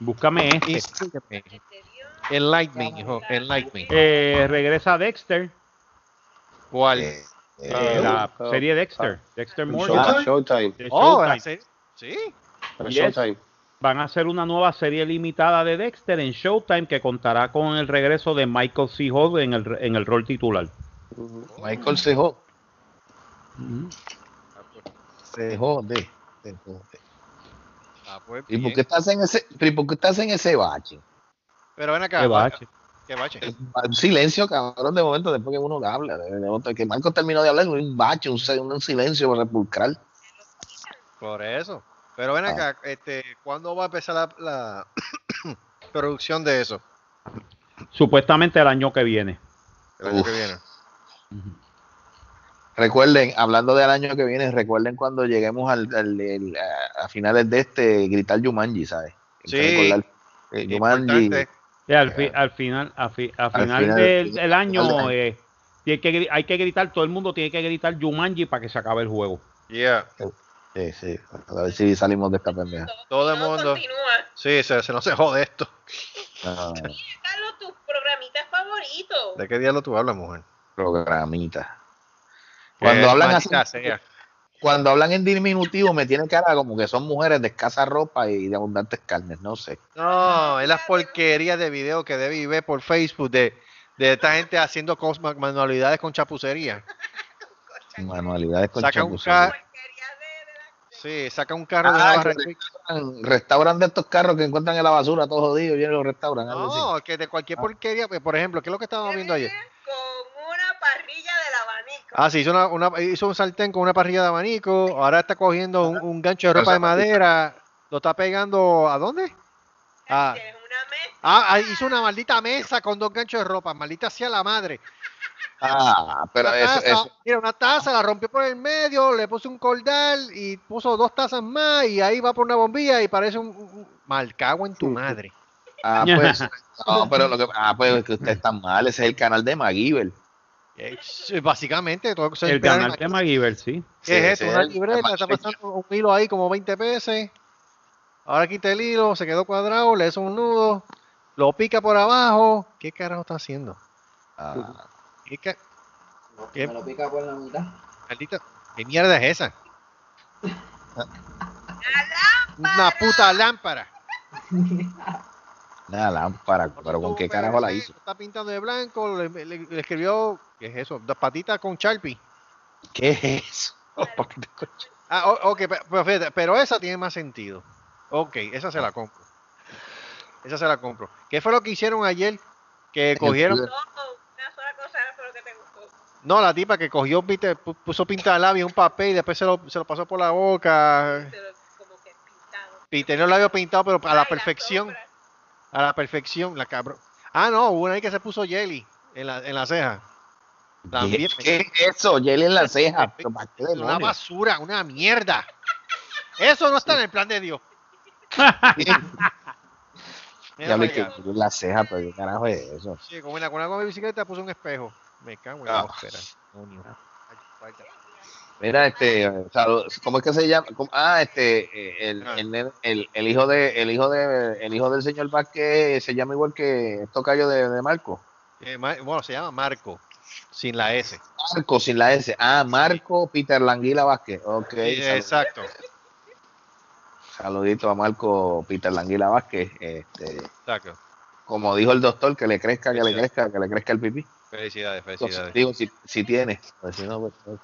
Búscame este. Me, hijo. Enlighten me. Eh, regresa Dexter, ¿Cuál? Eh, eh, eh, la oh, serie Dexter, Dexter Ah, Morgan. Showtime. de Oh, Showtime. ¿la serie? Sí. Para Yes. Showtime. Van a hacer una nueva serie limitada de Dexter en Showtime que contará con el regreso de Michael C. Hall en el, en el rol titular. Michael. Se jode. se jode. Ah, pues ¿Y por qué estás en ese, pero ¿y por qué estás en ese bache? Pero ven acá. Qué bache. ¿Qué bache? Un silencio, cabrón, de momento, después que uno habla. de- de momento que Marco terminó de hablar, un bache, un, un silencio repulcral. Por eso. Pero ven Ah. acá, este, ¿cuándo va a empezar la, la (coughs) producción de eso? Supuestamente el año que viene. El año Uf. que viene. Recuerden, hablando del año que viene, recuerden cuando lleguemos al, al- el- a, finales de este, gritar Yumanji, ¿sabes? Hay Sí. recordar, eh, Jumanji, Importante. Y al, fi- al final, a fi- a final, final del, año, del año. eh, tiene que, hay que gritar, todo el mundo tiene que gritar Jumanji para que se acabe el juego. Yeah. Sí, sí, a ver si salimos de esta pendeja. Todo el mundo. Continúa. Sí, se, se no se jode esto. No, Carlos, tus programitas favoritos. ¿De qué diablo tú hablas, mujer? programita. Cuando Eh, hablan así, sea. cuando hablan en diminutivo me tiene cara como que son mujeres de escasa ropa y de abundantes carnes, no sé. No, es la porquería de video que debe ver por Facebook de, de esta gente haciendo manualidades (laughs) con chapucería. Manualidades con Saca un chapucería. carro. Sí, saca un carro de Ah, una barra restauran, restauran de estos carros que encuentran en la basura, todos jodidos, vienen y los restauran. No, que de cualquier porquería, pues, por ejemplo, ¿qué es lo que estábamos viendo ayer? Con una parrilla del abanico. Ah, sí, hizo, una, una- hizo un sartén con una parrilla de abanico, ahora está cogiendo un, un gancho de ropa de madera, lo está pegando, ¿a dónde? Ah, Tienes una mesa. ah, ah, hizo una maldita mesa con dos ganchos de ropa, maldita sea la madre. Ah, pero Una eso, taza, eso, Mira, una taza, la rompió por el medio, le puso un cordal y puso dos tazas más y ahí va por una bombilla y parece un, un- un- mal cago en tu madre. ah, (laughs) pues, no, pero lo que, ah, pues es que usted está mal, ese es el canal de MacGyver. Básicamente, todo eso es El canal de MacGyver, sí. ¿Qué es Sí, esto? Una libreta, está pasando un hilo ahí como 20 pesos. Ahora quita el hilo, se quedó cuadrado, le hizo un nudo, lo pica por abajo. ¿Qué carajo está haciendo? Ah, ¿Qué. Me lo pica por la mitad. maldita- ¿Qué mierda es esa? Una puta lámpara. (laughs) una lámpara, pero ¿con qué carajo la hizo? Está pintando de blanco, le, le- le escribió, ¿qué es eso? Dos patitas con Sharpie. ¿Qué es eso? (laughs) Ah, ok, pe- pero, fíjate, pero esa tiene más sentido. Ok, esa se la compro. Esa se la compro. ¿Qué fue lo que hicieron ayer? Que cogieron. Una sola cosa fue lo que te gustó. No, la tipa que cogió, viste, pu- puso pinta de labio en un papel y después se lo, se lo pasó por la boca. Pero como que pintado. Y tenía el labio pintado, pero a Ay, la la perfección. A la perfección, la cabrón. Ah, no, hubo una ahí que se puso jelly en la, en la ceja. También. ¿Qué es eso? Jelly en la ceja. Pero ¿para qué Una basura, una mierda. Eso no está en el plan de Dios. (laughs) Ya vi que en la ceja, pero ¿qué carajo es eso? Sí, con una, con una bicicleta puso un espejo. Me cago en Ah. la vaya. Mira, este, ¿cómo es que se llama? ¿Cómo? Ah, este, eh, el, Ah. el, el, el hijo de, el hijo de, el hijo del señor Vázquez se llama igual que el tocayo de, de Marco. Eh, bueno, se llama Marco, sin la S. Marco sin la S. Ah, Marco Peter Languila Vázquez. Ok. Sí, salud- exacto. Saludito a Marco Peter Languila Vázquez. Este, Exacto. como dijo el doctor, que le crezca, que le crezca, que le crezca el pipí. Felicidades, Entonces, felicidades. digo, si, si tiene. Pues si no, pues, pues,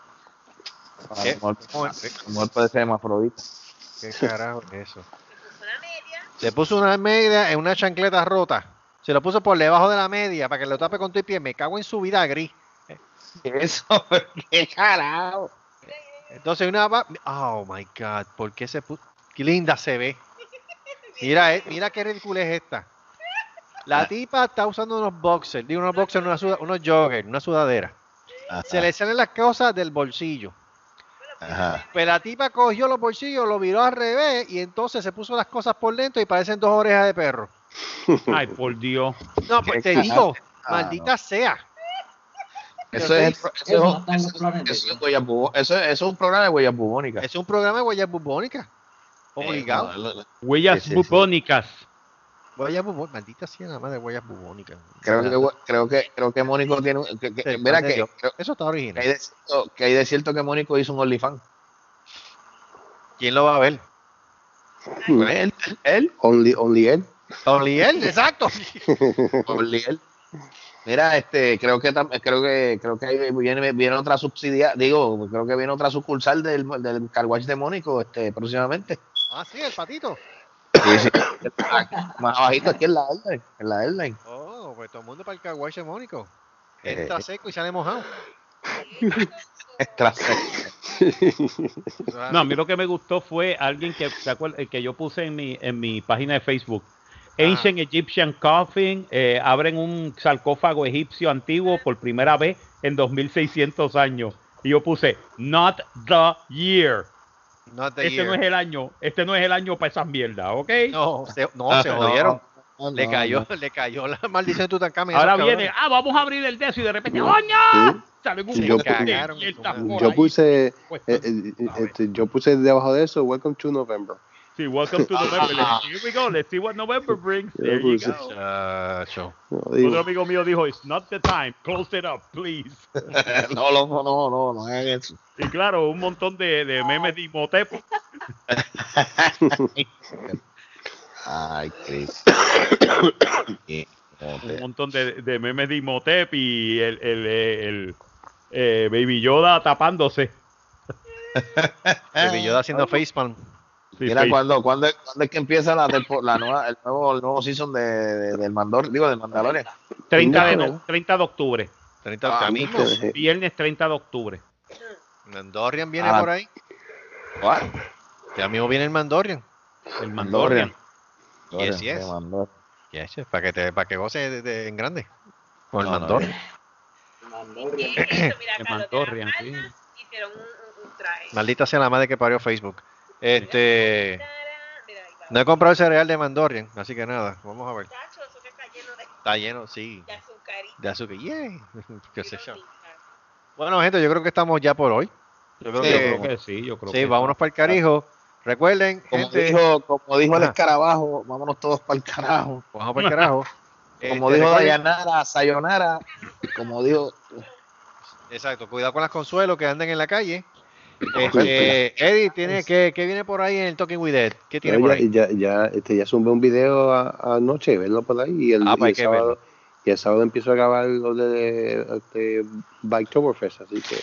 a ¿Qué? lo mejor- ¿Cómo a es? lo mejor puede ser hermafrodita. ¿Qué carajo es eso? Una media. Se puso una media en una chancleta rota. Se lo puso por debajo de la media para que lo tape con tu pie. Me cago en su vida gris. Eso, (laughs) qué carajo. Entonces una va. Oh my god, ¿por qué se puso? Qué linda se ve. Mira, eh, mira qué ridícula es esta. La tipa está usando unos boxers, digo unos boxers, una suda- unos joggers, una sudadera. Se le salen las cosas del bolsillo. Ajá. Pues la tipa cogió los bolsillos, lo viró al revés y entonces se puso las cosas por dentro y parecen dos orejas de perro. (laughs) Ay, por Dios. No, pues te digo, Ah, maldita sea. Eso es, Eso no es eso un programa de huellas bubónicas. Es un programa de huellas bubónicas. Obligado. Eh, no, no, Huellas Sí, sí, sí. Huellas bubónicas. Maldita sea nada más de huellas bubónicas. Creo que creo que creo que Mónico tiene un- que, que- Sí, mira que, creo Eso está que original. hay de cierto, que hay de cierto que Mónico hizo un OnlyFans. ¿Quién lo va a ver? Él, él, Only, only él. Only él, (laughs) exacto. only él. Mira, este, creo que creo que creo que ahí viene, viene otra subsidia, digo, creo que viene otra sucursal del, del Carwash de Mónico, este, próximamente. Ah, sí, el patito. Sí, sí. (coughs) Más abajito aquí en la airline, en la airline. Oh, pues todo el mundo para el caguache mónico. Eh, Entra seco y sale mojado. Extra- No, a mí lo que me gustó fue alguien que, ¿se acuerda? que yo puse en mi, en mi página de Facebook. Ancient Egyptian Coffin, eh, abren un sarcófago egipcio antiguo por primera vez en 2600 años. Y yo puse, not the year. Not the este year. no es el año, este no es el año para esas mierdas, ¿ok? No, se, no, se No, jodieron. no, le no, cayó, no. le cayó la maldición de Tutankamón. Ahora viene, ah, vamos a abrir el de eso y de repente, ¡coño! Un Yo- cagaron Yo puse, Pues, eh, eh, eh, este, yo puse debajo de eso, Welcome to November. Sí, welcome to November. (laughs) Let's- Here we go. Let's see what November brings. There you go. Chacho. No, Otro amigo mío dijo, it's not the time. Close it up, please. (laughs) no, no, no, no, no, no hagan eso. Y claro, un montón de, de memes de Imhotep. (laughs) Ay, no Un montón de, de memes de Imhotep y el, el, eh, el, eh, Baby Yoda tapándose. Baby Yoda haciendo facepalm. Sí, Mira, sí. cuando, cuando, cuando es que empieza la, la nueva, el, nuevo, el nuevo season de, de- del Mandor, digo, del Mandalorian. 30, de, No. no- 30 de octubre. 30 Ah, ya a mí mismo. que- Viernes 30 de octubre. Mandorian viene Ah. por ahí. ¿Cuál? Ya mismo viene el Mandorian. El Mandalorian. Mandalorian. Yes, yes. De Mandor. Ya, che, para que te, para que goce de, de- en grande. Con el No, Mandorian. De de hicieron un, un traje. Maldita sea la madre que parió Facebook. Este. No he comprado el cereal de Mandalorian, así que nada, vamos a ver. Chacho, eso que está lleno sí, de azucarita. de azúcar. (laughs) Qué sé yo. Bueno, gente, yo creo que estamos ya por hoy. Yo creo Sí, Yo que. creo que sí, yo creo Sí, que vámonos para el carijo. Recuerden, Como gente, dijo, como dijo el escarabajo, vámonos todos para el carajo. vamos para el carajo. (laughs) Como Este, dijo recuerden- Dayanara, Sayonara, como dijo Exacto, cuidado con las consuelos que anden en la calle. Este, Eddie, tiene que, ¿qué viene por ahí en el Talking with Ed? ¿Qué tiene por ya, ahí? ya, ya, este, ya sumé un video a- anoche, verlo por ahí. Y el, Ah, y pues el sábado, verlo. y el sábado empiezo a grabar lo de, de Biketoberfest, así que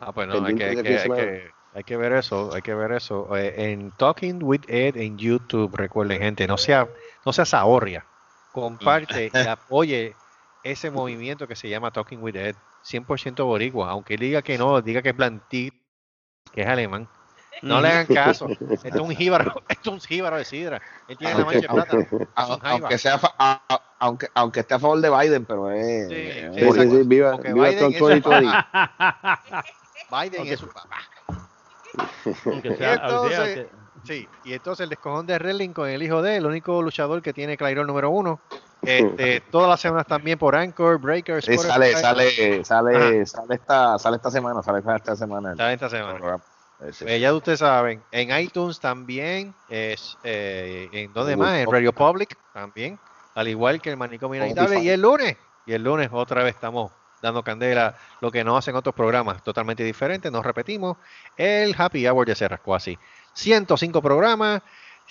Ah, pues no, hay que, hay que, hay que, hay que ver eso, hay que ver eso. Eh, en Talking with Ed en YouTube, recuerden, gente, no sea, no sea zahorria. Comparte y (laughs) apoye ese movimiento que se llama Talking with Ed, 100% boricua, aunque él diga que no, diga que es blantit, que es alemán. No le hagan caso. Esto es un jíbaro, (laughs) esto es un jíbaro de sidra. Él tiene la mancha de plata. Es un a- jaiba. aunque sea fa- a- a- aunque aunque esté a favor de Biden, pero es Sí, sí, Sí, sí, exacto. sí, viva, viva Biden Trump es- 2020. (laughs) Biden es su papá. aunque Y sea, entonces-. Sí, y entonces el descojón de Redling con el hijo de él, el único luchador que tiene Clairol número uno. Este, (laughs) todas las semanas también por Anchor, Breaker, Sí, sale, sale, sale, sale esta, sale esta semana, sale esta semana. el Sale esta semana. Eh, sí. Pues ya ustedes saben, en iTunes también, es, eh, en donde Uh, más, en. Radio Public también, al igual que el Manicomio Inhabitable. Y el lunes, y el lunes otra vez estamos dando candela, lo que no hacen otros programas totalmente diferentes, nos repetimos, el Happy Hour de Cerrasco, así. 105 programas,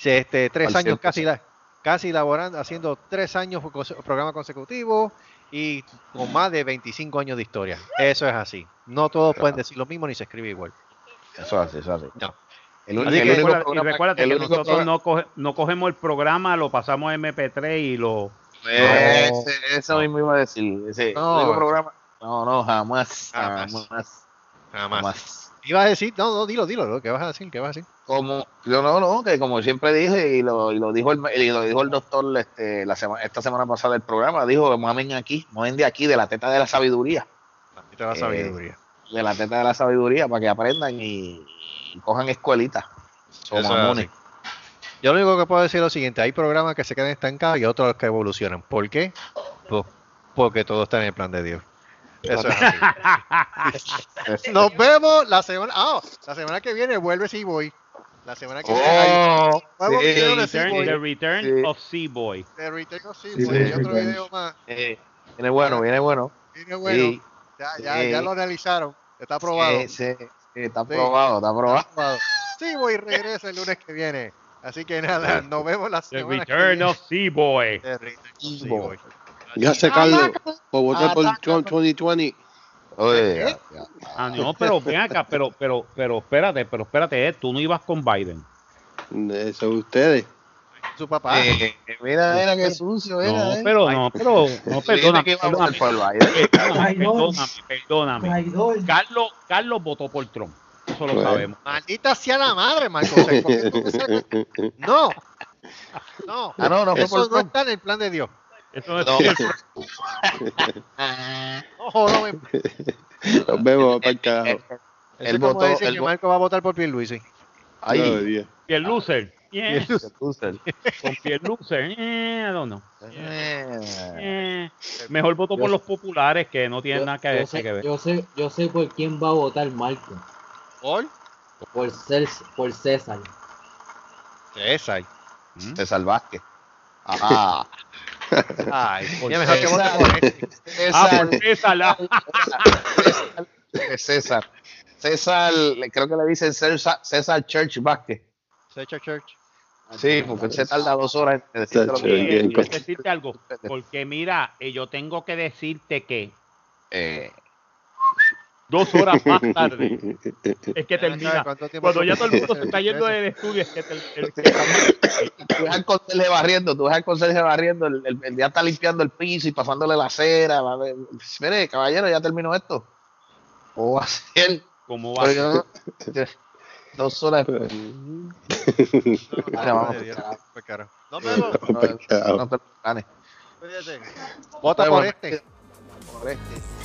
este, tres Al años 100%. casi, la- casi laborando, haciendo tres años programa consecutivo y con más de 25 años de historia. Eso es así. No todos pueden decir lo mismo ni se escribe igual. Eso eso. No. El, Así el que único Recuerda- y recuérdate el que único nosotros programa- no, coge- no cogemos el programa, lo pasamos a MP3 y lo... Ese- eso mismo iba a decir. Ese No. único programa. No, no, jamás, Jamás. jamás, Jamás. jamás. Iba a decir, no, no, dilo, dilo, ¿qué vas a decir? ¿Qué vas a decir? Como, yo no, no, que como siempre dije y lo, y lo dijo el y lo dijo el doctor este, la semana, esta semana pasada del programa, dijo, mamen aquí, mamen de aquí, de la teta de la sabiduría, Aquí te la Eh, sabiduría. de la teta de la sabiduría, para que aprendan y, y cojan escuelita. Son Eso es mamones. Yo lo único que puedo decir es lo siguiente, hay programas que se quedan estancados y otros que evolucionan. ¿Por qué? Pues porque todo está en el plan de Dios. Eso es así. (laughs) Nos vemos la semana. Ah, la semana que viene vuelve si voy. La semana que viene hay Oh, sí, de Return- Seaboy, the Return Sí. of Seaboy. de Return of Sí, Seaboy, sí, y otro video más. eh, viene bueno, viene bueno. Viene bueno. Sí, Ya, ya, Sí. ya lo analizaron. Está aprobado. sí, sí, sí, está Sí. aprobado, está aprobado. Sí, voy regresa el lunes que viene. Así que nada, nos vemos la The semana que Return viene. of Seaboy. De Return of Seaboy. Seaboy. Gracias, Carlos, por votar por. Trump 2020. Oye, ¿Eh? ya, ya. Ah, no, pero ven acá, pero, pero, pero espérate, pero espérate, eh, tú no ibas con Biden. Eso ustedes. Su papá. Eh, mira, mira qué sucio, mira. No, eh. pero no, pero, no, perdóname, que iba a perdóname, votar por Biden. perdóname, perdóname, perdóname. Carlos, Carlos votó por Trump. Eso lo Bueno. sabemos. Maldita sea la madre, Marco. (laughs) No. No. Ah, no, no fue Eso por no Trump. está en el plan de Dios. Eso no es (laughs) No. cierto. No, joder. Nos vemos para el carajo. Como votó- dicen él que Marco va a votar por Pierluisi. El loser. Yeah. Loser. Con piel loser. Eh, I don't know. Eh, Eh, mejor voto por Yo- los populares que no tienen Yo, nada que, yo sé, que ver. yo, sé, yo sé por quién va a votar Marco. ¿Por? Por, Cés- por César. Esa. César Vázquez. Ah, (laughs) Ay, Por ya mejor que vote César. este. Ah, César, por César. César, César, César, creo que le dicen César, César Church Vázquez. Secha Church. Sí, porque se tarda dos horas en decirte lo que decirte algo, porque mira, eh, yo tengo que decirte que eh, dos horas más tarde es que termina. Cuando ya todo el mundo se está yendo del estudio, es que, te- el- que- tú ves al conserje barriendo, tú ves al conserje barriendo, el, el, el día está limpiando el piso y pasándole la cera. va a ver, Mire, caballero, ya terminó esto. ¿Cómo va a ser? ¿Cómo va? Yo no- dos horas después. No, no, pues. Vota este. Por este.